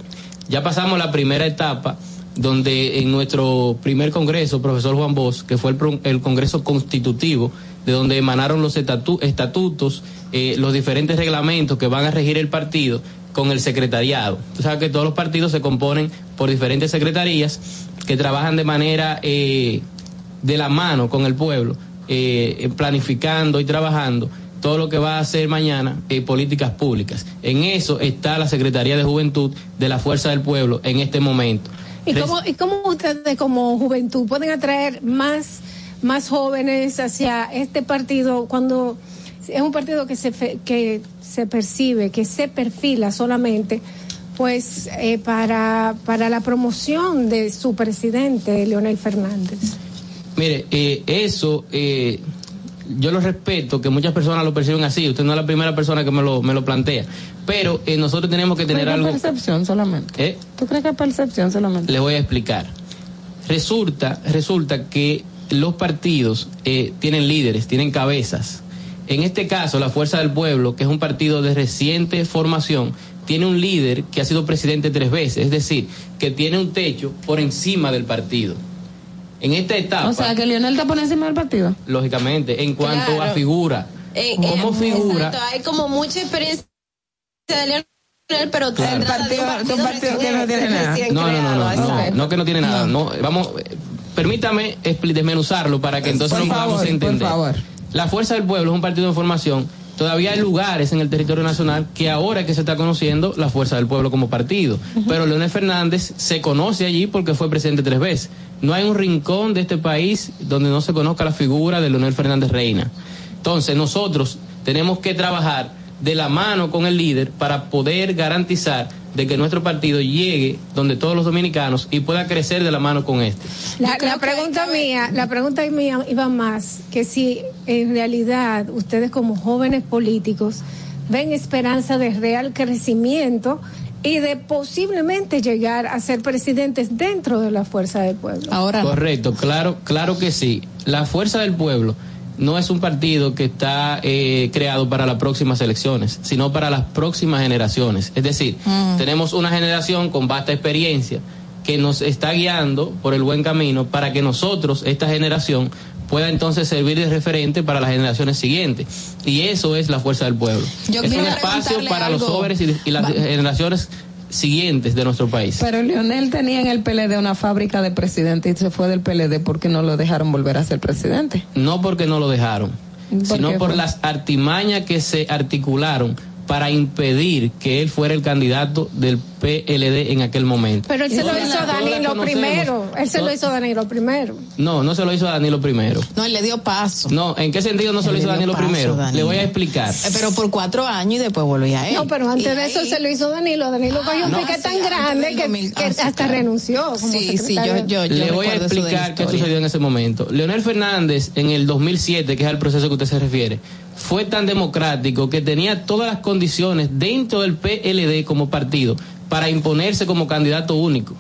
Ya pasamos la primera etapa, donde en nuestro primer congreso, profesor Juan Bosch, que fue el, el congreso constitutivo, de donde emanaron los estatu- estatutos, eh, los diferentes reglamentos que van a regir el partido con el secretariado. Tú sabes que todos los partidos se componen por diferentes secretarías que trabajan de manera eh, de la mano con el pueblo, eh, planificando y trabajando todo lo que va a hacer mañana eh, políticas públicas. En eso está la Secretaría de Juventud de la Fuerza del Pueblo en este momento. ¿Y cómo, ¿Y cómo ustedes como juventud pueden atraer más, más jóvenes hacia este partido cuando es un partido que se, que se percibe, que se perfila solamente pues eh, para, para la promoción de su presidente, Leonel Fernández? Mire, eh, eso eh, yo lo respeto, que muchas personas lo perciben así. Usted no es la primera persona que me lo, me lo plantea. Pero eh, nosotros tenemos que tener ¿Crees que algo. percepción solamente? ¿Eh? ¿Tú crees que es percepción solamente? Le voy a explicar. Resulta, resulta que los partidos eh, tienen líderes, tienen cabezas. En este caso, la Fuerza del Pueblo, que es un partido de reciente formación, tiene un líder que ha sido presidente tres veces, es decir, que tiene un techo por encima del partido. En esta etapa, O sea, que Lionel está por encima del partido. lógicamente, en cuanto Claro. a figura, Eh, como eh, figura, Exacto, hay como mucha experiencia de Leonel, pero Claro. un partido que no tiene nada. No, no, no, no, no, no que no tiene nada. No, vamos, eh, permítame desmenuzarlo para que entonces Por nos podamos favor, por entender. favor. La Fuerza del Pueblo es un partido de formación. Todavía hay lugares en el territorio nacional que ahora que se está conociendo la Fuerza del Pueblo como partido. Pero Leonel Fernández se conoce allí porque fue presidente tres veces. No hay un rincón de este país donde no se conozca la figura de Leonel Fernández Reina. Entonces nosotros tenemos que trabajar de la mano con el líder para poder garantizar de que nuestro partido llegue donde todos los dominicanos y pueda crecer de la mano con este. La, la pregunta mía, la pregunta mía iba más que si en realidad ustedes como jóvenes políticos ven esperanza de real crecimiento y de posiblemente llegar a ser presidentes dentro de la fuerza del pueblo. Ahora Correcto, claro, claro que sí. La fuerza del pueblo no es un partido que está eh, creado para las próximas elecciones, sino para las próximas generaciones. Es decir, Mm. tenemos una generación con vasta experiencia que nos está guiando por el buen camino para que nosotros, esta generación, pueda entonces servir de referente para las generaciones siguientes. Y eso es la fuerza del pueblo. Yo es un espacio para los jóvenes y, y las Va- generaciones siguientes de nuestro país. Pero Leonel tenía en el PLD una fábrica de presidente y se fue del PLD porque no lo dejaron volver a ser presidente. no porque no lo dejaron, ¿Por sino por fue? las artimañas que se articularon para impedir que él fuera el candidato del PLD en aquel momento. Pero él se lo hizo a Danilo primero. Él se lo hizo a Danilo primero. No, no se lo hizo a Danilo primero. No, él le dio paso. No, ¿en qué sentido no se lo hizo a Danilo paso, primero? Danilo. Le voy a explicar. Eh, Pero por cuatro años y después volvía a él. No, pero antes Y de eso ahí- se lo hizo Danilo. Danilo cogió un no, pique sí, tan grande que, 2000, que ah, sí, hasta claro. renunció. Como Sí, sí, yo, yo, yo Le voy a eso explicar qué sucedió en ese momento. Leonel Fernández, en el 2007, que es el proceso que usted se refiere, fue tan democrático que tenía todas las condiciones dentro del PLD como partido para imponerse como candidato único.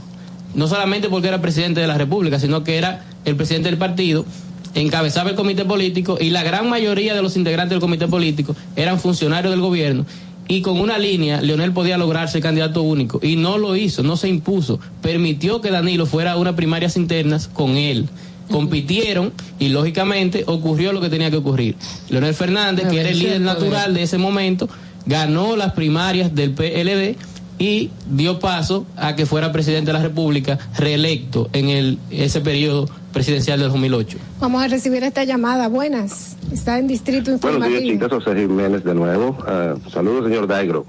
No solamente porque era presidente de la República, sino que era el presidente del partido, encabezaba el comité político y la gran mayoría de los integrantes del comité político eran funcionarios del gobierno y con una línea Leonel podía lograr ser candidato único y no lo hizo, no se impuso, permitió que Danilo fuera a unas primarias internas con él. Compitieron y lógicamente ocurrió lo que tenía que ocurrir. Leonel Fernández, que era el líder natural de ese momento, ganó las primarias del PLD y dio paso a que fuera presidente de la República reelecto en el ese periodo presidencial del 2008. Vamos a recibir esta llamada. Buenas. Está en Distrito Buenos días, Informativo. chicas. José Jiménez de nuevo. Ah, saludos, señor Daigro.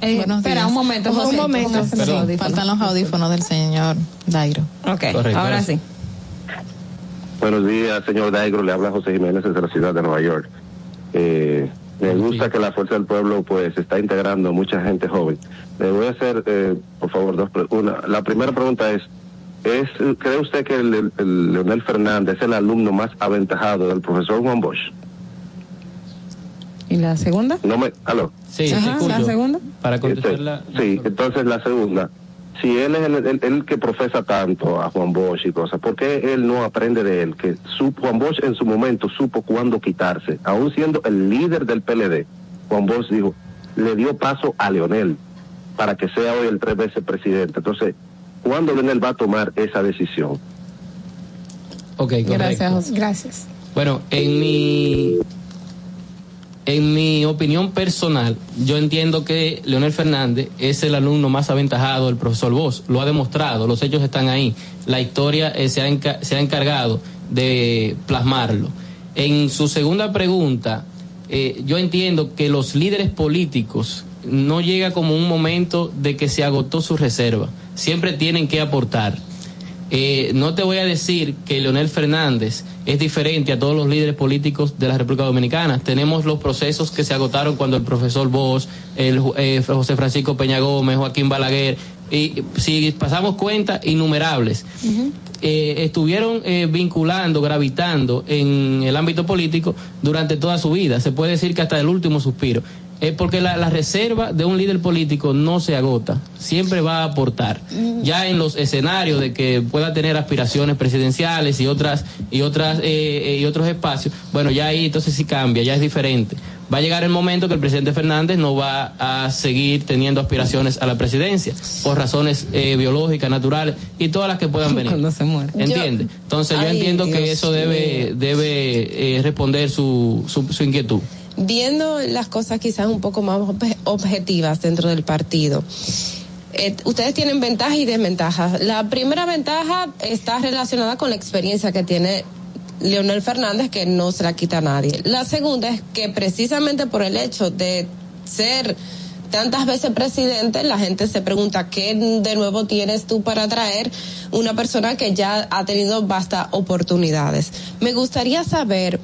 Eh, espera, días. un momento, Un José. momento. los Perdón. audífonos. Faltan los audífonos del señor Dairo. Ok, Correcto, ahora sí. Buenos días, señor Daigro. Le habla José Jiménez desde la ciudad de Nueva York. Eh, me gusta que la Fuerza del Pueblo pues está integrando mucha gente joven. Le voy a hacer, eh, por favor, dos una. La primera pregunta es, es ¿cree usted que el, el- el Leonel Fernández es el alumno más aventajado del profesor Juan Bosch? ¿Y la segunda? No me, aló. Sí, Ajá. ¿la segunda? Para Este, contestar la... sí, entonces la segunda, si él es el, el- el que profesa tanto a Juan Bosch y cosas, ¿por qué él no aprende de él? Que su, Juan Bosch en su momento supo cuándo quitarse, aún siendo el líder del PLD. Juan Bosch dijo, le dio paso a Leonel para que sea hoy el tres veces presidente. Entonces, ¿cuándo Leonel va a tomar esa decisión? Ok, correcto. Gracias, José. Gracias. Bueno, en mi en mi opinión personal, yo entiendo que Leonel Fernández es el alumno más aventajado del profesor Vos. Lo ha demostrado, los hechos están ahí. La historia eh, se, ha enca- se ha encargado de plasmarlo. En su segunda pregunta, eh, yo entiendo que los líderes políticos no llega como un momento de que se agotó su reserva. Siempre tienen que aportar. Eh, no te voy a decir que Leonel Fernández es diferente a todos los líderes políticos de la República Dominicana. Tenemos los procesos que se agotaron cuando el profesor Bosch, el eh, José Francisco Peña Gómez, Joaquín Balaguer, y si pasamos cuenta, innumerables. eh, estuvieron eh, vinculando, gravitando en el ámbito político durante toda su vida. Se puede decir que hasta el último suspiro. Es porque la, la reserva de un líder político no se agota, siempre va a aportar. Ya en los escenarios de que pueda tener aspiraciones presidenciales y otras y otras eh, eh, y otros espacios, bueno, ya ahí entonces sí cambia, ya es diferente. Va a llegar el momento que el presidente Fernández no va a seguir teniendo aspiraciones a la presidencia por razones eh, biológicas, naturales y todas las que puedan venir. Cuando se muere. ¿Entiende? Entonces yo Ay, entiendo que eso debe debe eh, responder su, su, su inquietud. Viendo las cosas quizás un poco más obje- objetivas dentro del partido. eh, ustedes tienen ventajas y desventajas. La primera ventaja está relacionada con la experiencia que tiene Leonel Fernández, que no se la quita a nadie. La segunda es que precisamente por el hecho de ser tantas veces presidente, la gente se pregunta qué de nuevo tienes tú para traer una persona que ya ha tenido vastas oportunidades. Me gustaría saber,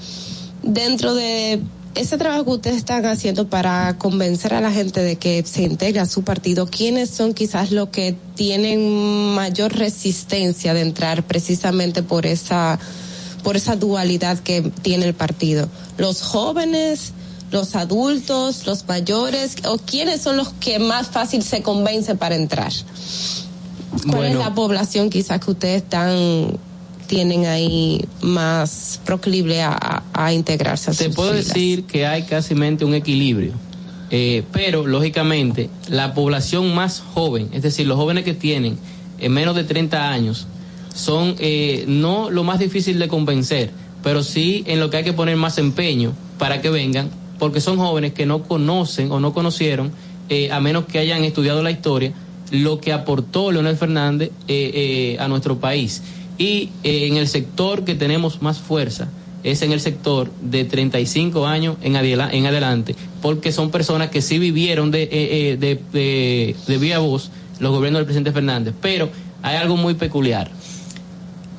dentro de ese trabajo que ustedes están haciendo para convencer a la gente de que se integre a su partido, ¿quiénes son quizás los que tienen mayor resistencia de entrar precisamente por esa por esa dualidad que tiene el partido? ¿Los jóvenes, los adultos, los mayores o quiénes son los que más fácil se convencen para entrar? ¿Cuál Bueno. es la población quizás que ustedes están tienen ahí más proclive a, a integrarse a Te sus puedo filas. decir que hay casi un equilibrio. Eh, pero, lógicamente, la población más joven, es decir, los jóvenes que tienen eh, menos de 30 años, son eh, no lo más difícil de convencer, pero sí en lo que hay que poner más empeño para que vengan, porque son jóvenes que no conocen o no conocieron, eh, a menos que hayan estudiado la historia, lo que aportó Leonel Fernández eh, eh, a nuestro país. Y eh, en el sector que tenemos más fuerza es en el sector de 35 años en, adela- en adelante, porque son personas que sí vivieron de, eh, eh, de, de, de vía voz los gobiernos del presidente Fernández. Pero hay algo muy peculiar.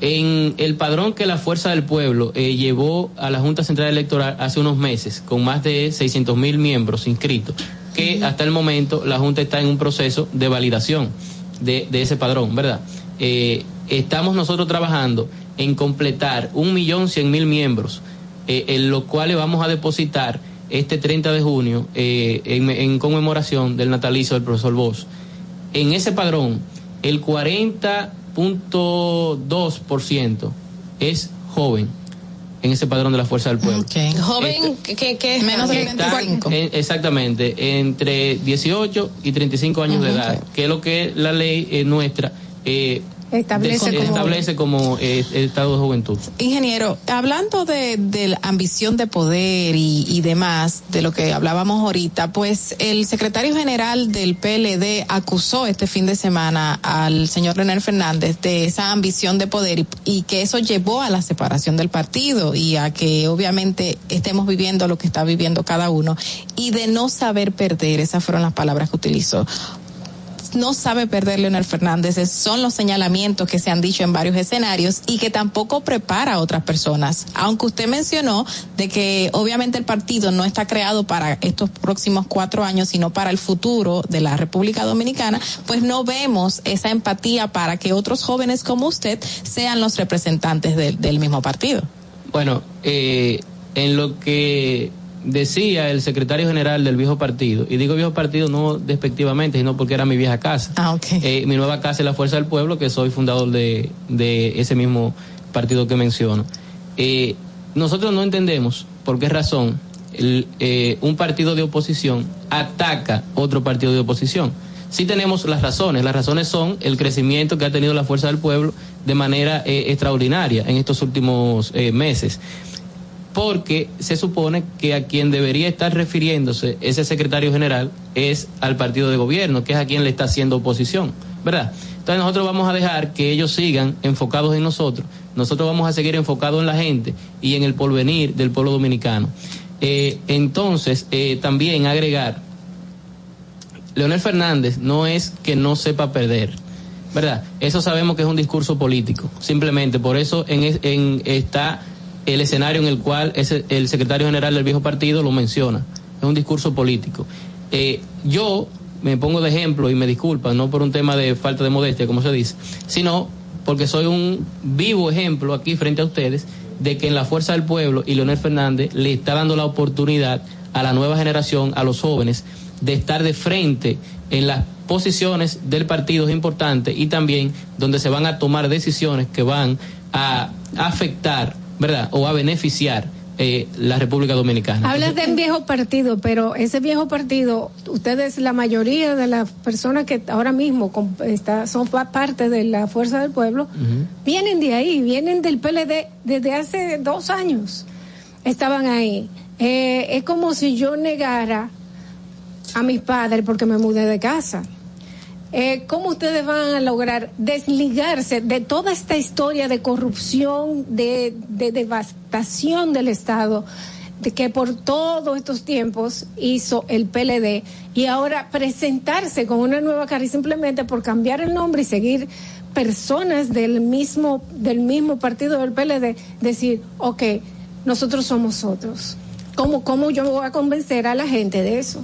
En el padrón que la Fuerza del Pueblo eh, llevó a la Junta Central Electoral hace unos meses, con más de 600 mil miembros inscritos, que hasta el momento la Junta está en un proceso de validación de, de ese padrón, ¿verdad? Eh, estamos nosotros trabajando en completar un millón cien mil miembros, eh, en lo cual le vamos a depositar este 30 de junio eh, en, en conmemoración del natalicio del profesor Bosch. En ese padrón, el 40.2% es joven en ese padrón de la Fuerza del Pueblo. Joven que, que, que Menos de Está 25. en- exactamente, entre 18 y 35 años de edad, que es lo que la ley eh, nuestra eh, Establece como- establece como eh, estado de juventud. Ingeniero, hablando de, de la ambición de poder y, y demás, de lo que hablábamos ahorita, pues el secretario general del PLD acusó este fin de semana al señor Leonel Fernández de esa ambición de poder y, y que eso llevó a la separación del partido y a que obviamente estemos viviendo lo que está viviendo cada uno y de no saber perder, esas fueron las palabras que utilizó no sabe perder Leonel Fernández, son los señalamientos que se han dicho en varios escenarios y que tampoco prepara a otras personas. Aunque usted mencionó de que obviamente el partido no está creado para estos próximos cuatro años, sino para el futuro de la República Dominicana, pues no vemos esa empatía para que otros jóvenes como usted sean los representantes del mismo partido. Bueno, eh, en lo que decía el secretario general del viejo partido, y digo viejo partido no despectivamente, sino porque era mi vieja casa. Ah. Eh, mi nueva casa es la Fuerza del Pueblo, que soy fundador de, de ese mismo partido que menciono. Eh, nosotros no entendemos por qué razón el, eh, un partido de oposición ataca otro partido de oposición. Sí tenemos las razones. Las razones son el crecimiento que ha tenido la Fuerza del Pueblo de manera eh, extraordinaria en estos últimos eh, meses porque se supone que a quien debería estar refiriéndose ese secretario general es al partido de gobierno, que es a quien le está haciendo oposición, ¿verdad? Entonces nosotros vamos a dejar que ellos sigan enfocados en nosotros, nosotros vamos a seguir enfocados en la gente y en el porvenir del pueblo dominicano. Eh, entonces, eh, también agregar, Leonel Fernández no es que no sepa perder, ¿verdad? Eso sabemos que es un discurso político, simplemente por eso en, en- está el escenario en el cual ese- el secretario general del viejo partido lo menciona, es un discurso político. Eh, yo me pongo de ejemplo y me disculpan, no por un tema de falta de modestia, como se dice, sino porque soy un vivo ejemplo aquí frente a ustedes de que en la fuerza del pueblo y Leonel Fernández le está dando la oportunidad a la nueva generación, a los jóvenes, de estar de frente en las posiciones del partido importantes y también donde se van a tomar decisiones que van a afectar, ¿verdad? O a beneficiar eh, la República Dominicana. Hablas de un viejo partido, pero ese viejo partido, ustedes, la mayoría de las personas que ahora mismo está, son pa- parte de la Fuerza del Pueblo, vienen de ahí, vienen del PLD desde hace dos años. Estaban ahí. Eh, es como si yo negara a mis padres porque me mudé de casa. Eh, ¿Cómo ustedes van a lograr desligarse de toda esta historia de corrupción, de, de devastación del Estado, que por todos estos tiempos hizo el PLD y ahora presentarse con una nueva cara y simplemente por cambiar el nombre y seguir personas del mismo, del mismo partido del PLD, decir, ok, nosotros somos otros. ¿Cómo, ¿Cómo yo voy a convencer a la gente de eso?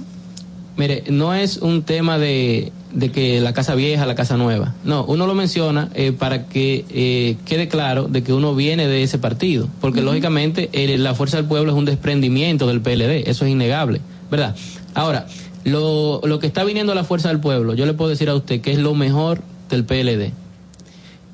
Mire, no es un tema de, de que la casa vieja, la casa nueva. No, uno lo menciona eh, para que eh, quede claro de que uno viene de ese partido. Porque lógicamente eh, la Fuerza del Pueblo es un desprendimiento del PLD. Eso es innegable, ¿verdad? Ahora, lo, lo que está viniendo a la Fuerza del Pueblo, yo le puedo decir a usted que es lo mejor del PLD.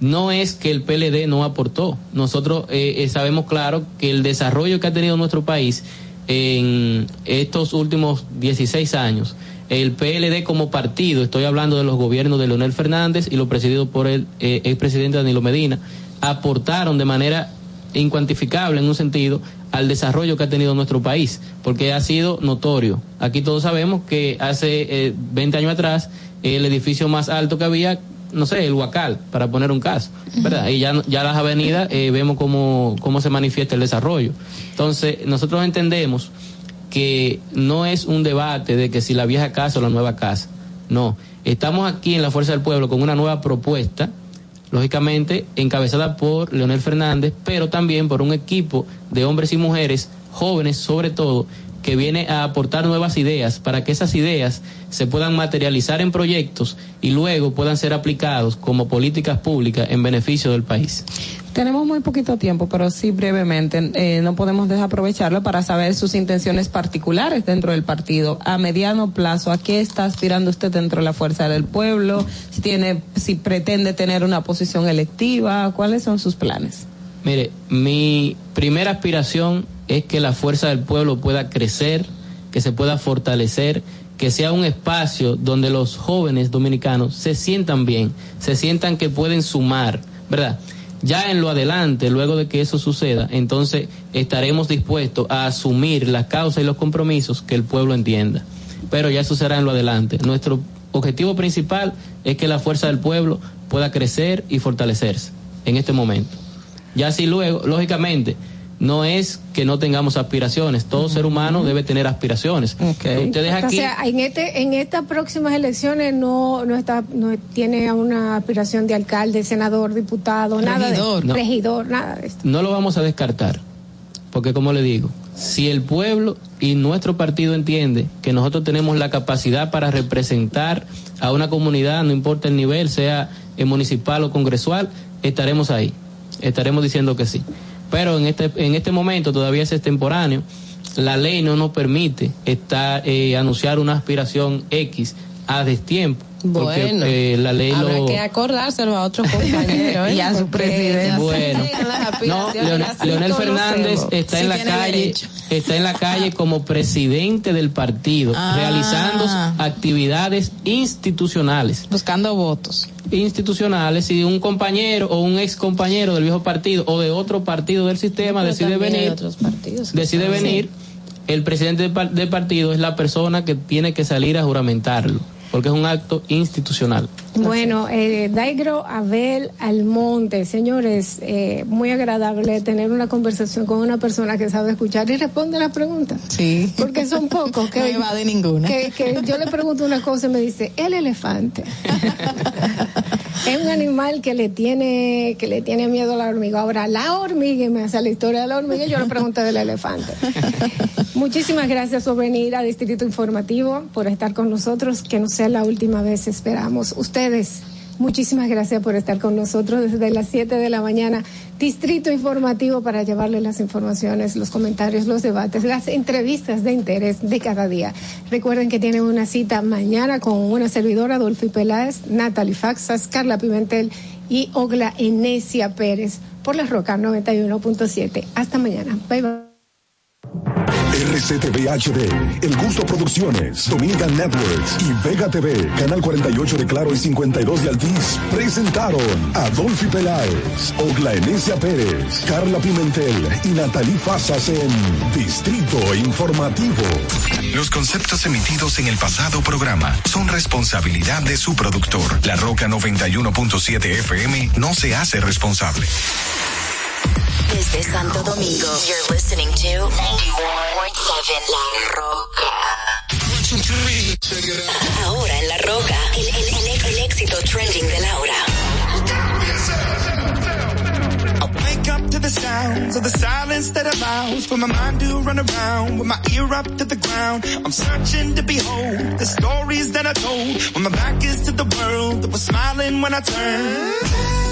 no es que el PLD no aportó. Nosotros eh, eh, sabemos claro que el desarrollo que ha tenido nuestro país en estos últimos 16 años, el PLD como partido, estoy hablando de los gobiernos de Leonel Fernández y lo presidido por el eh, expresidente Danilo Medina, aportaron de manera incuantificable en un sentido al desarrollo que ha tenido nuestro país, porque ha sido notorio. Aquí todos sabemos que hace 20 años atrás el edificio más alto que había no sé, el Huacal, para poner un caso, ¿verdad? Y ya, ya las avenidas eh, vemos cómo, cómo se manifiesta el desarrollo. Entonces, nosotros entendemos que no es un debate de que si la vieja casa o la nueva casa, no. Estamos aquí en la Fuerza del Pueblo con una nueva propuesta, lógicamente encabezada por Leonel Fernández, pero también por un equipo de hombres y mujeres, jóvenes sobre todo, que viene a aportar nuevas ideas para que esas ideas se puedan materializar en proyectos y luego puedan ser aplicados como políticas públicas en beneficio del país. Tenemos muy poquito tiempo, pero sí brevemente, eh, no podemos desaprovecharlo para saber sus intenciones particulares dentro del partido. A mediano plazo, ¿a qué está aspirando usted dentro de la Fuerza del Pueblo? Si tiene, si pretende tener una posición electiva, ¿cuáles son sus planes? Mire, mi primera aspiración es que la fuerza del pueblo pueda crecer, que se pueda fortalecer, que sea un espacio donde los jóvenes dominicanos se sientan bien, se sientan que pueden sumar, ¿verdad? Ya en lo adelante, luego de que eso suceda, entonces estaremos dispuestos a asumir las causas y los compromisos que el pueblo entienda. Pero ya eso será en lo adelante. Nuestro objetivo principal es que la fuerza del pueblo pueda crecer y fortalecerse en este momento. Ya así luego, lógicamente, no es que no tengamos aspiraciones. Todo ser humano debe tener aspiraciones. Ustedes aquí. O sea, en este, en estas próximas elecciones no, no está, no tiene una aspiración de alcalde, senador, diputado, nada de regidor, nada de esto. No lo vamos a descartar, porque como le digo, si el pueblo y nuestro partido entiende que nosotros tenemos la capacidad para representar a una comunidad, no importa el nivel, sea municipal o congresual, estaremos ahí. Estaremos diciendo que sí pero en este, en este momento todavía es extemporáneo. La ley no nos permite eh, anunciar una aspiración X a destiempo. Bueno, eh, la ley habrá que acordárselo a otro compañero [LAUGHS] y a su presidente. Bueno, no, Leonel, Fernández está en la calle, está en la calle como presidente del partido, ah. realizando actividades institucionales, buscando votos institucionales. Si un compañero o un ex compañero del viejo partido o de otro partido del sistema decide venir, decide venir, el presidente del partido es la persona que tiene que salir a juramentarlo porque es un acto institucional. Bueno, eh, Daigro Abel Almonte, señores, eh, muy agradable tener una conversación con una persona que sabe escuchar y responde las preguntas. Sí. Porque son pocos que... [LAUGHS] no va de ninguna. Que, yo le pregunto una cosa y me dice, el elefante. [LAUGHS] es un animal que le tiene que le tiene miedo a la hormiga. Ahora, la hormiga, y me hace la historia de la hormiga, y yo le pregunto del elefante. [LAUGHS] Muchísimas gracias por venir a Distrito Informativo, por estar con nosotros, que no sea la última vez, esperamos. Muchísimas gracias por estar con nosotros desde las 7 de la mañana. Distrito Informativo para llevarles las informaciones, los comentarios, los debates, las entrevistas de interés de cada día. Recuerden que tienen una cita mañana con una servidora, Adolfi Peláez, Natalie Faxas, Carla Pimentel y Ogla Enesia Pérez por la Roca 91.7. Hasta mañana. Bye bye. RCTV HD, El Gusto Producciones, Dominican Networks y Vega TV, Canal 48 de Claro y 52 de Altiz, presentaron a Dolphy Peláez, Ogla Enesia Pérez, Carla Pimentel y Natalie Fasas en Distrito Informativo. Los conceptos emitidos en el pasado programa son responsabilidad de su productor. La Roca 91.7 FM no se hace responsable. Desde Santo Domingo, you're listening to 91.7 La Roca. Ahora en La Roca, el, el, el, el éxito trending de Laura. I wake up to the sounds of the silence that allows for my mind to run around with my ear up to the ground. I'm searching to behold the stories that I told when my back is to the world that was smiling when I turned.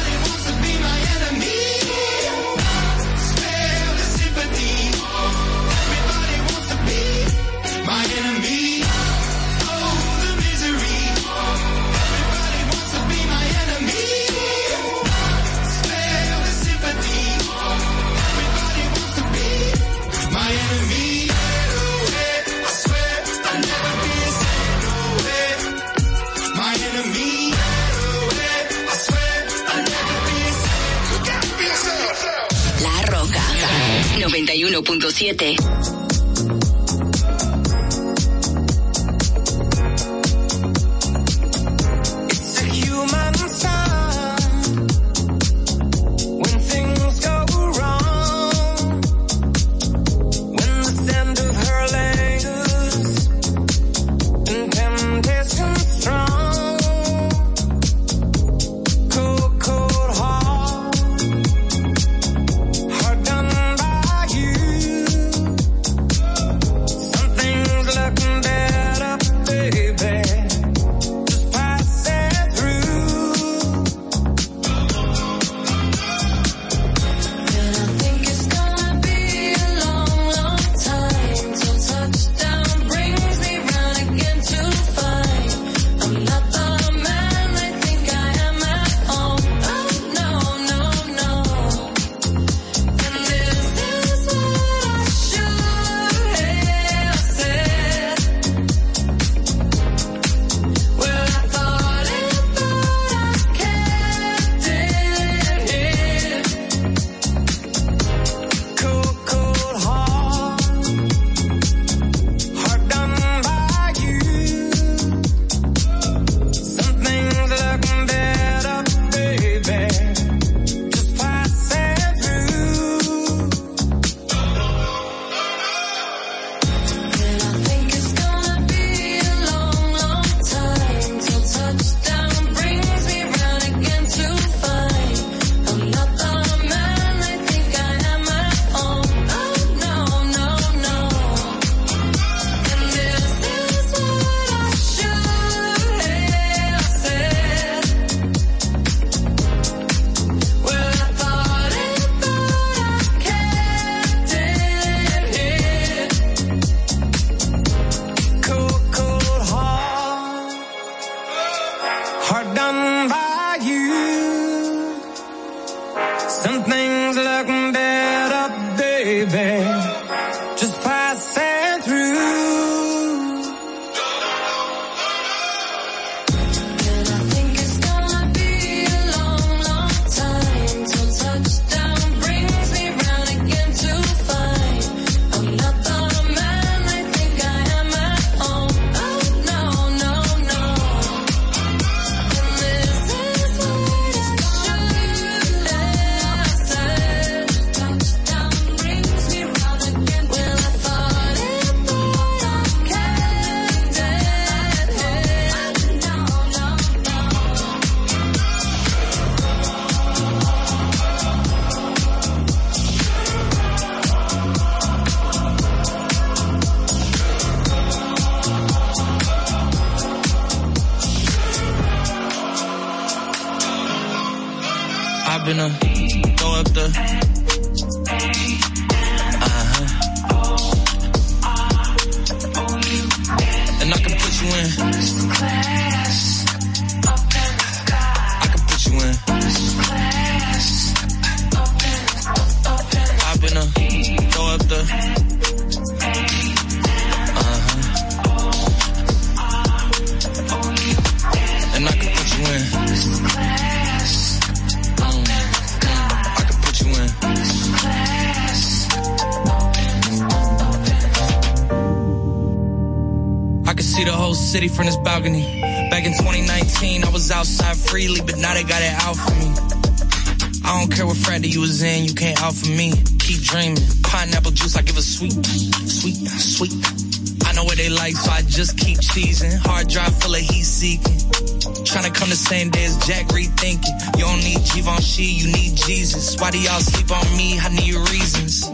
same day as Jack rethinking. You don't need Givenchy, you need Jesus. Why do y'all sleep on me? I need reasons.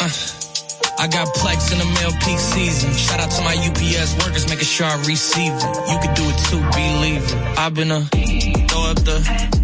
Uh, I got Plex in the mail peak season. Shout out to my UPS workers, making sure I receive it. You can do it too, believe it. I've been a throw up the.